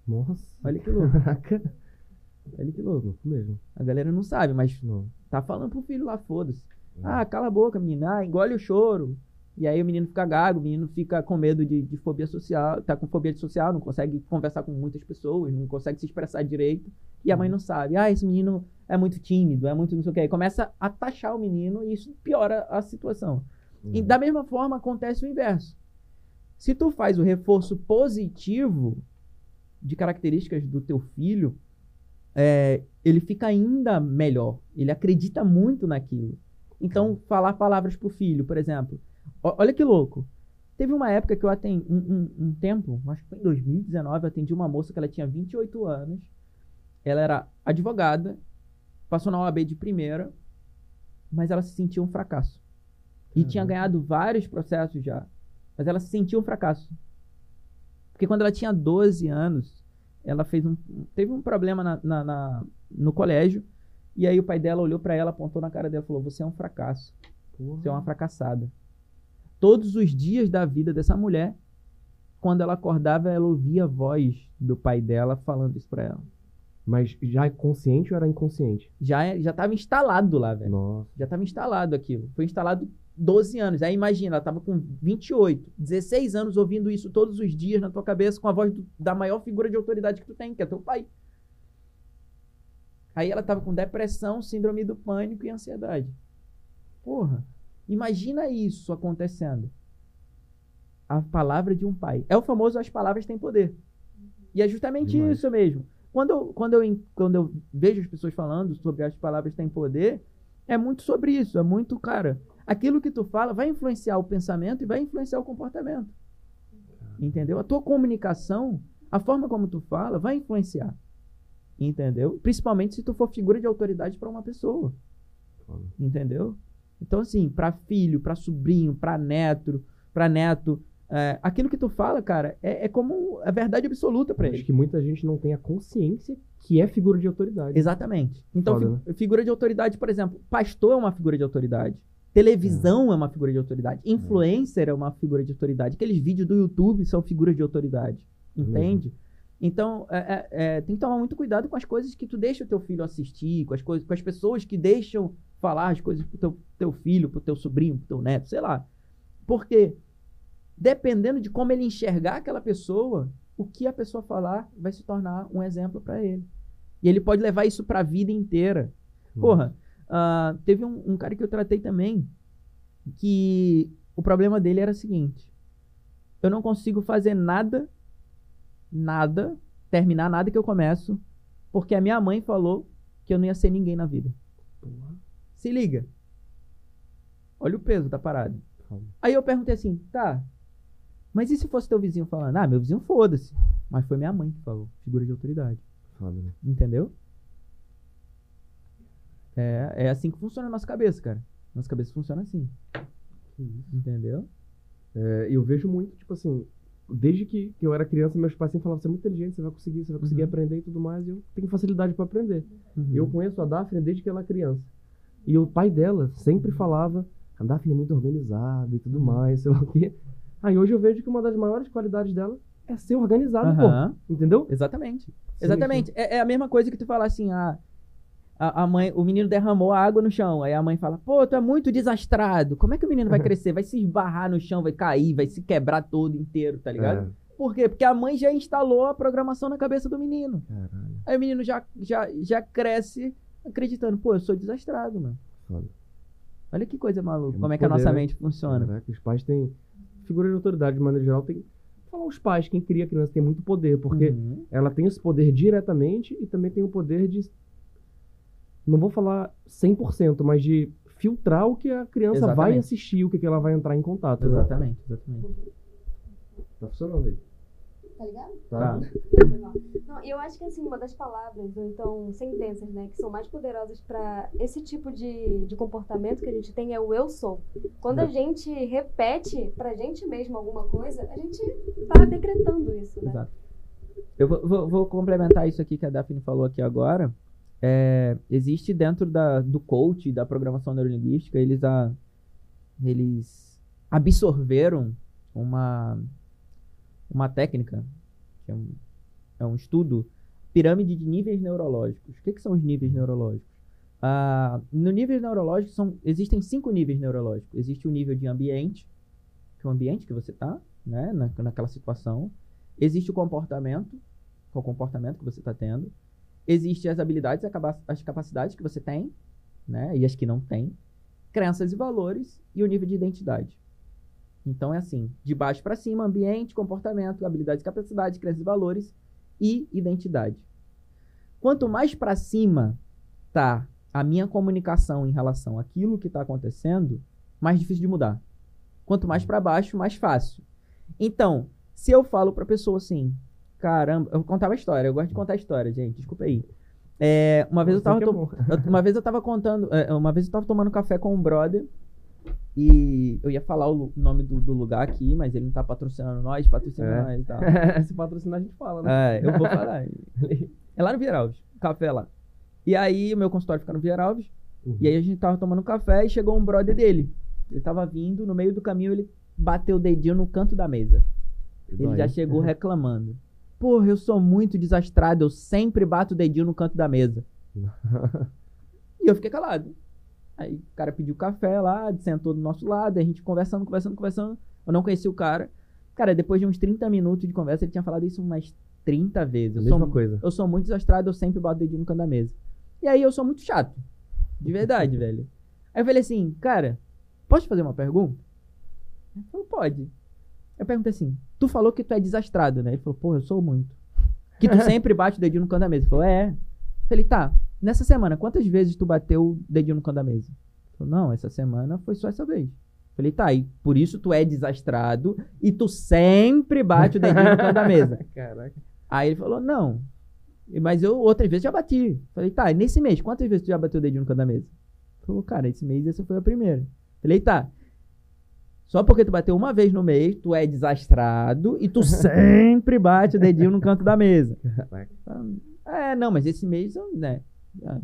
Nossa. Olha que louco. Caraca. Olha que louco. Louco mesmo. A galera não sabe, mas Não. tá falando pro filho lá, foda-se. Ah, cala a boca, menina. Ah, engole o choro. E aí o menino fica gago, o menino fica com medo de, de fobia social, tá com fobia de social, não consegue conversar com muitas pessoas, não consegue se expressar direito. E a mãe não sabe. Ah, esse menino é muito tímido, é muito não sei o que. Aí começa a taxar o menino e isso piora a situação. E da mesma forma acontece o inverso. Se tu faz o reforço positivo de características do teu filho, é, ele fica ainda melhor. Ele acredita muito naquilo. Então, falar palavras pro filho, por exemplo. Ó- olha que louco. Teve uma época que eu atendi, um, um- um tempo, acho que foi em 2019, eu atendi uma moça que ela tinha 28 anos. Ela era advogada, passou na OAB de primeira, mas ela se sentia um fracasso. E tinha Caramba. ganhado vários processos já. Mas ela se sentia um fracasso. Porque quando ela tinha 12 anos, ela fez um, teve um problema na, na- na- no colégio. E aí o pai dela olhou pra ela, apontou na cara dela e falou: Você é um fracasso. Porra. Você é uma fracassada. Todos os dias da vida dessa mulher, quando ela acordava, ela ouvia a voz do pai dela falando isso pra ela. Mas já é consciente ou era inconsciente? Já, é- já tava instalado lá, velho. Nossa. Já estava instalado aquilo. Foi instalado 12 anos. Aí imagina, ela tava com 28, 16 anos ouvindo isso todos os dias na tua cabeça com a voz do- da maior figura de autoridade que tu tem, que é teu pai. Aí ela tava com depressão, síndrome do pânico e ansiedade. Porra, imagina isso acontecendo. A palavra de um pai. É o famoso as palavras têm poder. E é justamente Demais. isso mesmo. Quando eu, quando, eu, quando eu vejo as pessoas falando sobre as palavras têm poder, é muito sobre isso. É muito, cara, aquilo que tu fala vai influenciar o pensamento e vai influenciar o comportamento. Entendeu? A tua comunicação, a forma como tu fala, vai influenciar. Entendeu? Principalmente se tu for figura de autoridade para uma pessoa. Entendeu? Então, assim, para filho, para sobrinho, para neto, para neto, é, aquilo que tu fala, cara, é, é como a verdade absoluta para Acho ele. que muita gente não tem a consciência que é figura de autoridade. Exatamente. Então, Foda, fi- figura de autoridade, por exemplo, pastor é uma figura de autoridade. Televisão é, uma figura de autoridade. Influencer é uma figura de autoridade. Aqueles vídeos do YouTube são figuras de autoridade. É mesmo. Então, é- é- é, tem que tomar muito cuidado com as coisas que tu deixa o teu filho assistir, com as, coisas, com as pessoas que deixam falar as coisas pro teu, teu filho, pro teu sobrinho, pro teu neto, sei lá. Porque, dependendo de como ele enxergar aquela pessoa, o que a pessoa falar vai se tornar um exemplo para ele. E ele pode levar isso para a vida inteira. Porra, ah, teve um, um cara que eu tratei também que o problema dele era o seguinte: eu não consigo fazer nada, nada, terminar nada que eu começo, porque a minha mãe falou que eu não ia ser ninguém na vida. Porra. Se liga. Olha o peso da parada. Aí eu perguntei assim, tá, mas e se fosse teu vizinho falando? Ah, meu vizinho foda-se. Mas foi minha mãe que falou, figura de autoridade. Foda, né? Entendeu? É, é assim que funciona a nossa cabeça, cara. Nossa cabeça funciona assim. Entendeu? É, eu vejo muito, tipo assim, desde que, que eu era criança, meus pais sempre falavam, você é muito inteligente, você vai conseguir, você vai conseguir Uhum. aprender e tudo mais, e eu tenho facilidade pra aprender. Uhum. Eu conheço a Daphne desde que ela é criança. E o pai dela sempre falava, a Daphne é muito organizada e tudo Uhum. mais, sei lá o quê. Aí hoje eu vejo que uma das maiores qualidades dela é ser organizada, Aham, pô. Entendeu? Exatamente. Sim, Exatamente. É, é a mesma coisa que tu falar assim, ah, a, a mãe, o menino derramou água no chão. Aí a mãe fala, pô, tu é muito desastrado. Como é que o menino vai crescer? Vai se esbarrar no chão, vai cair, vai se quebrar todo inteiro, tá ligado? É. Por quê? Porque a mãe já instalou a programação na cabeça do menino. Caralho, Aí o menino já, já, já cresce acreditando, pô, eu sou desastrado, mano. foda. Olha que coisa maluca, É como é que a nossa poder, né? mente funciona. Caraca, os pais têm. Figura de autoridade, de maneira geral, tem. Falar os pais, quem cria criança tem muito poder, porque Uhum. ela tem esse poder diretamente e também tem o poder de. Não vou falar 100%, mas de filtrar o que a criança vai Exatamente. assistir, o que, que ela vai entrar em contato. né? Exatamente, exatamente. Tá funcionando aí. Tá ligado? Tá. Não, eu acho que assim, uma das palavras, ou então sentenças, né, que são mais poderosas para esse tipo de, de comportamento que a gente tem é o eu sou. Quando a gente repete pra gente mesmo alguma coisa, a gente tá decretando isso, né? Exato. Eu vou, vou- vou complementar isso aqui que a Daphne falou aqui agora. É, existe dentro da, do coach, da programação neurolinguística, eles, a, eles absorveram uma, uma técnica, que é um, é um estudo, pirâmide de níveis neurológicos. O que, que são os níveis neurológicos? Ah, no nível neurológico são, existem cinco níveis neurológicos. Existe o nível de ambiente, que é o ambiente que você está, né, na, naquela situação. Existe o comportamento, qual o comportamento que você está tendo. Existem as habilidades, a as capacidades que você tem, né, e as que não tem. Crenças e valores e o nível de identidade. Então é assim, de baixo para cima, ambiente, comportamento, habilidades capacidades, crenças e valores e identidade. Quanto mais para cima tá a minha comunicação em relação àquilo que está acontecendo, mais difícil de mudar. Quanto mais para baixo, mais fácil. Então, se eu falo pra pessoa assim, caramba, eu uma história, eu gosto de contar história, gente, desculpa aí. É, uma vez eu tava é uma vez eu tava contando, é, uma vez eu tava tomando café com um brother e eu ia falar o nome do, do lugar aqui, mas ele não tá patrocinando nós, patrocina É. nós e tal. Se patrocinar, a gente fala, né? É, eu vou falar. É lá no Vieralves, café lá. E aí o meu consultório fica no Vieralves, Uhum. e aí a gente tava tomando café e chegou um brother dele. Ele tava vindo, no meio do caminho ele bateu o dedinho no canto da mesa. Ele já chegou reclamando. Porra, eu sou muito desastrado, eu sempre bato o dedinho no canto da mesa. E eu fiquei calado. Aí o cara pediu café lá, sentou do nosso lado, a gente conversando, conversando, conversando. Eu não conheci o cara. Cara, depois de uns 30 minutos de conversa, ele tinha falado isso umas 30 vezes. Eu mesma sou, coisa. eu sou muito desastrado, eu sempre bato o dedinho no canto da mesa. E aí eu sou muito chato. De verdade, velho. Aí eu falei assim, cara, posso te fazer uma pergunta? Ele falou, pode. Eu perguntei assim, tu falou que tu é desastrado, né? Ele falou, porra, eu sou muito. Que tu sempre bate o dedinho no canto da mesa. Ele falou, é. Eu falei, tá, nessa semana, quantas vezes tu bateu o dedinho no canto da mesa? Ele falou, não, essa semana foi só essa vez. Eu falei, tá, e por isso tu é desastrado e tu sempre bate o dedinho no canto da mesa. Caraca. Aí ele falou, não. Mas eu outras vezes já bati. Falei, tá, e nesse mês, quantas vezes tu já bateu o dedinho no canto da mesa? Ele falou, cara, esse mês essa foi a primeira. Falei, tá. Só porque tu bateu uma vez no mês, tu é desastrado e tu sempre bate o dedinho no canto da mesa. É, não, mas esse mês, né? já-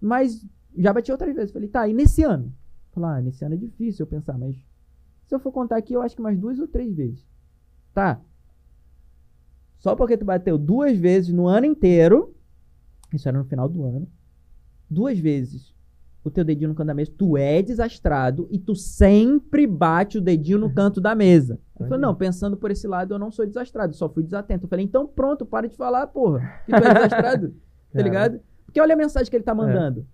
Mas já bati outras vezes. Falei, tá, e nesse ano? Falei, ah, nesse ano é difícil eu pensar, mas se eu for contar aqui, eu acho que mais duas ou três vezes. Tá. Só porque tu bateu duas vezes no ano inteiro, isso era no final do ano, duas vezes o teu dedinho no canto da mesa, tu é desastrado e tu sempre bate o dedinho no canto da mesa. Ele falou, Olha. não, pensando por esse lado, eu não sou desastrado, só fui desatento. Eu falei, então pronto, para de falar, porra, que tu é desastrado, tá ligado? Porque olha a mensagem que ele tá mandando.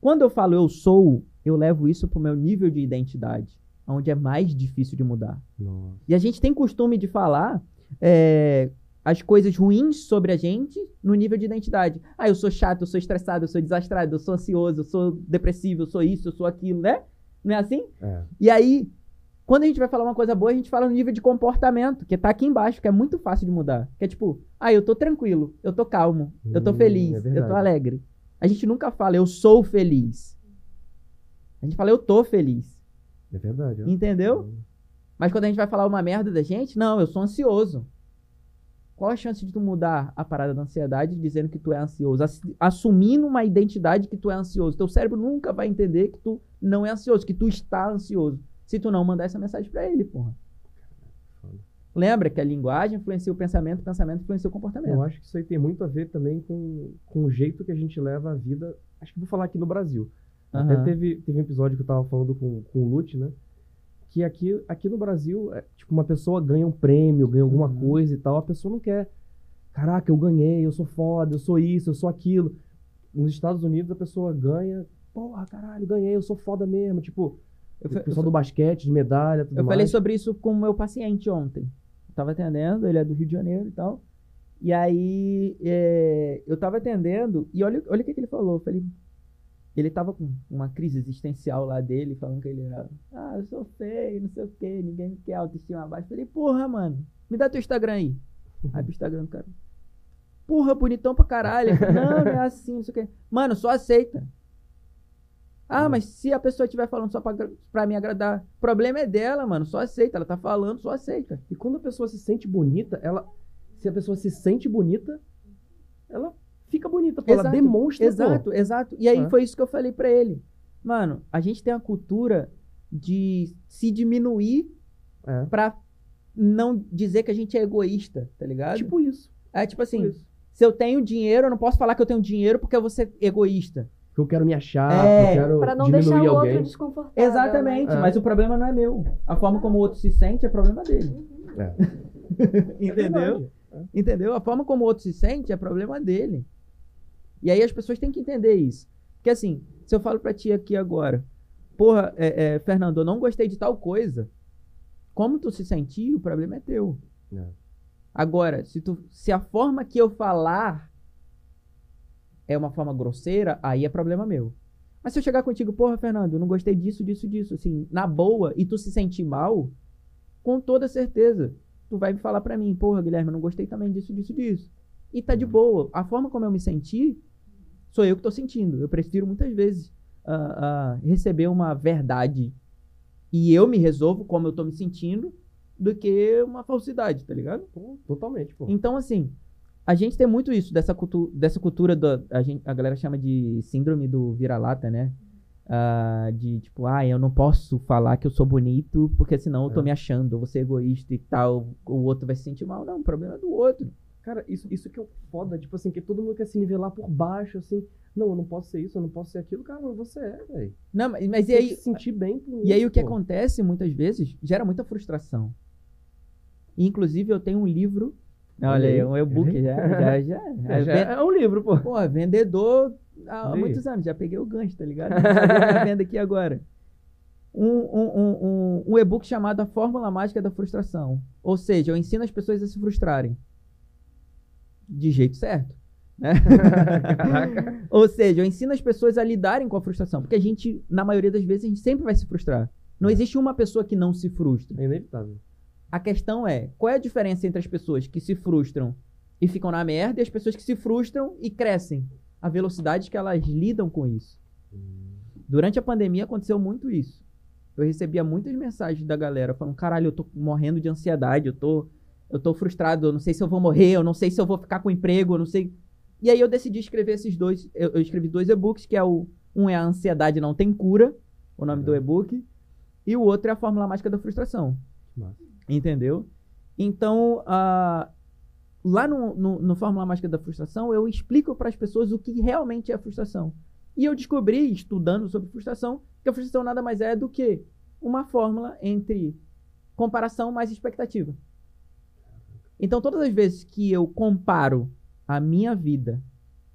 Quando eu falo eu sou, eu levo isso pro meu nível de identidade, onde é mais difícil de mudar. Nossa. E a gente tem costume de falar é, as coisas ruins sobre a gente no nível de identidade. Ah, eu sou chato, eu sou estressado, eu sou desastrado, eu sou ansioso, eu sou depressivo, eu sou isso, eu sou aquilo, né? Não é assim? É. E aí, quando a gente vai falar uma coisa boa, a gente fala no nível de comportamento, que tá aqui embaixo, que é muito fácil de mudar. Que é tipo, ah, eu tô tranquilo, eu tô calmo, eu tô Hum, feliz, é eu tô alegre. A gente nunca fala, eu sou feliz. A gente fala, eu tô feliz. É verdade. Entendeu? Mas quando a gente vai falar uma merda da gente, não, eu sou ansioso. Qual a chance de tu mudar a parada da ansiedade dizendo que tu é ansioso? Ass- Assumindo uma identidade que tu é ansioso. Teu cérebro nunca vai entender que tu não é ansioso, que tu está ansioso. Se tu não mandar essa mensagem pra ele, porra. Lembra que a linguagem influencia o pensamento, o pensamento influencia o comportamento. Eu acho que isso aí tem muito a ver também com, com o jeito que a gente leva a vida. Acho que vou falar aqui no Brasil. Até Aham. teve, teve um episódio que eu tava falando com, com o Lute, né? Que aqui, aqui no Brasil, é, tipo, uma pessoa ganha um prêmio, ganha alguma Uhum. coisa e tal, a pessoa não quer. Caraca, eu ganhei, eu sou foda, eu sou isso, eu sou aquilo. Nos Estados Unidos a pessoa ganha, porra, caralho, ganhei, eu sou foda mesmo. Tipo, Eu, o pessoal do basquete, de medalha, tudo eu mais. falei sobre isso com o meu paciente ontem. Eu tava atendendo, ele é do Rio de Janeiro e tal. E aí, é, eu tava atendendo, e olha, olha o que, que ele falou. Eu falei, ele tava com uma crise existencial lá dele, falando que ele era, ah, eu sou feio, não sei o quê, ninguém me quer autoestima abaixo. Falei, porra, mano, me dá teu Instagram aí. Aí pro Instagram do cara. Porra, bonitão pra caralho. Falei, não, não é assim, não sei o quê. Mano, só aceita. Ah, Hum. mas se a pessoa estiver falando só pra, pra me agradar, o problema é dela, mano. Só aceita. Ela tá falando, só aceita. E quando a pessoa se sente bonita, ela. Se a pessoa se sente bonita, ela fica bonita, pô, ela Exato, demonstra. pô. Exato, exato. E aí É. foi isso que eu falei pra ele. Mano, a gente tem a cultura de se diminuir É. pra não dizer que a gente é egoísta, tá ligado? Tipo isso. é tipo assim, tipo se eu tenho dinheiro, eu não posso falar que eu tenho dinheiro porque eu vou ser egoísta. Que eu quero me achar, É, que eu quero Pra não diminuir deixar o alguém. outro desconfortável. Exatamente, É. mas o problema não é meu. A forma como o outro se sente é problema dele. Uhum. É. Entendeu? É. Entendeu? A forma como o outro se sente é problema dele. E aí as pessoas têm que entender isso. Porque assim, se eu falo pra ti aqui agora, porra, é, é, Fernando, eu não gostei de tal coisa. Como tu se sentiu, o problema é teu. É. Agora, se, tu, se a forma que eu falar é uma forma grosseira, aí é problema meu. Mas se eu chegar contigo, porra, Fernando, eu não gostei disso, disso, disso, assim, na boa, e tu se sentir mal, com toda certeza, tu vai me falar pra mim, porra, Guilherme, eu não gostei também disso, disso, disso. E tá de boa. A forma como eu me senti, sou eu que tô sentindo. Eu prefiro muitas vezes ah, ah, receber uma verdade e eu me resolvo como eu tô me sentindo do que uma falsidade, tá ligado? Pô, totalmente, pô. Então, assim, a gente tem muito isso, dessa, cultu dessa cultura, da, a, gente, a galera chama de síndrome do vira-lata, né? Ah, de tipo, ah, eu não posso falar que eu sou bonito, porque senão eu tô É. me achando, eu vou ser egoísta e tal, o outro vai se sentir mal. Não, o problema é do outro. Cara, isso, isso que é foda, tipo assim, que todo mundo quer se nivelar por baixo, assim. Não, eu não posso ser isso, eu não posso ser aquilo. Cara, mas você é, velho. Não, mas, mas e aí, se sentir bem com E aí o que pô. acontece muitas vezes gera muita frustração. E, inclusive eu tenho um livro, Olha aí, um e-book olha já, já, já, É, já é um livro, pô. Pô, vendedor há, muitos anos, já peguei o gancho, tá ligado? Minha venda aqui agora. Um, um, um, um, um e-book chamado A Fórmula Mágica da Frustração. Ou seja, eu ensino as pessoas a se frustrarem. De jeito certo. Né? Ou seja, eu ensino as pessoas a lidarem com a frustração. Porque a gente, na maioria das vezes, a gente sempre vai se frustrar. Não É. existe uma pessoa que não se frustra. É inevitável. A questão é, qual é a diferença entre as pessoas que se frustram e ficam na merda e as pessoas que se frustram e crescem? A velocidade que elas lidam com isso. Durante a pandemia aconteceu muito isso. Eu recebia muitas mensagens da galera falando: caralho, eu tô morrendo de ansiedade, eu tô, eu tô frustrado, eu não sei se eu vou morrer, eu não sei se eu vou ficar com emprego, eu não sei. E aí eu decidi escrever esses dois. Eu, eu escrevi dois e-books, que é o. Um é a ansiedade não tem cura, o nome do e-book, e o outro é a fórmula mágica da frustração. Entendeu? Então, ah, lá no, no, no Fórmula Mágica da Frustração, eu explico para as pessoas o que realmente é a frustração. E eu descobri, estudando sobre frustração, que a frustração nada mais é do que uma fórmula entre comparação mais expectativa. Então, todas as vezes que eu comparo a minha vida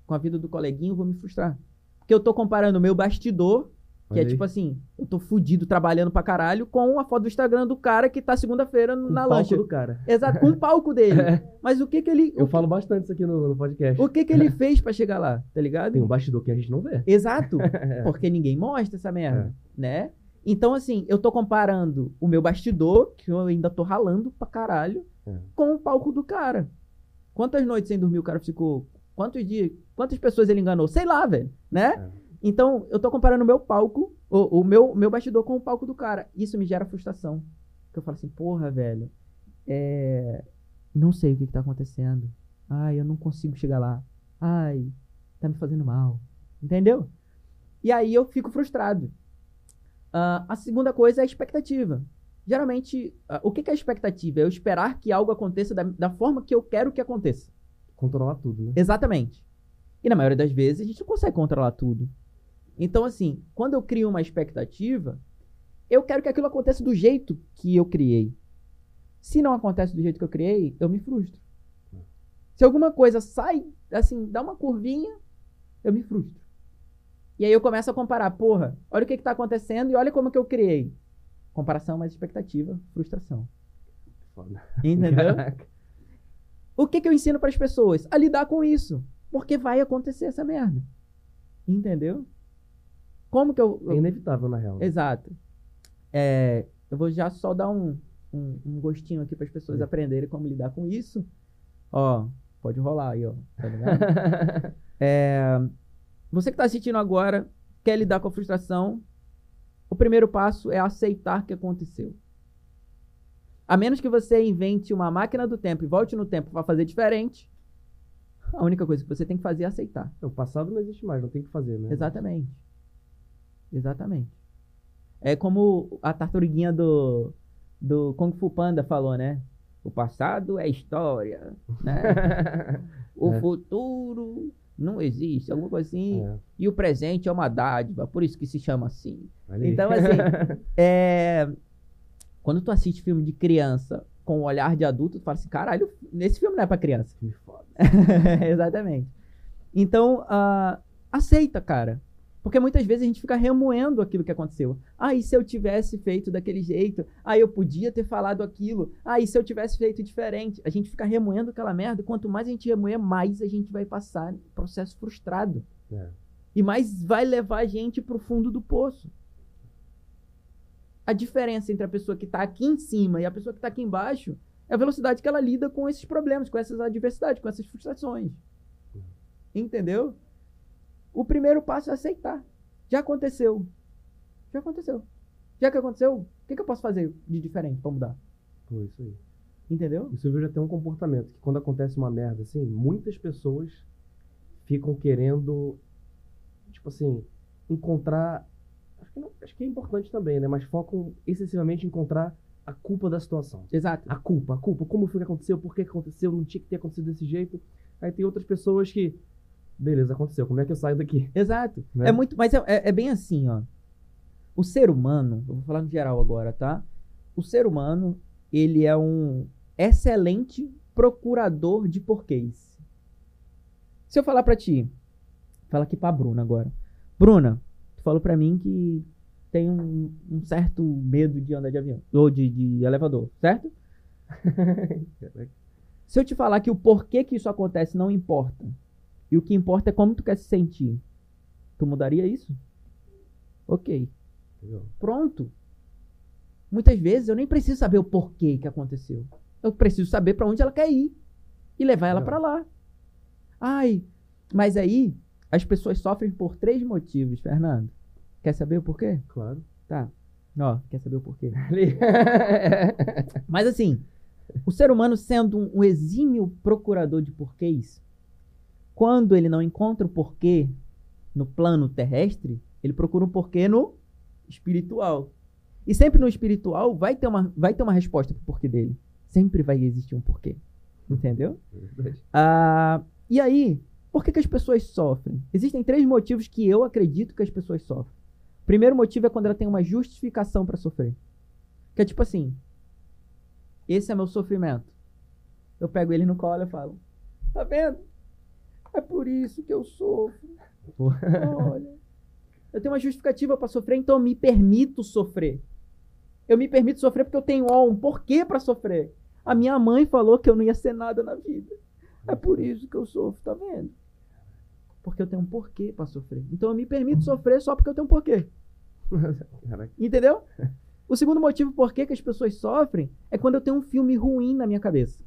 com a vida do coleguinho, eu vou me frustrar. Porque eu tô comparando o meu bastidor que Olha é aí. tipo assim, eu tô fudido trabalhando pra caralho com a foto do Instagram do cara que tá segunda-feira na o palco lancha. do cara. Exato, com o palco dele. Mas o que que ele. Eu falo bastante isso aqui no, no podcast. o que que ele fez pra chegar lá, tá ligado? Tem um bastidor que a gente não vê. Exato. Porque ninguém mostra essa merda, né? Então, assim, eu tô comparando o meu bastidor, que eu ainda tô ralando pra caralho, É. com o palco do cara. Quantas noites sem dormir o cara ficou? Quantos dias? Quantas pessoas ele enganou? Sei lá, velho, né? É. Então, eu tô comparando o meu palco, o, o meu, meu bastidor com o palco do cara. Isso me gera frustração. Porque eu falo assim, porra, velho, é... não sei o que, que tá acontecendo. Ai, eu não consigo chegar lá. Ai, tá me fazendo mal. Entendeu? E aí eu fico frustrado. Ah, a segunda coisa é a expectativa. Geralmente, ah, o que, que é a expectativa? É eu esperar que algo aconteça da, da forma que eu quero que aconteça. Controlar tudo, né? Exatamente. E na maioria das vezes a gente não consegue controlar tudo. Então, assim, quando eu crio uma expectativa, eu quero que aquilo aconteça do jeito que eu criei. Se não acontece do jeito que eu criei, eu me frustro. Se alguma coisa sai, assim, dá uma curvinha, eu me frustro. E aí eu começo a comparar, porra, olha o que, que tá acontecendo e olha como que eu criei. Comparação mais expectativa, frustração. Foda. Entendeu? Caraca. O que, que eu ensino para as pessoas? A lidar com isso. Porque vai acontecer essa merda. Entendeu? Como que eu. É inevitável, na real. Exato. É, eu vou já só dar um, um, um gostinho aqui para as pessoas Sim. aprenderem como lidar com isso. Ó, pode rolar aí, ó. Tá ligado? É, você que está assistindo agora, quer lidar com a frustração, o primeiro passo é aceitar que aconteceu. A menos que você invente uma máquina do tempo e volte no tempo para fazer diferente, a única coisa que você tem que fazer é aceitar. o passado não existe mais, não tem que fazer, né? Exatamente. Exatamente. É como a tartaruguinha do, do Kung Fu Panda falou, né? O passado é história, né? O É. futuro não existe, alguma coisa assim. É, E o presente é uma dádiva, por isso que se chama assim. aí. Então, assim, é... quando tu assiste filme de criança com o olhar de adulto, tu fala assim, caralho, nesse filme não é pra criança. Que foda. Exatamente. Então, ah, aceita, cara. Porque muitas vezes a gente fica remoendo aquilo que aconteceu. Ah, e se eu tivesse feito daquele jeito? Ah, eu podia ter falado aquilo. Ah, e se eu tivesse feito diferente? A gente fica remoendo aquela merda. Quanto mais a gente remoer, mais a gente vai passar processo frustrado. É. E mais vai levar a gente pro fundo do poço. A diferença entre a pessoa que tá aqui em cima e a pessoa que tá aqui embaixo é a velocidade que ela lida com esses problemas, com essas adversidades, com essas frustrações. Entendeu? O primeiro passo é aceitar. Já aconteceu. Já aconteceu. Já que aconteceu, o que, que eu posso fazer de diferente pra mudar? Pô, isso aí. Entendeu? O Silvio já tem um comportamento que quando acontece uma merda assim, muitas pessoas ficam querendo, tipo assim, encontrar. Acho que, não- acho que é importante também, né? Mas focam excessivamente em encontrar a culpa da situação. Exato. A culpa, a culpa, como foi que aconteceu, por que aconteceu, não tinha que ter acontecido desse jeito. Aí tem outras pessoas que, beleza, aconteceu, como é que eu saio daqui? Exato. Né? É muito, mas é, é- é bem assim, ó. O ser humano, eu vou falar no geral agora, tá? O ser humano, ele é um excelente procurador de porquês. Se eu falar pra ti, fala aqui pra Bruna agora. Bruna, tu falou pra mim que tem um, um certo medo de andar de avião, ou de, de elevador, certo? Se eu te falar que o porquê que isso acontece não importa, e o que importa é como tu quer se sentir, tu mudaria isso? Ok. Entendeu? Pronto. Muitas vezes eu nem preciso saber o porquê que aconteceu. Eu preciso saber pra onde ela quer ir e levar ela pra lá. Ai, mas aí as pessoas sofrem por três motivos, Fernando. Quer saber o porquê? Claro. Tá. Ó, quer saber o porquê? Mas assim, o ser humano sendo um exímio procurador de porquês, quando ele não encontra o porquê no plano terrestre, ele procura um porquê no espiritual. E sempre no espiritual vai ter uma, vai ter uma resposta pro porquê dele. Sempre vai existir um porquê. Entendeu? Verdade. Ah, e aí, por que, que as pessoas sofrem? Existem três motivos que eu acredito que as pessoas sofrem. O primeiro motivo é quando ela tem uma justificação para sofrer. Que é tipo assim: esse é meu sofrimento. Eu pego ele no colo e falo: Tá vendo? É por isso que eu sofro. Olha, eu tenho uma justificativa para sofrer, então eu me permito sofrer. Eu me permito sofrer porque eu tenho um porquê para sofrer. A minha mãe falou que eu não ia ser nada na vida. É por isso que eu sofro, tá vendo? Porque eu tenho um porquê para sofrer. Então eu me permito sofrer só porque eu tenho um porquê. Entendeu? O segundo motivo por que as pessoas sofrem é quando eu tenho um filme ruim na minha cabeça.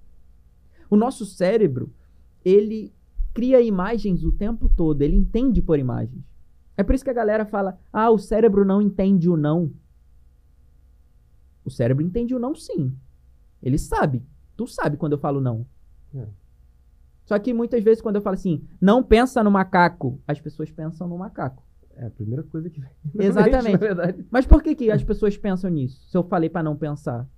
O nosso cérebro, ele cria imagens o tempo todo, ele entende por imagens. É por isso que a galera fala: "Ah, o cérebro não entende o não". O cérebro entende o não sim. Ele sabe. Tu sabe quando eu falo não. É. Só que muitas vezes quando eu falo assim: "Não pensa no macaco", as pessoas pensam no macaco. É a primeira coisa que vem. Exatamente. Mas por que, que as pessoas pensam nisso? Se eu falei pra não pensar.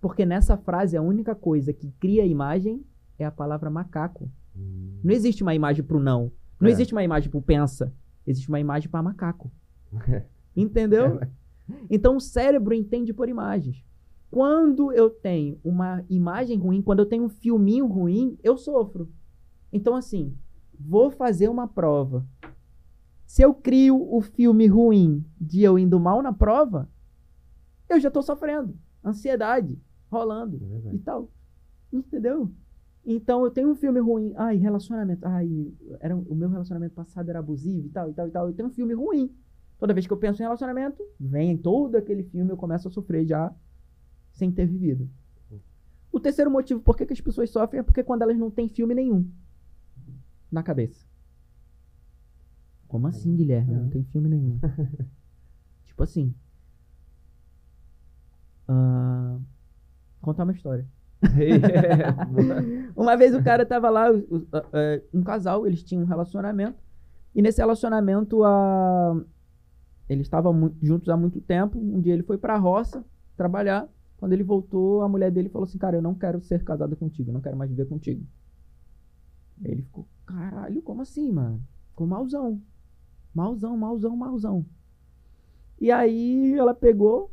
Porque nessa frase a única coisa que cria imagem é a palavra macaco. Não existe uma imagem pro não. Não É. existe uma imagem pro pensa. Existe uma imagem pra macaco. Entendeu? É, Então o cérebro entende por imagens. Quando eu tenho uma imagem ruim, quando eu tenho um filminho ruim, eu sofro. Então, assim, vou fazer uma prova. Se eu crio o filme ruim de eu indo mal na prova, eu já tô sofrendo. Ansiedade rolando É e tal. Entendeu? Então eu tenho um filme ruim. Ai, relacionamento. Ai, era, o meu relacionamento passado era abusivo e tal, e tal, e tal. Eu tenho um filme ruim. Toda vez que eu penso em relacionamento, vem todo aquele filme eu começo a sofrer já sem ter vivido. O terceiro motivo por que, que as pessoas sofrem é porque quando elas não têm filme nenhum na cabeça. Como assim, Guilherme? Não tem filme nenhum. tipo assim. ah, contar uma história. Uma vez o cara tava lá, o- o- a- é, um casal, eles tinham um relacionamento. E nesse relacionamento, a... eles estavam juntos há muito tempo. Um dia ele foi pra roça trabalhar. Quando ele voltou, a mulher dele falou assim: Cara, eu não quero ser casada contigo, não quero mais viver contigo. Ele ficou: Caralho, como assim, mano? Ficou malzão. Malzão, malzão, malzão. E aí ela pegou,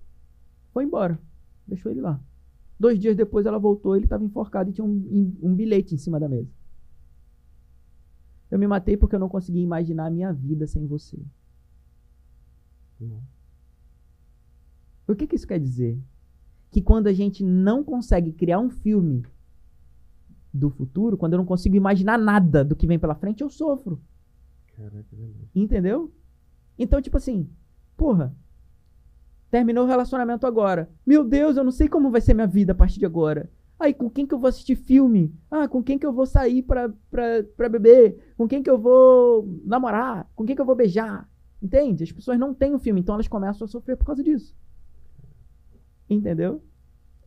foi embora. Deixou ele lá. Dois dias depois ela voltou, ele estava enforcado e tinha um, um bilhete em cima da mesa. Eu me matei porque eu não conseguia imaginar a minha vida sem você. O que, que isso quer dizer? Que quando a gente não consegue criar um filme do futuro, quando eu não consigo imaginar nada do que vem pela frente, eu sofro. Caraca, é. Entendeu? Então, tipo assim, porra, terminou o relacionamento agora. Meu Deus, eu não sei como vai ser minha vida a partir de agora. Aí, com quem que eu vou assistir filme? Ah, com quem que eu vou sair pra, pra, pra beber? Com quem que eu vou namorar? Com quem que eu vou beijar? Entende? As pessoas não têm um filme, então elas começam a sofrer por causa disso. Entendeu?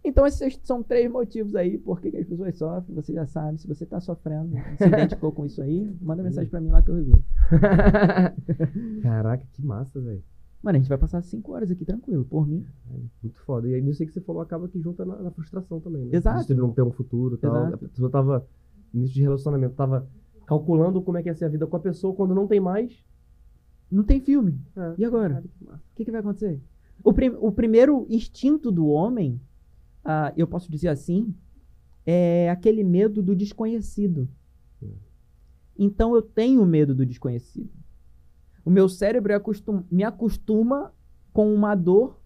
Então, esses são três motivos aí por que que as pessoas sofrem. Você já sabe. Se você tá sofrendo, se identificou com isso aí, manda mensagem pra mim lá que eu resolvo. Caraca, que massa, velho. Mano, a gente vai passar cinco horas aqui tranquilo, por mim. É, muito foda. E aí, nisso aí que você falou, acaba que junta na, na frustração também, né? Exato. De não ter um futuro e tal. Exato. A pessoa tava, início de relacionamento, tava calculando como é que ia ser a vida com a pessoa, quando não tem mais. Não tem filme. É. E agora? O que, que vai acontecer? O, prim- o primeiro instinto do homem, ah, eu posso dizer assim, é aquele medo do desconhecido. Hum. Então eu tenho medo do desconhecido. O meu cérebro é acostum- me acostuma com uma dor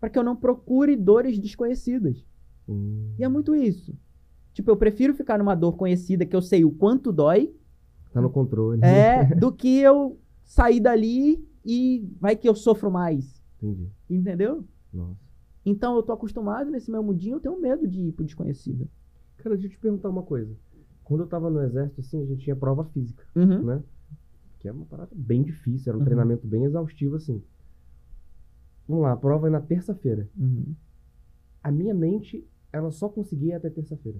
para que eu não procure dores desconhecidas. Hum, E é muito isso. Tipo, eu prefiro ficar numa dor conhecida que eu sei o quanto dói, Tá no controle. é, do que eu sair dali e vai que eu sofro mais. Entendi. Entendeu? Nossa. Então eu tô acostumado nesse meu mundinho, eu tenho medo de ir pro desconhecido. Cara, deixa eu te perguntar uma coisa. Quando eu tava no exército, assim, a gente tinha prova física, Uhum. né? Que é uma parada bem difícil, era um Uhum. treinamento bem exaustivo, assim. Vamos lá, a prova é na terça-feira. Uhum. A minha mente, ela só conseguia até terça-feira.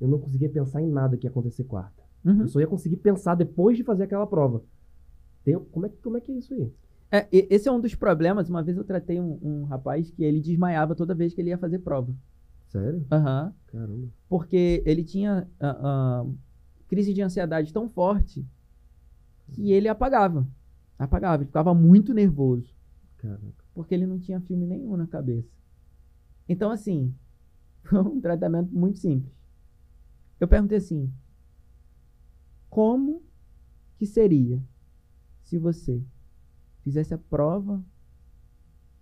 Eu não conseguia pensar em nada que ia acontecer quarta. Uhum. Eu só ia conseguir pensar depois de fazer aquela prova. Tem- como, é, que- como é que é isso aí? É, esse é um dos problemas. Uma vez eu tratei um, um rapaz que ele desmaiava toda vez que ele ia fazer prova. Sério? Aham. Caramba. Porque ele tinha ah, ah, crise de ansiedade tão forte que ele apagava. Apagava, ele ficava muito nervoso. Caraca. Porque ele não tinha filme nenhum na cabeça. Então, assim, foi um tratamento muito simples. Eu perguntei assim: como que seria se você fizesse a prova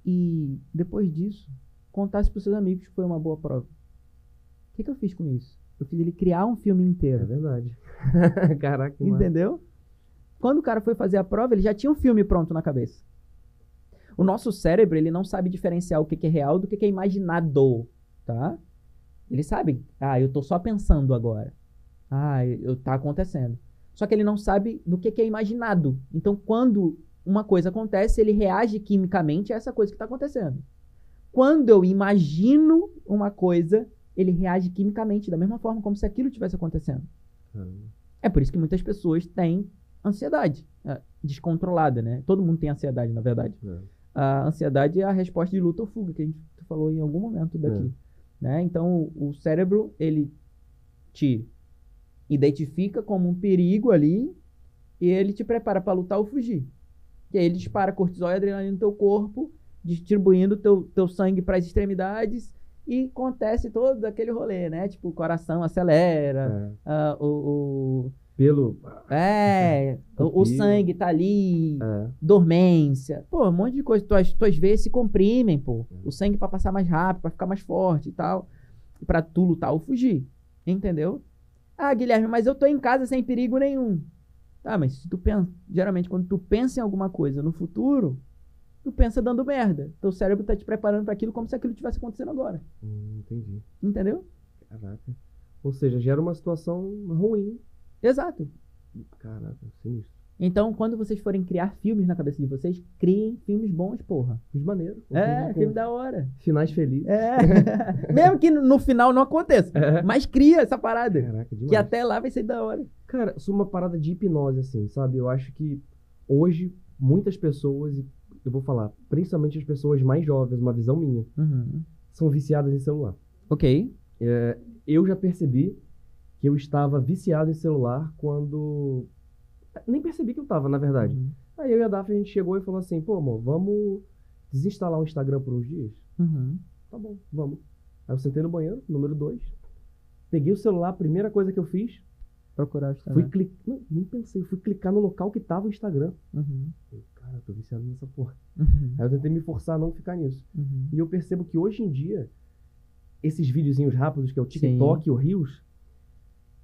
e depois disso contasse para seus amigos que foi uma boa prova? O que, que eu fiz com isso? Eu fiz ele criar um filme É inteiro. verdade. Caraca, que massa. Quando o cara foi fazer a prova, ele já tinha um filme pronto na cabeça. O nosso cérebro, ele não sabe diferenciar o que que é real do que que é imaginado, tá? Ele sabe, ah, eu tô só pensando agora. Ah, eu, tá acontecendo. Só que ele não sabe do que que é imaginado. Então, quando uma coisa acontece, ele reage quimicamente a essa coisa que está acontecendo. Quando eu imagino uma coisa, ele reage quimicamente da mesma forma como se aquilo tivesse acontecendo. Caramba. É por isso que muitas pessoas têm ansiedade é, descontrolada, né? Todo mundo tem ansiedade, na verdade. É. A ansiedade é a resposta de luta ou fuga, que a gente falou em algum momento daqui. Né? Então, o cérebro, ele te identifica como um perigo ali e ele te prepara para lutar ou fugir. E aí ele dispara cortisol e adrenalina no teu corpo, distribuindo teu, teu sangue para as extremidades e acontece todo aquele rolê, né? Tipo, o coração acelera, É. ah, o, o- Pelo. é, o, o sangue tá ali, É. dormência, pô, um monte de coisa. Tuas, tuas veias se comprimem, pô. O sangue pra passar mais rápido, pra ficar mais forte e tal. E pra tu lutar ou fugir. Entendeu? Ah, Guilherme, mas eu tô em casa sem perigo nenhum. Tá, mas se tu pensa. Geralmente, quando tu pensa em alguma coisa no futuro, tu pensa dando merda. Teu cérebro tá te preparando pra aquilo como se aquilo tivesse acontecendo agora. Hum, entendi. Entendeu? Caraca. Ou seja, gera uma situação ruim. Exato. Caraca, sinistro. Então, quando vocês forem criar filmes na cabeça de vocês, criem filmes bons, porra. Fiz maneiro. Um É, filme da hora. Finais felizes. É. Mesmo que no final não aconteça. É. Mas cria essa parada. Caraca, demais. Que até lá vai ser da hora. Cara, isso é uma parada de hipnose, assim, sabe? Eu acho que hoje muitas pessoas, e eu vou falar, principalmente as pessoas mais jovens, uma visão minha, são viciadas em celular. Ok. É, eu já percebi que eu estava viciado em celular quando. Nem percebi que eu tava, na verdade. Uhum. Aí eu e a Daphne, a gente chegou e falou assim: pô, amor, vamos desinstalar o Instagram por uns dias? Uhum. Tá bom, vamos. Aí eu sentei no banheiro, número 2. Peguei o celular, a primeira coisa que eu fiz, Procurar o fui Instagram. clicar. Nem pensei, fui clicar no local que tava o Instagram. Uhum. Cara, eu tô viciado nessa porra. Uhum. Aí eu tentei me forçar a não ficar nisso. Uhum. E eu percebo que hoje em dia, esses videozinhos rápidos, que é o TikTok e o Reels,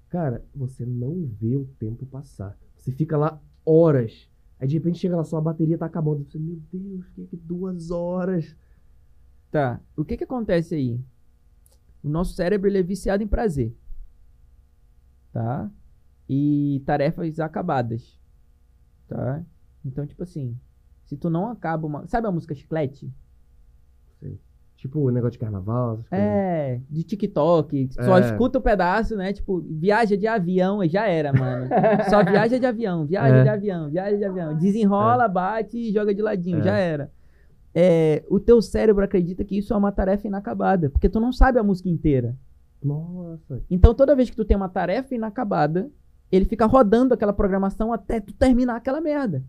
cara, você não vê o tempo passar. Você fica lá horas. Aí de repente chega lá, sua bateria tá acabando. Você, meu Deus, que que duas horas? Tá. O que que acontece aí? O nosso cérebro ele é viciado em prazer. Tá? E tarefas acabadas. Tá? Então, tipo assim, se tu não acaba uma. Sabe a música Chiclete? Tipo o negócio de carnaval. essas coisas. É, de TikTok, só É. escuta o pedaço, né? Tipo, viaja de avião, e já era, mano. Só viaja de avião, viaja É. de avião, viaja de avião. Desenrola, bate e joga de ladinho, É. já era. É, o teu cérebro acredita que isso é uma tarefa inacabada, porque tu não sabe a música inteira. Nossa. Então, toda vez que tu tem uma tarefa inacabada, ele fica rodando aquela programação até tu terminar aquela merda.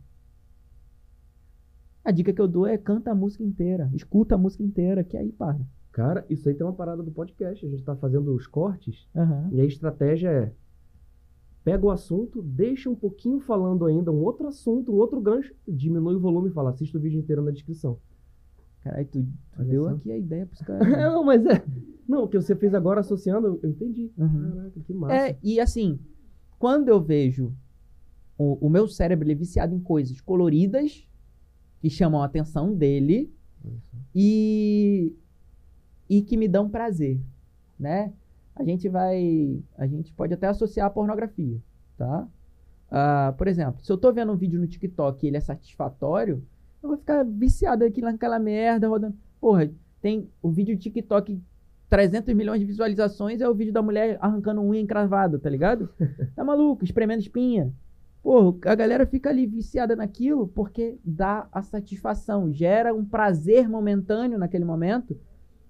A dica que eu dou é canta a música inteira, escuta a música inteira, que aí para. Cara, isso aí tem uma parada do podcast. A gente tá fazendo os cortes Aham. e a estratégia é pega o assunto, deixa um pouquinho falando ainda, um outro assunto, um outro gancho, diminui o volume e fala, assista o vídeo inteiro na descrição. Caralho, tu, tu deu só. aqui a ideia pros caras. né? não, mas é. Não, o que você fez agora associando, eu entendi. Uhum. Caraca, que massa. É, e assim, quando eu vejo o, o meu cérebro ele é viciado em coisas coloridas que chamam a atenção dele e, e que me dão prazer, né? A gente vai, a gente pode até associar a pornografia, tá? Ah, por exemplo, se eu tô vendo um vídeo no TikTok e ele é satisfatório, eu vou ficar viciado aqui naquela merda rodando. Porra, tem o vídeo de TikTok 300 milhões de visualizações é o vídeo da mulher arrancando unha encravada, tá ligado? Tá maluco, espremendo espinha. Pô, a galera fica ali viciada naquilo porque dá a satisfação, gera um prazer momentâneo naquele momento.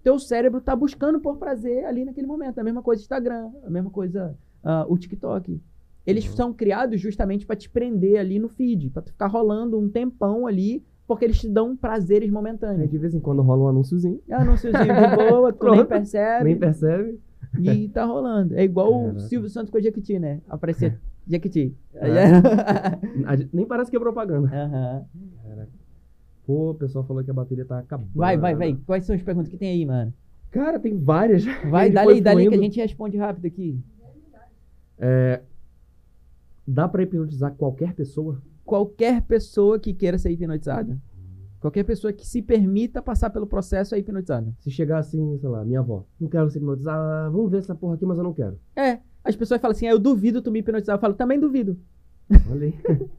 Teu cérebro tá buscando por prazer ali naquele momento. A mesma coisa Instagram, a mesma coisa ah, o TikTok. Eles Uhum. são criados justamente para te prender ali no feed, para tu ficar rolando um tempão ali, porque eles te dão prazeres momentâneos. de vez em quando rola um anúnciozinho, Anúnciozinho de boa, tu nem percebe. nem percebe. E tá rolando. É igual o Caraca. Silvio Santos com a Jequiti, né? Aparecia Jequiti. É. A gente- Nem parece que é propaganda. Aham. Caraca. Pô, o pessoal falou que a bateria tá acabando. Vai, vai, vai. Quais são as perguntas que tem aí, mano? Cara, tem várias. Vai, gente dá foi ali, dá ali que a gente responde rápido aqui. Dá pra hipnotizar qualquer pessoa? Qualquer pessoa que queira ser hipnotizada. Qualquer pessoa que se permita passar pelo processo é hipnotizada. Se chegar assim, sei lá, minha avó, não quero ser hipnotizada, vamos ver essa porra aqui, mas eu não quero. É, as pessoas falam assim, ah, eu duvido tu me hipnotizar. Eu falo, também duvido. Olha aí.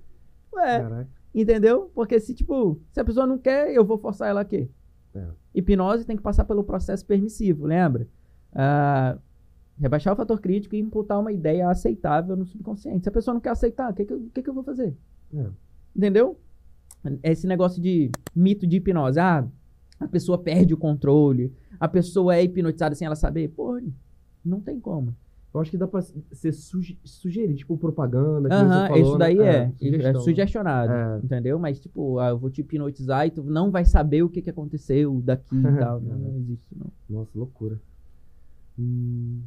Ué, Caraca. entendeu? Porque se, tipo, se a pessoa não quer, eu vou forçar ela a quê? É. Hipnose tem que passar pelo processo permissivo, lembra? Ah, rebaixar o fator crítico e imputar uma ideia aceitável no subconsciente. Se a pessoa não quer aceitar, o que, que, que eu vou fazer? É. Entendeu? Esse negócio de mito de hipnose. Ah, a pessoa perde o controle, a pessoa é hipnotizada sem ela saber. Pô, não tem como. Eu acho que dá pra ser suge- sugerir, tipo propaganda. Aham, você falou, isso daí né? é. É, sugestão. sugestionado. É. Entendeu? Mas, tipo, ah, eu vou te hipnotizar e tu não vai saber o que, que aconteceu daqui e tal. Não, não existe, não. Nossa, loucura. Hum.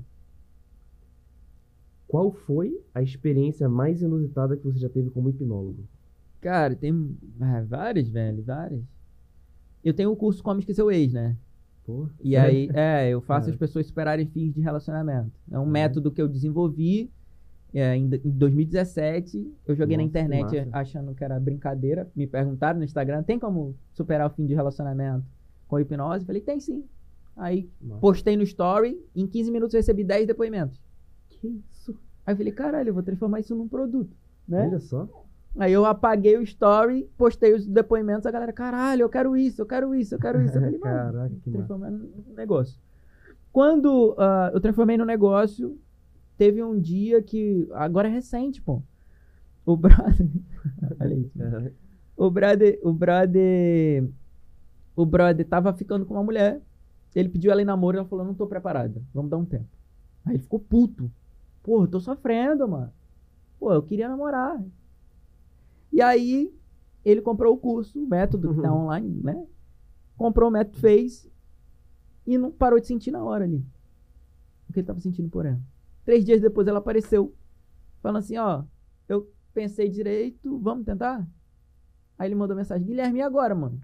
Qual foi a experiência mais inusitada que você já teve como hipnólogo? Cara, tem ah, várias, velho, várias. Eu tenho o curso Como Esquecer o Ex, né? Pô, E aí, é, eu faço É. as pessoas superarem fins de relacionamento. É um Uhum. método que eu desenvolvi é, em, em 2017. Eu joguei na Nossa, que internet massa. achando que era brincadeira. Me perguntaram no Instagram, tem como superar o fim de relacionamento com hipnose? Falei, tem sim. Aí Massa. postei no story, em 15 minutos eu recebi 10 depoimentos. Que isso? Aí eu falei, caralho, eu vou transformar isso num produto, né? Olha só. Aí eu apaguei o story, postei os depoimentos, a galera, caralho, eu quero isso, eu quero isso, eu quero isso. Eu falei, Caraca, que num negócio. Quando ah, eu transformei no negócio, teve um dia que. Agora é recente, pô. O brother. Olha isso. Caraca. O brother. O brother. O brother tava ficando com uma mulher. Ele pediu ela em namoro e ela falou: Não tô preparada. Vamos dar um tempo. Aí ele ficou puto. Pô, eu tô sofrendo, mano. Pô, eu queria namorar. E aí, ele comprou o curso, o método que tá Uhum. online, né? Comprou o método, fez. E não parou de sentir na hora ali. O que ele tava sentindo por ela. Três dias depois ela apareceu. Falando assim, ó. Eu pensei direito, vamos tentar? Aí ele mandou mensagem, Guilherme, e agora, mano?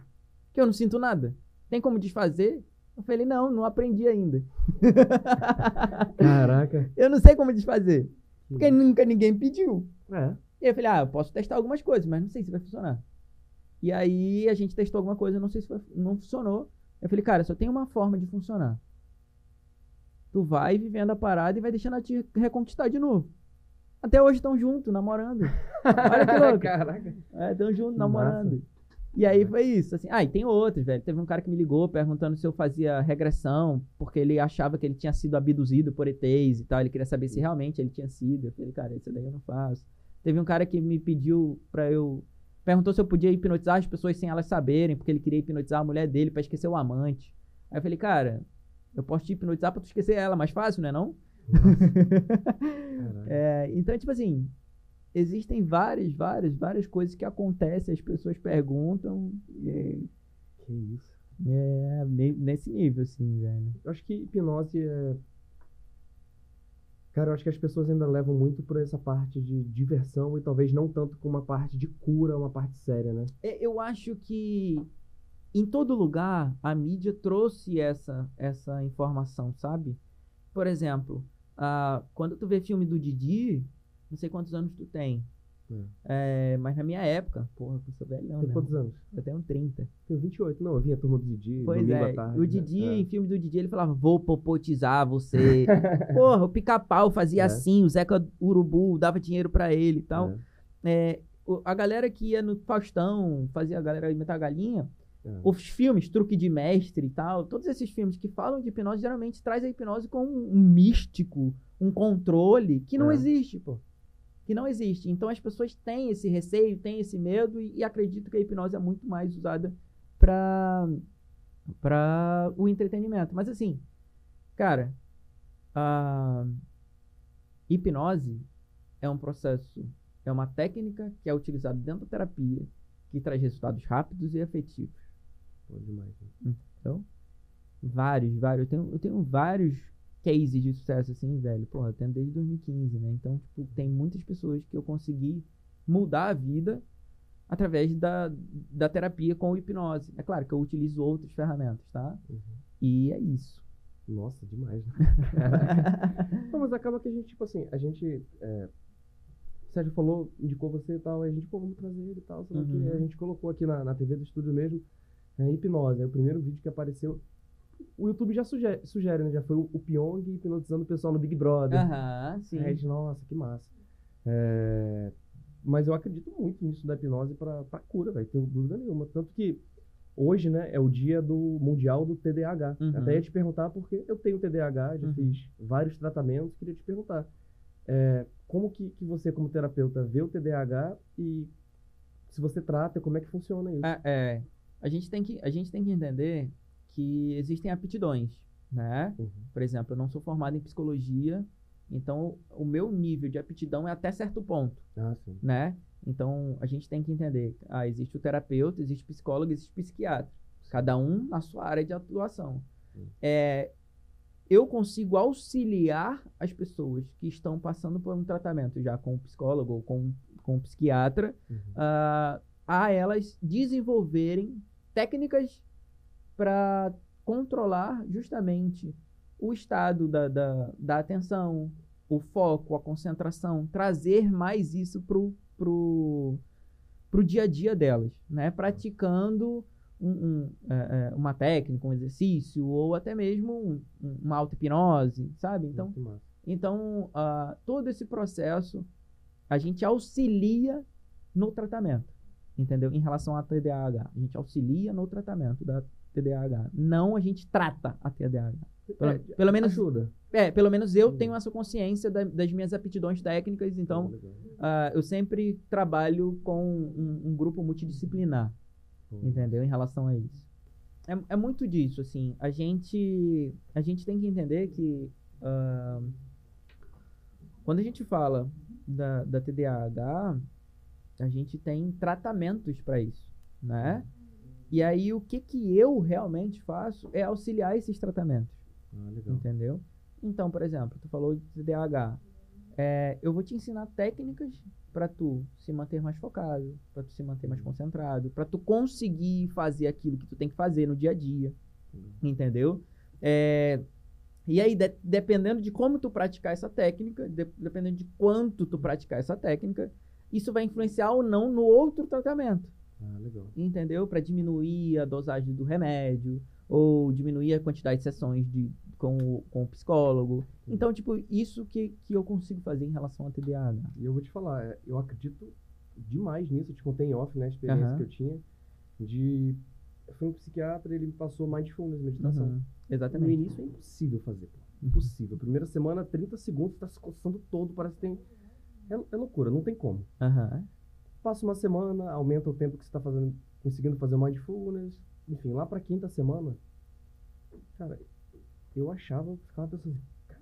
Que eu não sinto nada. Tem como desfazer? Eu falei, não, não aprendi ainda. Caraca. eu não sei como desfazer. Porque nunca ninguém pediu. É. E eu falei, ah, eu posso testar algumas coisas, mas não sei se vai funcionar. E aí a gente testou alguma coisa, não sei se foi- não funcionou. Eu falei, cara, só tem uma forma de funcionar. Tu vai vivendo a parada e vai deixando ela te reconquistar de novo. Até hoje estão juntos, namorando. Olha que louco. Caraca. É, estão juntos, Que namorando. E aí foi isso, assim. Ah, e tem outros, velho. Teve um cara que me ligou perguntando se eu fazia regressão, porque ele achava que ele tinha sido abduzido por ETs e tal. Ele queria saber se realmente ele tinha sido. Eu falei, cara, isso daí eu não faço. Teve um cara que me pediu pra eu. Perguntou se eu podia hipnotizar as pessoas sem elas saberem, porque ele queria hipnotizar a mulher dele pra esquecer o amante. Aí eu falei, cara, eu posso te hipnotizar pra tu esquecer ela, mais fácil, não é não? É, então, tipo assim, existem várias, várias, várias coisas que acontecem, as pessoas perguntam, e Que isso. é, ne- nesse nível, assim, velho. Eu acho que hipnose é. Cara, eu acho que as pessoas ainda levam muito por essa parte de diversão e talvez não tanto com uma parte de cura, uma parte séria, né? É, Eu acho que em todo lugar a mídia trouxe essa, essa informação, sabe? Por exemplo, ah, quando tu vê filme do Didi, não sei quantos anos tu tem, é, mas na minha época, porra, eu sou velhão, Tem né? quantos anos? Eu tenho 30. Tenho 28. Não, eu vi a turma do Didi, Pois domingo é, à tarde. o né? Didi, É. em filme do Didi, ele falava, vou popotizar você. Porra, o pica-pau fazia É. assim, o Zeca Urubu dava dinheiro pra ele e tal. É. É, a galera que ia no Faustão, fazia a galera imitar a galinha, É. os filmes, Truque de Mestre e tal, todos esses filmes que falam de hipnose, geralmente traz a hipnose com um, um místico, um controle que não É. existe, pô. Que não existe. Então as pessoas têm esse receio, têm esse medo e, e acreditam que a hipnose é muito mais usada pra, pra o entretenimento. Mas assim, cara, a hipnose é um processo, é uma técnica que é utilizada dentro da terapia que traz resultados rápidos e efetivos. Pô, demais. né? Então, vários, vários. Eu tenho, eu tenho vários cases de sucesso assim, velho. Porra, eu tenho desde 2015, né? Então, tipo, tem muitas pessoas que eu consegui mudar a vida através da, da terapia com hipnose. É claro que eu utilizo outras ferramentas, tá? Uhum. E é isso. Nossa, demais, né? Não, mas acaba que a gente, tipo assim, a gente. É, o Sérgio falou, indicou você e tal, aí a gente, pô, vamos trazer ele e tal. Uhum. a gente colocou aqui na, na TV do estúdio mesmo, é, hipnose. Aí o primeiro vídeo que apareceu. O YouTube já sugere, sugere né? Já foi o, o Pyong hipnotizando o pessoal no Big Brother. Aham, sim. Aí a gente, nossa, que massa. É, mas eu acredito muito nisso da hipnose pra, pra cura, velho, tenho dúvida nenhuma. Tanto que hoje, né, é o dia do Mundial do TDAH. Uhum. Até ia te perguntar, porque eu tenho TDAH, já Uhum. fiz vários tratamentos, queria te perguntar. é, como que, que você, como terapeuta, vê o TDAH e se você trata, como é que funciona isso? É, é. a, gente tem que, a gente tem que entender que existem aptidões, né? Uhum. Por exemplo, eu não sou formado em psicologia, então o meu nível de aptidão é até certo ponto, Ah, né? Então a gente tem que entender, ah, existe o terapeuta, existe o psicólogo, existe o psiquiatra, cada um na sua área de atuação. Sim. É, eu consigo auxiliar as pessoas que estão passando por um tratamento já com o psicólogo ou com, com o psiquiatra Uhum. ah, a elas desenvolverem técnicas para controlar justamente o estado da, da, da atenção, o foco, a concentração, trazer mais isso pro, pro, pro dia a dia delas, né? Praticando um- um, é, é, uma técnica, um exercício, ou até mesmo um- um- uma auto-hipnose, sabe? Então, Muito massa. então, ah, todo esse processo a gente auxilia no tratamento, entendeu? Em relação à TDAH, a gente auxilia no tratamento da TDAH, não a gente trata a TDAH. Pelo, É, pelo menos, ajuda. é, pelo menos eu Sim. tenho essa consciência da- das minhas aptidões técnicas, então ah, eu sempre trabalho com um, um grupo multidisciplinar entendeu? Em relação a isso. É, é muito disso, assim. A gente, a gente tem que entender que ah, quando a gente fala da, da TDAH, a gente tem tratamentos para isso, né? E aí o que que eu realmente faço é auxiliar esses tratamentos. Ah, legal. Entendeu? Então, por exemplo, tu falou de TDAH. É, eu vou te ensinar técnicas para tu se manter mais focado, para tu se manter mais concentrado, para tu conseguir fazer aquilo que tu tem que fazer no dia a dia. Entendeu? É, e aí, de- dependendo de como tu praticar essa técnica, de- dependendo de quanto tu praticar essa técnica, isso vai influenciar ou não no outro tratamento Ah, legal. entendeu? Para diminuir a dosagem do remédio ou diminuir a quantidade de sessões de, com, o, com o psicólogo. Então, tipo, isso que, que eu consigo fazer em relação a TDAH. E eu vou te falar, é, eu acredito demais nisso, eu te contei em off, né, a experiência Aham. que eu tinha. De. Eu fui um psiquiatra, ele me passou mindfulness, meditação. Uhum, No Exatamente. início é impossível fazer, pô. Impossível. Primeira semana, 30 segundos, tá se coçando todo, parece que tem. É, é loucura, não tem como. Aham. Passa uma semana, aumenta o tempo que você tá fazendo, conseguindo fazer o mindfulness. Enfim, lá pra quinta semana, cara, eu achava, ficava pensando, assim, cara,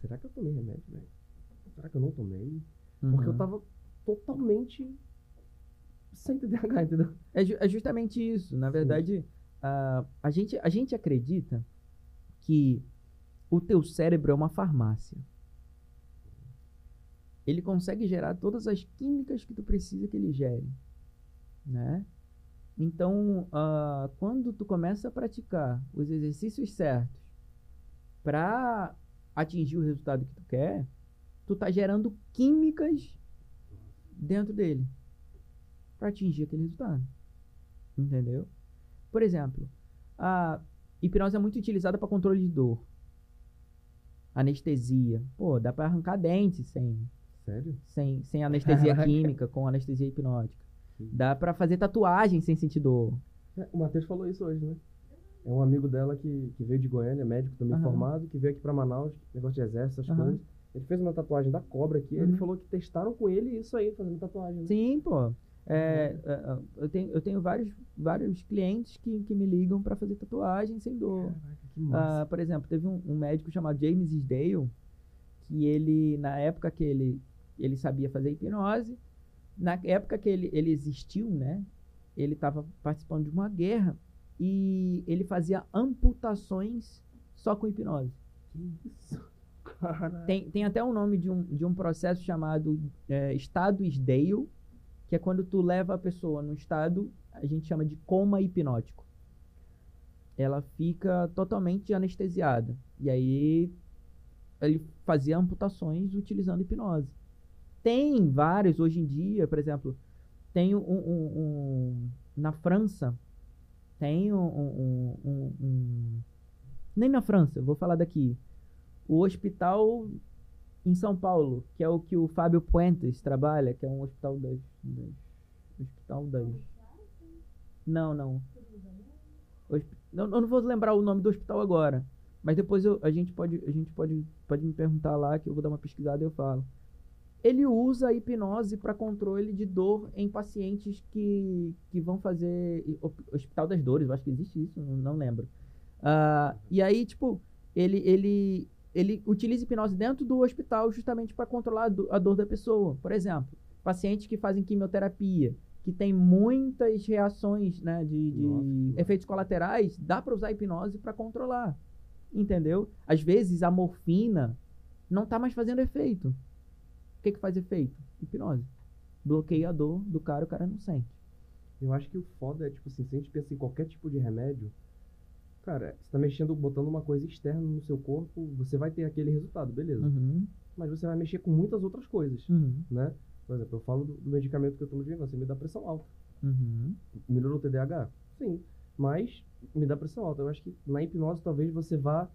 será que eu tomei remédio, velho? Será que eu não tomei? Porque eu Uhum. tava totalmente sem TDAH, entendeu? É, ju- é justamente isso. Na verdade, a, a, gente, a gente acredita que o teu cérebro é uma farmácia. Ele consegue gerar todas as químicas que tu precisa que ele gere, né? Então, ah, quando tu começa a praticar os exercícios certos para atingir o resultado que tu quer, tu tá gerando químicas dentro dele para atingir aquele resultado. Entendeu? Por exemplo, a hipnose é muito utilizada para controle de dor. Anestesia. Pô, dá para arrancar dente sem, Sério? sem, sem anestesia Caraca. química, com anestesia hipnótica. Sim. Dá para fazer tatuagem sem sentir dor. É, o Matheus falou isso hoje, né? É um amigo dela que, que veio de Goiânia, médico também Aham. formado, que veio aqui pra Manaus, negócio de exército, essas Aham. coisas. Ele fez uma tatuagem da cobra aqui, ele Uhum. falou que testaram com ele isso aí, fazendo tatuagem. Né? Sim, pô. É, é, é, eu tenho, eu tenho vários, vários clientes que, que me ligam para fazer tatuagem sem dor. Caraca, massa. por exemplo, teve um, um médico chamado James Isdale, que ele, na época que ele, ele sabia fazer hipnose, na época que ele, ele existiu, né? Ele estava participando de uma guerra e ele fazia amputações só com hipnose. que isso? Tem, tem até o nome de um, de um processo chamado é, estado Isdale, que é quando tu leva a pessoa num estado, a gente chama de coma hipnótico. Ela fica totalmente anestesiada. E aí ele fazia amputações utilizando hipnose. Tem vários hoje em dia, por exemplo, tem um, um- um- na França, tem um, um- nem na França, vou falar daqui, o hospital em São Paulo, que é o que o Fábio Puentes trabalha, que é um hospital das, das hospital das não, não. Hosp- não, eu não vou lembrar o nome do hospital agora, mas depois eu- a gente pode a gente pode pode me perguntar lá que eu vou dar uma pesquisada e eu falo. Ele usa a hipnose para controle de dor em pacientes que, que vão fazer Hospital das Dores, eu acho que existe isso, não, lembro. Ah, e aí, tipo, ele, ele, ele utiliza hipnose dentro do hospital justamente para controlar a, do- a dor da pessoa. Por exemplo, pacientes que fazem quimioterapia, que tem muitas reações né, de, de Nossa, efeitos colaterais, dá para usar a hipnose para controlar. Entendeu? Às vezes a morfina não tá mais fazendo efeito. O que, que faz efeito? Hipnose. Bloqueia a dor do cara, o cara não sente. Eu acho que o foda é, tipo assim, se a gente pensa em qualquer tipo de remédio, cara, você tá mexendo, botando uma coisa externa no seu corpo, você vai ter aquele resultado, beleza. Uhum, Mas você vai mexer com muitas outras coisas, uhum, né? Por exemplo, eu falo do, do medicamento que eu tomo de você me dá pressão alta. uhum. Melhorou o TDAH? Sim. Mas me dá pressão alta. Eu acho que na hipnose talvez você vá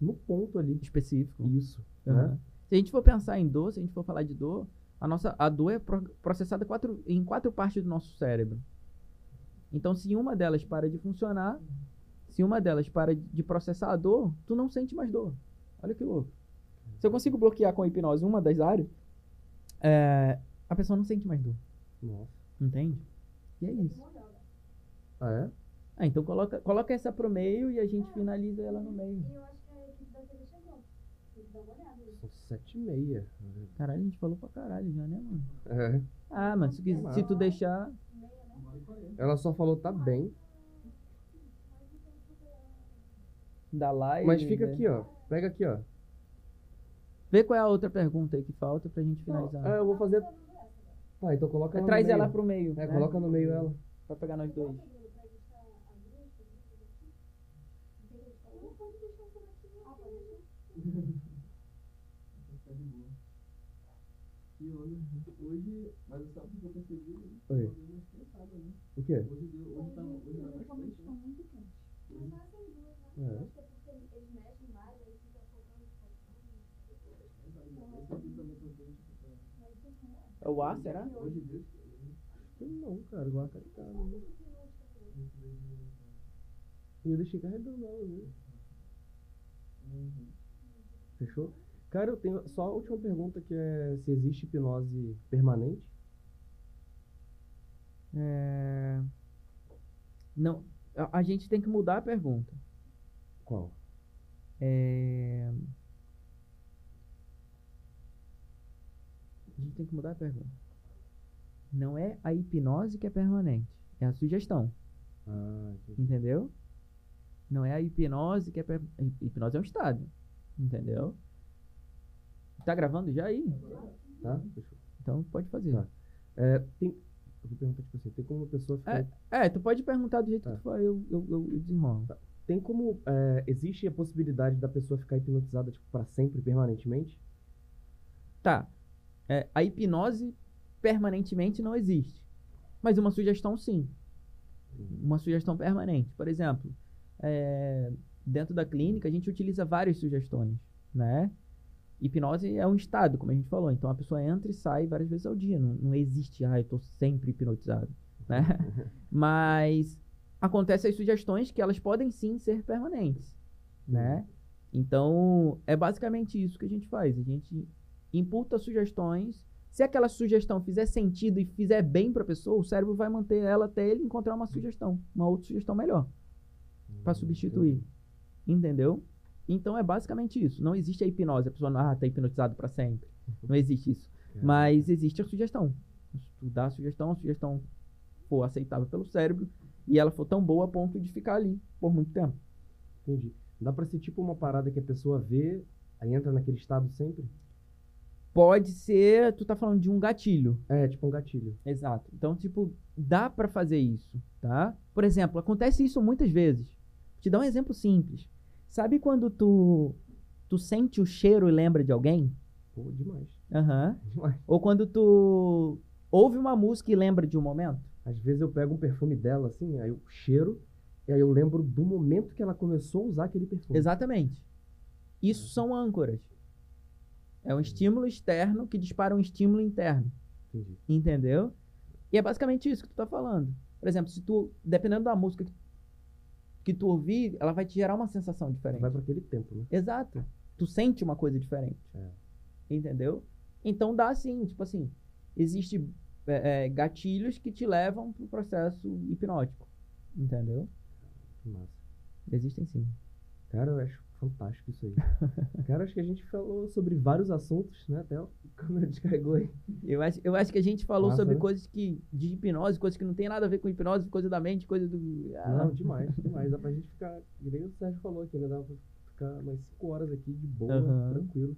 no ponto ali. Específico. Isso, Uhum. né? Se a gente for pensar em dor, se a gente for falar de dor, a nossa a dor é pro- processada quatro, em quatro partes do nosso cérebro. Então, se uma delas para de funcionar, se uma delas para de processar a dor, tu não sente mais dor. Olha que louco. Se eu consigo bloquear com a hipnose uma das áreas, é, a pessoa não sente mais dor. Nossa. Entende? E é isso. Ah, é? Ah, então coloca, coloca essa pro meio e a gente finaliza ela no meio. E eu acho que a equipe da TV chegou. Tem que dar uma olhada. Sete e meia. Caralho, a gente falou pra caralho já, né, mano? É. Ah, mano, se, se tu deixar. Ela só falou tá bem. Da live. Mas fica né? aqui, ó. Pega aqui, ó. Vê qual é a outra pergunta aí que falta pra gente finalizar. Ah, eu vou fazer. Tá, então coloca É, ela traz no meio. ela pro meio. É, né? coloca no meio ela. Pra pegar nós dois. Hoje, mas sabe o que eu percebi? Oi. Né? O quê? Hoje, hoje, tá, hoje tá mais quente, né? É. Esse aqui também tá quente. É o ar, será? Hoje, Deus, Acho que Não, cara, igual tá ligado. né? E eu deixei carregando ela, viu? Fechou? Cara, eu tenho só a última pergunta que é se existe hipnose permanente. É... Não, a, a gente tem que mudar a pergunta. Qual? É... A gente tem que mudar a pergunta. Não é a hipnose que é permanente, é a sugestão, Ah, entendi. entendeu? Não é a hipnose que é per... hipnose é um estado, entendeu? Tá gravando já aí? Tá? Fechou. Então pode fazer. Tá. É, tem. Eu vou perguntar tipo assim, tem como uma pessoa ficar. É, tu pode perguntar do jeito Tá. que tu for, eu, eu, eu eu desenrolo. Tem como. é, existe a possibilidade da pessoa ficar hipnotizada, tipo, pra sempre, permanentemente? Tá. É, a hipnose permanentemente não existe. Mas uma sugestão sim. Uma sugestão permanente. Por exemplo, é, dentro da clínica a gente utiliza várias sugestões, né? Hipnose é um estado, como a gente falou. Então a pessoa entra e sai várias vezes ao dia. Não, não existe, ah, eu tô sempre hipnotizado, né? Mas acontecem as sugestões que elas podem sim ser permanentes, né? Então, é basicamente isso que a gente faz. A gente imputa sugestões. Se aquela sugestão fizer sentido e fizer bem para a pessoa, o cérebro vai manter ela até ele encontrar uma sugestão, uma outra sugestão melhor para substituir. Entendeu? Então é basicamente isso. Não existe a hipnose, a pessoa não ah, tá hipnotizado para sempre. Não existe isso. Mas existe a sugestão. Se tu dá a sugestão, a sugestão for aceitável pelo cérebro e ela for tão boa a ponto de ficar ali por muito tempo. Entendi. Dá pra ser tipo uma parada que a pessoa vê, aí entra naquele estado sempre? Pode ser, tu tá falando de um gatilho. É, tipo um gatilho. Exato. Então, tipo, dá pra fazer isso, tá? Por exemplo, acontece isso muitas vezes. Te dar um exemplo simples. Sabe quando tu tu sente o cheiro e lembra de alguém? Pô, demais. Aham. Demais. Ou quando tu ouve uma música e lembra de um momento? Às vezes eu pego um perfume dela, assim, aí eu cheiro, e aí eu lembro do momento que ela começou a usar aquele perfume. Exatamente. Isso são âncoras. É um estímulo externo que dispara um estímulo interno. Entendi. Entendeu? E é basicamente isso que tu tá falando. Por exemplo, se tu, dependendo da música que, que tu ouvir, ela vai te gerar uma sensação diferente. Vai pra aquele tempo, né? Exato. Tu sente uma coisa diferente. É. Entendeu? Então dá sim, tipo assim, existe é, é, gatilhos que te levam pro processo hipnótico. Entendeu? Que massa. Existem sim. Cara, eu acho fantástico isso aí. Cara, acho que a gente falou sobre vários assuntos, né? Até a câmera descarregou aí. Eu acho, eu acho que a gente falou Massa, sobre né? coisas que de hipnose, coisas que não tem nada a ver com hipnose, coisa da mente, coisa do. Ah, Não, demais, demais. Dá pra gente ficar, que nem o Sérgio falou aqui, né? Dá pra ficar umas 5 horas aqui de boa, Aham. tranquilo.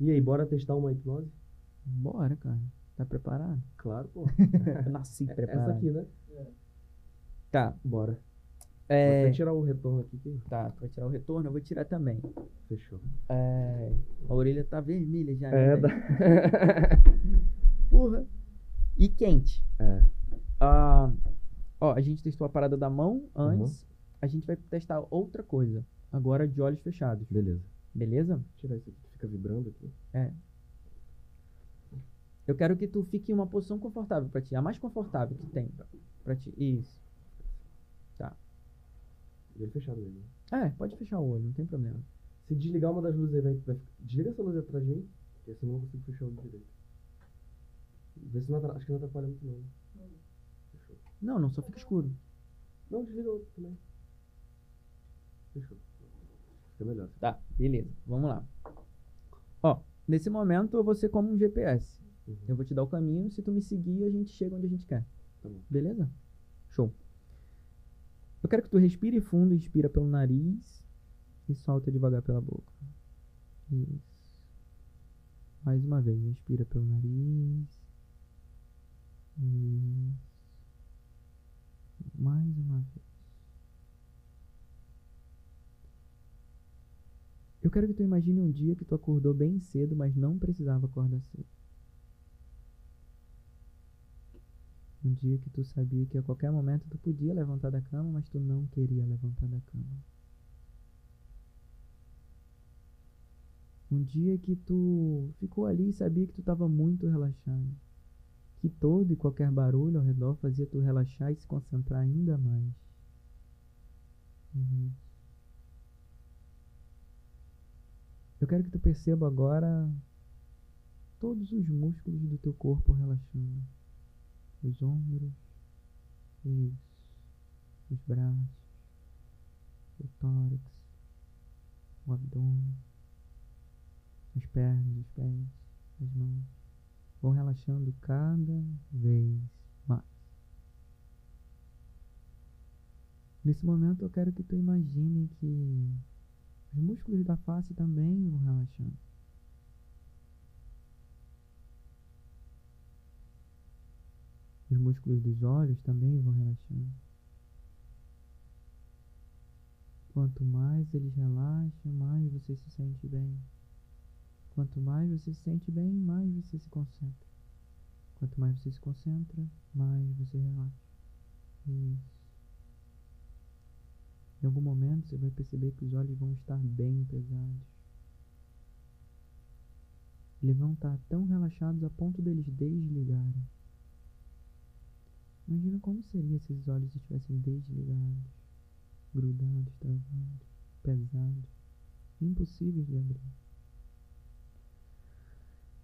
E aí, bora testar uma hipnose? Bora, cara. Tá preparado? Claro, pô. Eu nasci Essa preparado. aqui, né? Tá. Bora. É, Vou tirar o retorno aqui que tá, pra tirar o retorno, eu vou tirar também. fechou. É, a orelha tá vermelha já. É, né, da... Porra. E quente. é. Ah, ó, a gente testou a parada da mão antes. A gente vai testar outra coisa. Agora de olhos fechados. Beleza. Beleza? Tirar isso aqui que fica vibrando aqui. Eu quero que tu fique em uma posição confortável pra ti. A mais confortável que tem pra ti. Isso. E ele fechado mesmo. É, pode fechar o olho, não tem problema. Se desligar uma das luzes aí, vai, desliga essa luz atrás de mim, porque senão eu não consigo fechar o olho direito. Vê se não atrapalha, acho que não atrapalha muito não. Fechou. Não, não, só fica escuro. Não, desliga o outro também. Fechou. Fica melhor. Tá, beleza. Vamos lá. Ó, nesse momento eu vou ser como um GPS. Uhum. Eu vou te dar o caminho, se tu me seguir, a gente chega onde a gente quer. Tá bom. Beleza? Show. Eu quero que tu respire fundo, inspira pelo nariz e solta devagar pela boca. Isso. Mais uma vez, inspira pelo nariz. Isso. Mais uma vez. Eu quero que tu imagine um dia que tu acordou bem cedo, mas não precisava acordar cedo. Um dia que tu sabia que a qualquer momento tu podia levantar da cama, mas tu não queria levantar da cama. Um dia que tu ficou ali e sabia que tu estava muito relaxado. Que todo e qualquer barulho ao redor fazia tu relaxar e se concentrar ainda mais. Isso. Eu quero que tu perceba agora todos os músculos do teu corpo relaxando. Os ombros, isso, os braços, o tórax, o abdômen, as pernas, os pés, as mãos. Vão relaxando cada vez mais. Nesse momento eu quero que tu imagine que os músculos da face também vão relaxando. Os músculos dos olhos também vão relaxando. Quanto mais eles relaxam, mais você se sente bem. Quanto mais você se sente bem, mais você se concentra. Quanto mais você se concentra, mais você relaxa. Isso. Em algum momento você vai perceber que os olhos vão estar bem pesados. Eles vão estar tão relaxados a ponto deles desligarem. Imagina como seria se os olhos estivessem desligados, grudados, travados, pesados, impossíveis de abrir.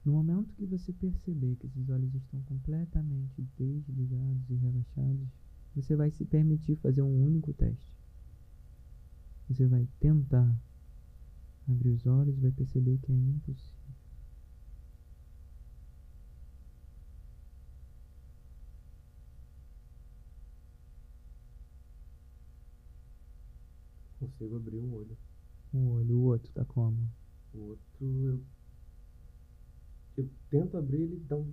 No momento que você perceber que esses olhos estão completamente desligados e relaxados, você vai se permitir fazer um único teste. Você vai tentar abrir os olhos e vai perceber que é impossível. Consigo abrir um olho. Um olho, o outro tá como? O outro eu. Eu tento abrir, ele dá um.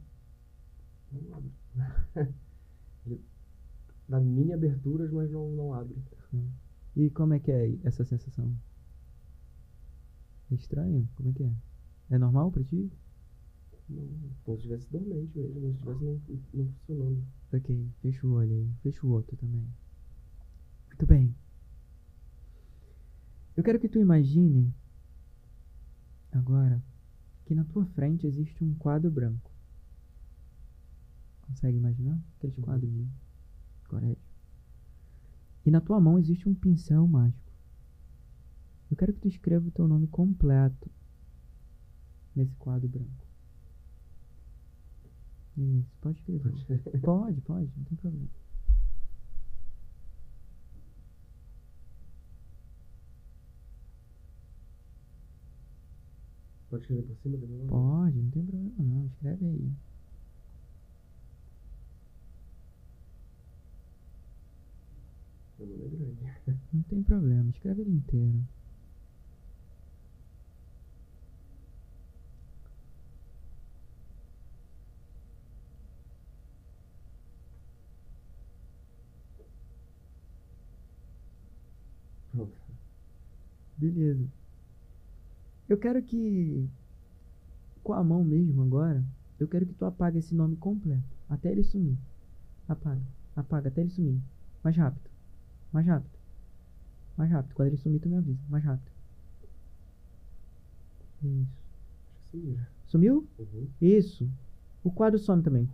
Não abre. ele dá mini aberturas, mas não, não abre. E como é que é essa sensação? É estranho? Como é que é? É normal pra ti? Não, como se estivesse dormente mesmo, como se estivesse não, não funcionando. Ok, fecha o olho aí. Fecha o outro também. Muito bem. Eu quero que tu imagine agora que na tua frente existe um quadro branco. Consegue imaginar? Aqueles quadros de Corégio. E na tua mão existe um pincel mágico. Eu quero que tu escreva o teu nome completo nesse quadro branco. Isso, pode escrever. Pode, pode, não tem problema. Pode escrever por cima do meu nome? Pode, não tem problema não. Escreve aí. Meu nome é grande. Não tem problema. Escreve ele inteiro. Pronto. Beleza. Eu quero que. Com a mão mesmo agora, eu quero que tu apague esse nome completo. Até ele sumir. Apaga. Apaga até ele sumir. Mais rápido. Mais rápido. Mais rápido. Quando ele sumir, tu me avisa. Mais rápido. Isso. Já. Sumiu? Uhum. Isso. O quadro some também.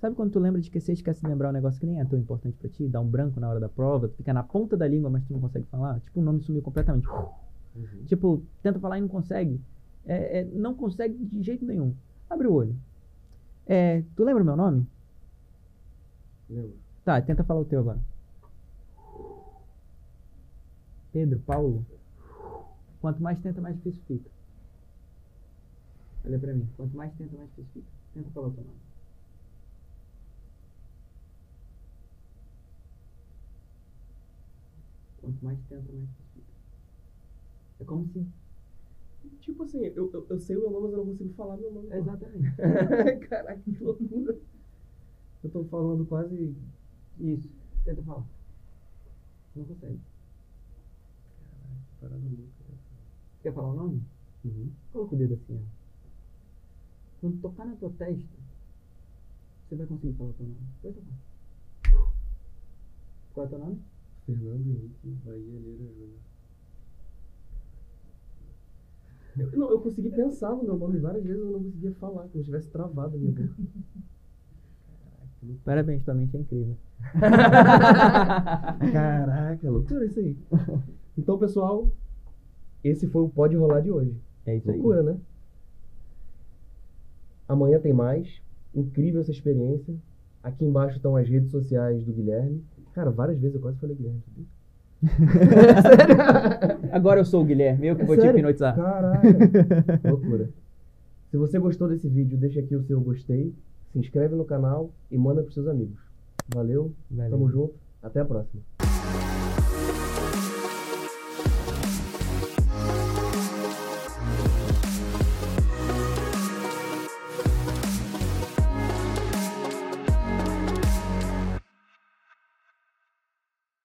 Sabe quando tu lembra de esquecer, esquece de lembrar um negócio que nem é tão importante pra ti? Dá um branco na hora da prova, tu fica na ponta da língua, mas tu não consegue falar? Tipo, o nome sumiu completamente. Uhum. Tipo, tenta falar e não consegue. É, é, não consegue de jeito nenhum. Abre o olho. É, tu lembra o meu nome? Lembra? Tá, tenta falar o teu agora. Pedro, Paulo. Quanto mais tenta, mais difícil fica. Olha pra mim. Quanto mais tenta, mais difícil fica. Tenta falar o teu nome. Quanto mais tenta, mais difícil. É como se. Tipo assim, eu, eu, eu sei o meu nome, mas eu não consigo falar meu nome. Exatamente. Caraca, que loucura. Eu tô falando quase. Isso. Tenta falar. Não consegue. Caralho, que parada louca. né? Quer falar o nome? Uhum. Coloca o dedo assim, ó. Quando tocar na tua testa, você vai conseguir falar o teu nome. Vai tocar. Qual é o teu nome? Fernando Henrique Bahia Lira Júnior. Eu, não, eu consegui pensar no meu nome várias vezes, eu não conseguia falar, como se tivesse travado a minha boca. Parabéns, tua mente é incrível. Caraca, loucura isso aí. Então, pessoal, esse foi o Pode Rolar de hoje. É isso aí. Loucura, né? Amanhã tem mais. Incrível essa experiência. Aqui embaixo estão as redes sociais do Guilherme. Cara, várias vezes eu quase falei Guilherme. sabia? Agora eu sou o Guilherme, eu que É vou te sério? hipnotizar. Caraca. Loucura. Se você gostou desse vídeo, deixa aqui o seu gostei, se inscreve no canal e manda pros seus amigos. Valeu, Valeu. tamo junto, até a próxima.